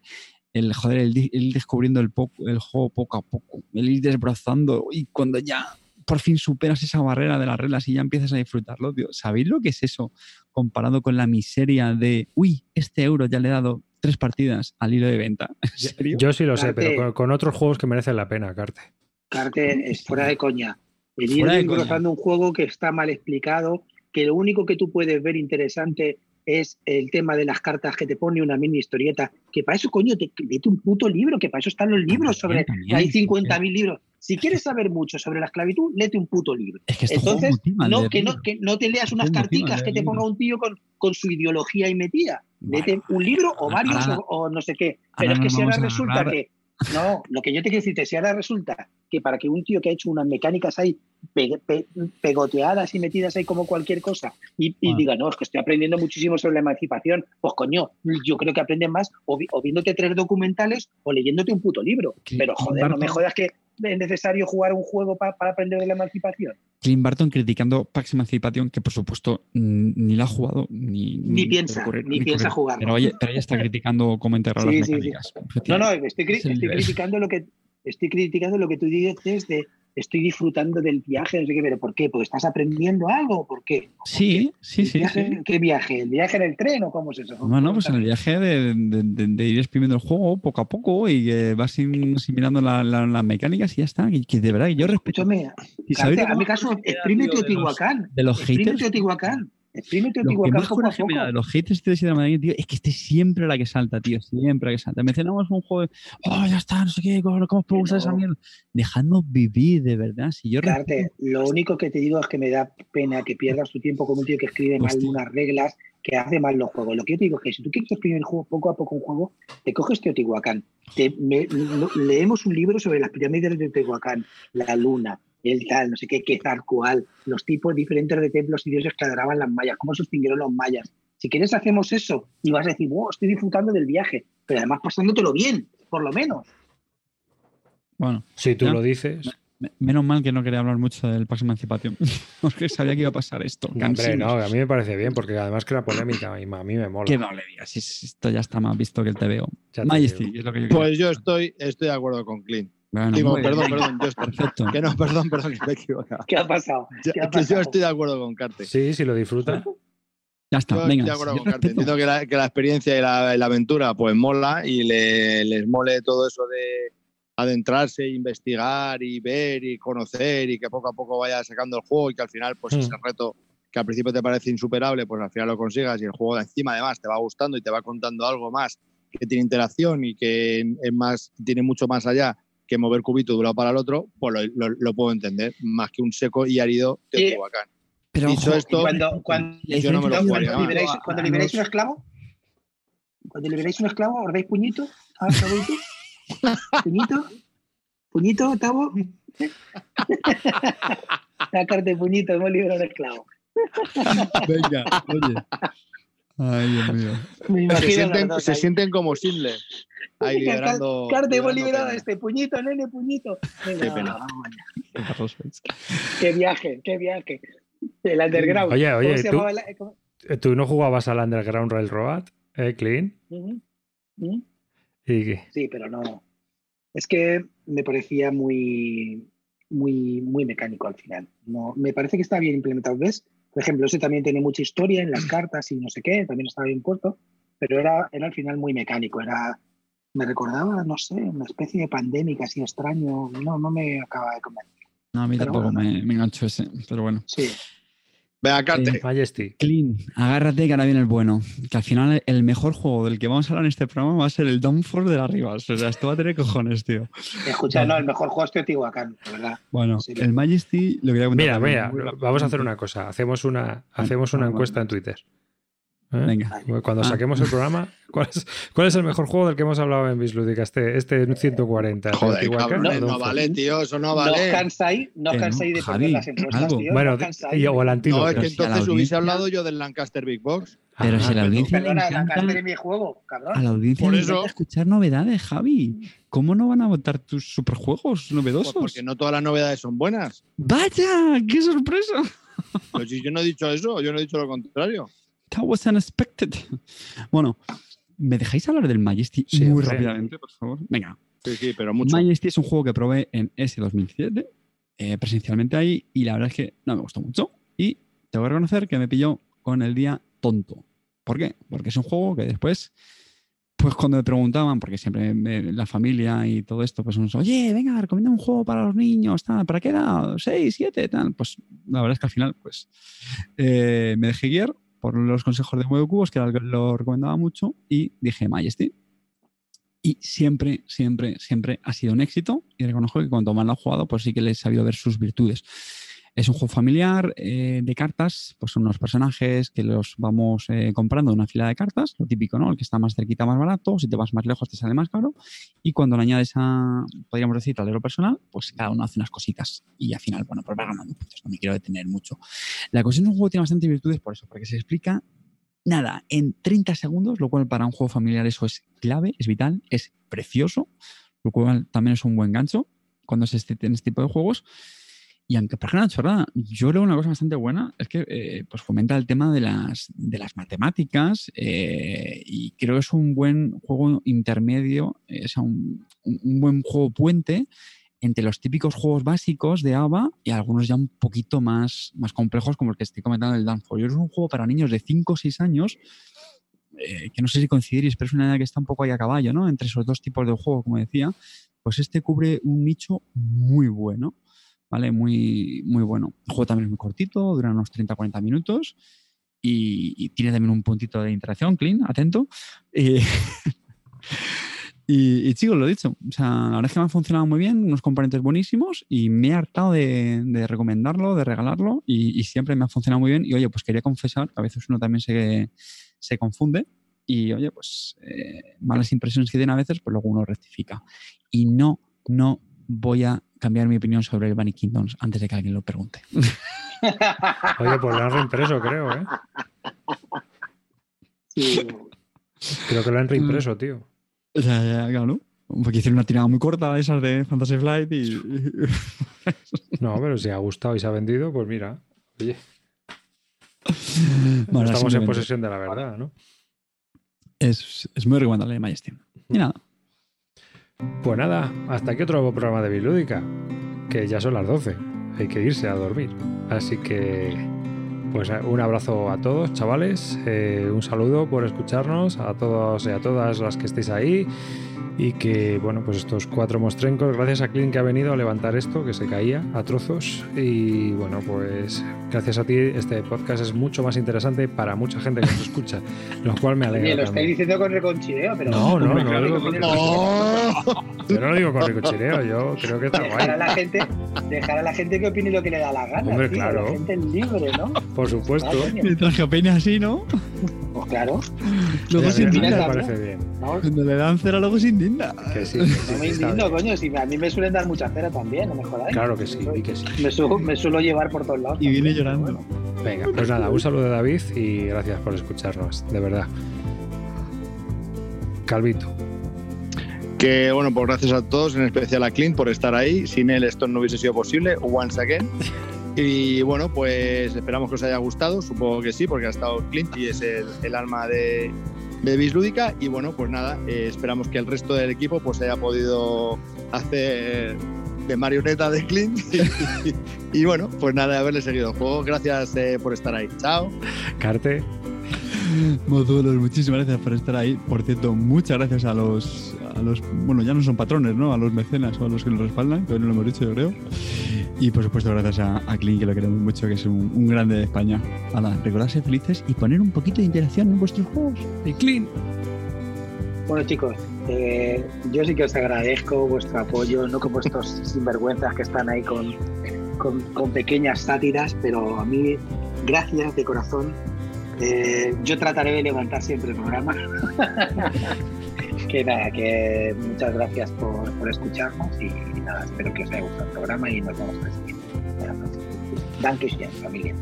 el joder, el, el descubriendo el, poco, el juego poco a poco, el ir desbrozando, y cuando ya por fin superas esa barrera de las reglas y ya empiezas a disfrutarlo, tío. ¿Sabéis lo que es eso comparado con la miseria de, uy, este euro ya le he dado tres partidas al hilo de venta? ¿En serio? Yo sí lo sé, pero con, con otros juegos que merecen la pena, Carte. Carte es fuera de coña. El ir Fuera de coña. engrosando un juego que está mal explicado, que lo único que tú puedes ver interesante es el tema de las cartas que te pone una mini historieta, que para eso, coño, te vete un puto libro, que para eso están los libros sobre... También, Hay también. 50.000 libros. Si quieres saber mucho sobre la esclavitud, léete un puto libro. Es que juego Entonces, no, que, no, que no te leas unas carticas que te ponga un tío con, con su ideología y metida. Bueno. un libro o varios ahora- o, o no sé qué. Pero es que si ahora resulta que. No, lo que yo te quiero decirte, si ahora resulta que para que un tío que ha hecho unas mecánicas ahí pe- pe- pegoteadas y metidas ahí como cualquier cosa y, y Ah. diga, no, es que estoy aprendiendo muchísimo sobre la emancipación, pues coño, yo creo que aprendes más o, vi- o viéndote tres documentales o leyéndote un puto libro. Pero joder, no me jodas que es necesario jugar un juego pa- para aprender de la emancipación. Clint Barton criticando Pax Emancipation, que por supuesto ni la ha jugado ni, Ni piensa, ocurrir- ni piensa jugarlo. Pero, oye, pero ella está criticando cómo integrar Sí, las sí, sí. mecánicas. No, no, estoy, cri- Es el estoy nivel. criticando lo que estoy criticando lo que tú dices de estoy disfrutando del viaje, no sé qué, pero ¿por qué? ¿Porque estás aprendiendo algo? ¿Por qué? Sí, sí, ¿El sí. viaje- sí. ¿Qué viaje? ¿El viaje en el tren o cómo es eso? Bueno, pues en el viaje de, de- de- de ir exprimiendo el juego poco a poco y que vas la- la- las mecánicas y ya está. Y que de verdad, yo respeto. Escúchame, ¿Y Carte, más caso, exprime tío, de los- Teotihuacán. de los? Teotihuacán. Exprime Lo que más coraje me da los haters de Sidra Madrid, tío, es que esté siempre la que salta, tío. Siempre la que salta. Mencionamos un juego de, oh, ya está, no sé qué, ¿cómo, cómo os puede gustar esa mierda? Dejadnos vivir, de verdad. Si yo Carte, lo único que te digo es que me da pena que pierdas tu tiempo con un tío que escribe mal unas reglas, que hace mal los juegos. Lo que yo te digo es que si tú quieres escribir el juego poco a poco un juego, te coges Teotihuacán, te, me- no- leemos un libro sobre las pirámides de Teotihuacán, la luna, el tal, no sé qué, Quetzalcoatl, los tipos diferentes de templos y dioses que adoraban las mayas, cómo se extinguieron los mayas. Si quieres hacemos eso y vas a decir, wow, estoy disfrutando del viaje, pero además pasándotelo bien, por lo menos. Bueno, Si tú lo dices. me- menos mal que no quería hablar mucho del Pax Emancipación. Porque sabía que iba a pasar esto. No, hombre, no, a mí me parece bien, porque además crea polémica y a mí me mola. Que no le digas, esto ya está más visto que el TVO. Majesty, es lo que yo. Pues yo estoy, estoy de acuerdo con Clint. Bueno, Digo, perdón, perdón, yo estoy- Perfecto. que no, perdón, perdón, que me he equivocado. ¿Qué ha pasado? Ya- ¿Qué ha que yo pasado? estoy de acuerdo con Carte. Sí, si lo disfruta. Ya está, Yo venga. estoy de acuerdo con Carte. Entiendo que la, que la experiencia y la, y la aventura pues mola y le- les mole todo eso de adentrarse, investigar y ver y conocer y que poco a poco vaya sacando el juego y que al final pues Mm. ese reto que al principio te parece insuperable, pues al final lo consigas y el juego de encima además te va gustando y te va contando algo más que tiene interacción y que es más, tiene mucho más allá que mover cubito de un lado para el otro, pues lo, lo- lo puedo entender, más que un seco y árido Sí. Teotihuacán. Pero Dicho ojo, esto, Cuando, cuando, yo no me lo cuando jugaría liberáis, cuando A liberáis un esclavo, cuando liberáis un esclavo, ¿os dais puñito? ¿Ah, Taboito? ¿Puñito? ¿Puñito, Tabo? Sacarte puñito, hemos liberado un esclavo. Venga, oye. Ay, Dios mío. Me Se sienten, los dos se ahí. sienten como Sidle. Ahí hemos liberado a pena. este puñito, nene, puñito. Venga, Qué pena. vamos. Qué viaje, qué viaje. El underground. Oye, oye, ¿Cómo se tú- la- cómo- ¿Tú no jugabas al Underground Railroad, eh, Clean? Sí, pero no. Es que me parecía muy, muy, muy mecánico al final. No, me parece que está bien implementado. ¿Ves? Por ejemplo, ese también tiene mucha historia en las cartas y no sé qué, también estaba bien puesto, pero era, era al final muy mecánico. Era, me recordaba, no sé, una especie de pandémica así extraño. No, no me acaba de convencer. No, a mí Pero tampoco bueno. me, me enganchó ese, pero bueno. Sí, Venga, Carte. Majesty. Clean, agárrate que ahora viene el bueno. Que al final el mejor juego del que vamos a hablar en este programa va a ser el Downfall de las Rivas. O sea, esto va a tener cojones, tío. escucha, no, el mejor juego es Teotihuacán, verdad. Bueno, Sí. el Majesty lo quería contar. Mira, mira, vamos a hacer una cosa. Hacemos una, hacemos una vale, encuesta en Twitter. ¿Eh? Venga. Cuando Ah. saquemos el programa, ¿cuál es, cuál es el mejor juego del que hemos hablado en Bislúdica? Este, este 140. Joder, cabrón, no, Dawnfall? vale, tío, eso no No os vale. cansáis, no os no, cansáis de poner las encuestas, algo. tío. Bueno, no o el No, antídoto. es que entonces hubiese hablado yo del Lancaster Big Box. Pero Ah, si a la audiencia le Perdona, encanta, es mi juego, cabrón. a la audiencia Por le eso- encanta escuchar novedades, Javi. ¿Cómo no van a votar tus superjuegos Pues novedosos? porque no todas las novedades son buenas. ¡Vaya! ¡Qué sorpresa! Pero si yo no he dicho eso, yo no he dicho lo contrario. That was unexpected. Bueno, ¿me dejáis hablar del Majesty Sí, muy rápidamente, por favor? Venga. Sí, sí, pero mucho. Majesty es un juego que probé en S2007, eh, presencialmente ahí, y la verdad es que no me gustó mucho. Y tengo que reconocer que me pilló con el día tonto. ¿Por qué? Porque es un juego que después, pues cuando me preguntaban, porque siempre me- la familia y todo esto, pues nos, oye, venga, recomienda un juego para los niños, tal, ¿para qué edad? ¿Seis, siete, tal? Pues la verdad es que al final, pues eh, me dejé guiar por los consejos de Mueve Cubos, que lo recomendaba mucho, y dije Majesty. Y siempre, siempre, siempre ha sido un éxito. Y reconozco que cuanto más lo he jugado, pues sí que le he sabido ver sus virtudes. Es un juego familiar eh, de cartas, pues son unos personajes que los vamos eh, comprando en una fila de cartas, lo típico, ¿no? El que está más cerquita más barato, si te vas más lejos te sale más caro. Y cuando le añades a, podríamos decir, tablero personal, pues cada uno hace unas cositas. Y al final, bueno, pues va ganando puntos, no me quiero detener mucho. La cuestión es un juego que tiene bastante virtudes por eso, porque se explica nada, en 30 segundos, lo cual para un juego familiar eso es clave, es vital, es precioso, lo cual también es un buen gancho cuando se esté en este tipo de juegos. Y aunque una chorrada, yo creo una cosa bastante buena es que eh, pues fomenta el tema de las, de las matemáticas eh, y creo que es un buen juego intermedio, es un, un, buen juego puente entre los típicos juegos básicos de ABA y algunos ya un poquito más, más complejos como el que estoy comentando del Danford. Yo es un juego para niños de 5 o 6 años eh, que no sé si coincidiréis, pero es una idea que está un poco ahí a caballo, ¿no? Entre esos dos tipos de juego, como decía, pues este cubre un nicho muy bueno. ¿Vale? Muy, muy bueno. El juego también es muy cortito, dura unos 30-40 minutos y, tiene también un puntito de interacción, clean, atento. Y, chicos, lo he dicho, o sea, la verdad es que me ha funcionado muy bien, unos componentes buenísimos y me he hartado de, recomendarlo, de regalarlo y, siempre me ha funcionado muy bien. Y oye, pues quería confesar que a veces uno también se, se confunde y oye, pues eh, malas impresiones que tiene a veces, pues luego uno rectifica. Y no, no voy a cambiar mi opinión sobre el Bunny Kingdoms antes de que alguien lo pregunte. Oye, pues lo han reimpreso, creo, ¿eh? Creo que lo han reimpreso, mm. tío. Sea, ya, claro, ¿no? Porque hicieron una tirada muy corta de esas de Fantasy Flight y. no, pero si ha gustado y se ha vendido, pues mira. Oye. estamos en posesión de la verdad, ¿no? Es, es muy recomendable Majesty. Y nada. Pues nada, hasta aquí otro programa de Bilúdica, que ya son las 12, hay que irse a dormir. Así que, pues un abrazo a todos, chavales, eh, un saludo por escucharnos, a todos y a todas las que estéis ahí y que, bueno, pues estos cuatro mostrencos, gracias a Clint que ha venido a levantar esto, que se caía a trozos. Y bueno, pues gracias a ti este podcast es mucho más interesante para mucha gente que nos escucha, lo cual me alegra. lo estáis diciendo con reconchireo, pero... No, no, no, lo digo con Yo no lo digo con reconchireo, yo creo que está dejar guay. A la gente, dejar a la gente que opine lo que le da la gana. Hombre, claro. La gente libre, ¿no? Por supuesto. Mientras que opine así, ¿no? Pues claro. Luego se indigna. Me parece bien. Cuando le dan cera, luego se indigna. Que sí, no me indigno, coño. Si a mí me suelen dar mucha cera también, no me jodáis. Claro que sí, y que sí. Me, suelo, me suelo llevar por todos lados. Y viene llorando. Venga, pues nada, un saludo de David y gracias por escucharnos, de verdad. Calvito. Que bueno, pues gracias a todos, en especial a Clint por estar ahí. Sin él esto no hubiese sido posible. Once again. Y bueno, pues esperamos que os haya gustado, supongo que sí, porque ha estado Clint y es el, alma de, de Bislúdica. Y bueno, pues nada, eh, esperamos que el resto del equipo pues haya podido hacer de marioneta de Clint. y, bueno, pues nada, haberle seguido el juego. Gracias eh, por estar ahí. Chao. Carte. Modulos, muchísimas gracias por estar ahí. Por cierto, muchas gracias a los, a los, bueno, ya no son patrones, ¿no? A los mecenas o a los que nos respaldan, que hoy no lo hemos dicho, yo creo. Y por supuesto, gracias a, a Clint, que lo queremos mucho, que es un, grande de España. Nada, recordarse felices y poner un poquito de interacción en vuestros juegos. Y Clint. Bueno, chicos, eh, yo sí que os agradezco vuestro apoyo, no como estos sinvergüenzas que están ahí con, con, con pequeñas sátiras, pero a mí, gracias de corazón eh, yo trataré de levantar siempre el programa. que nada, que muchas gracias por, por, escucharnos y, nada, espero que os haya gustado el programa y nos vemos a la siguiente. Danke familia.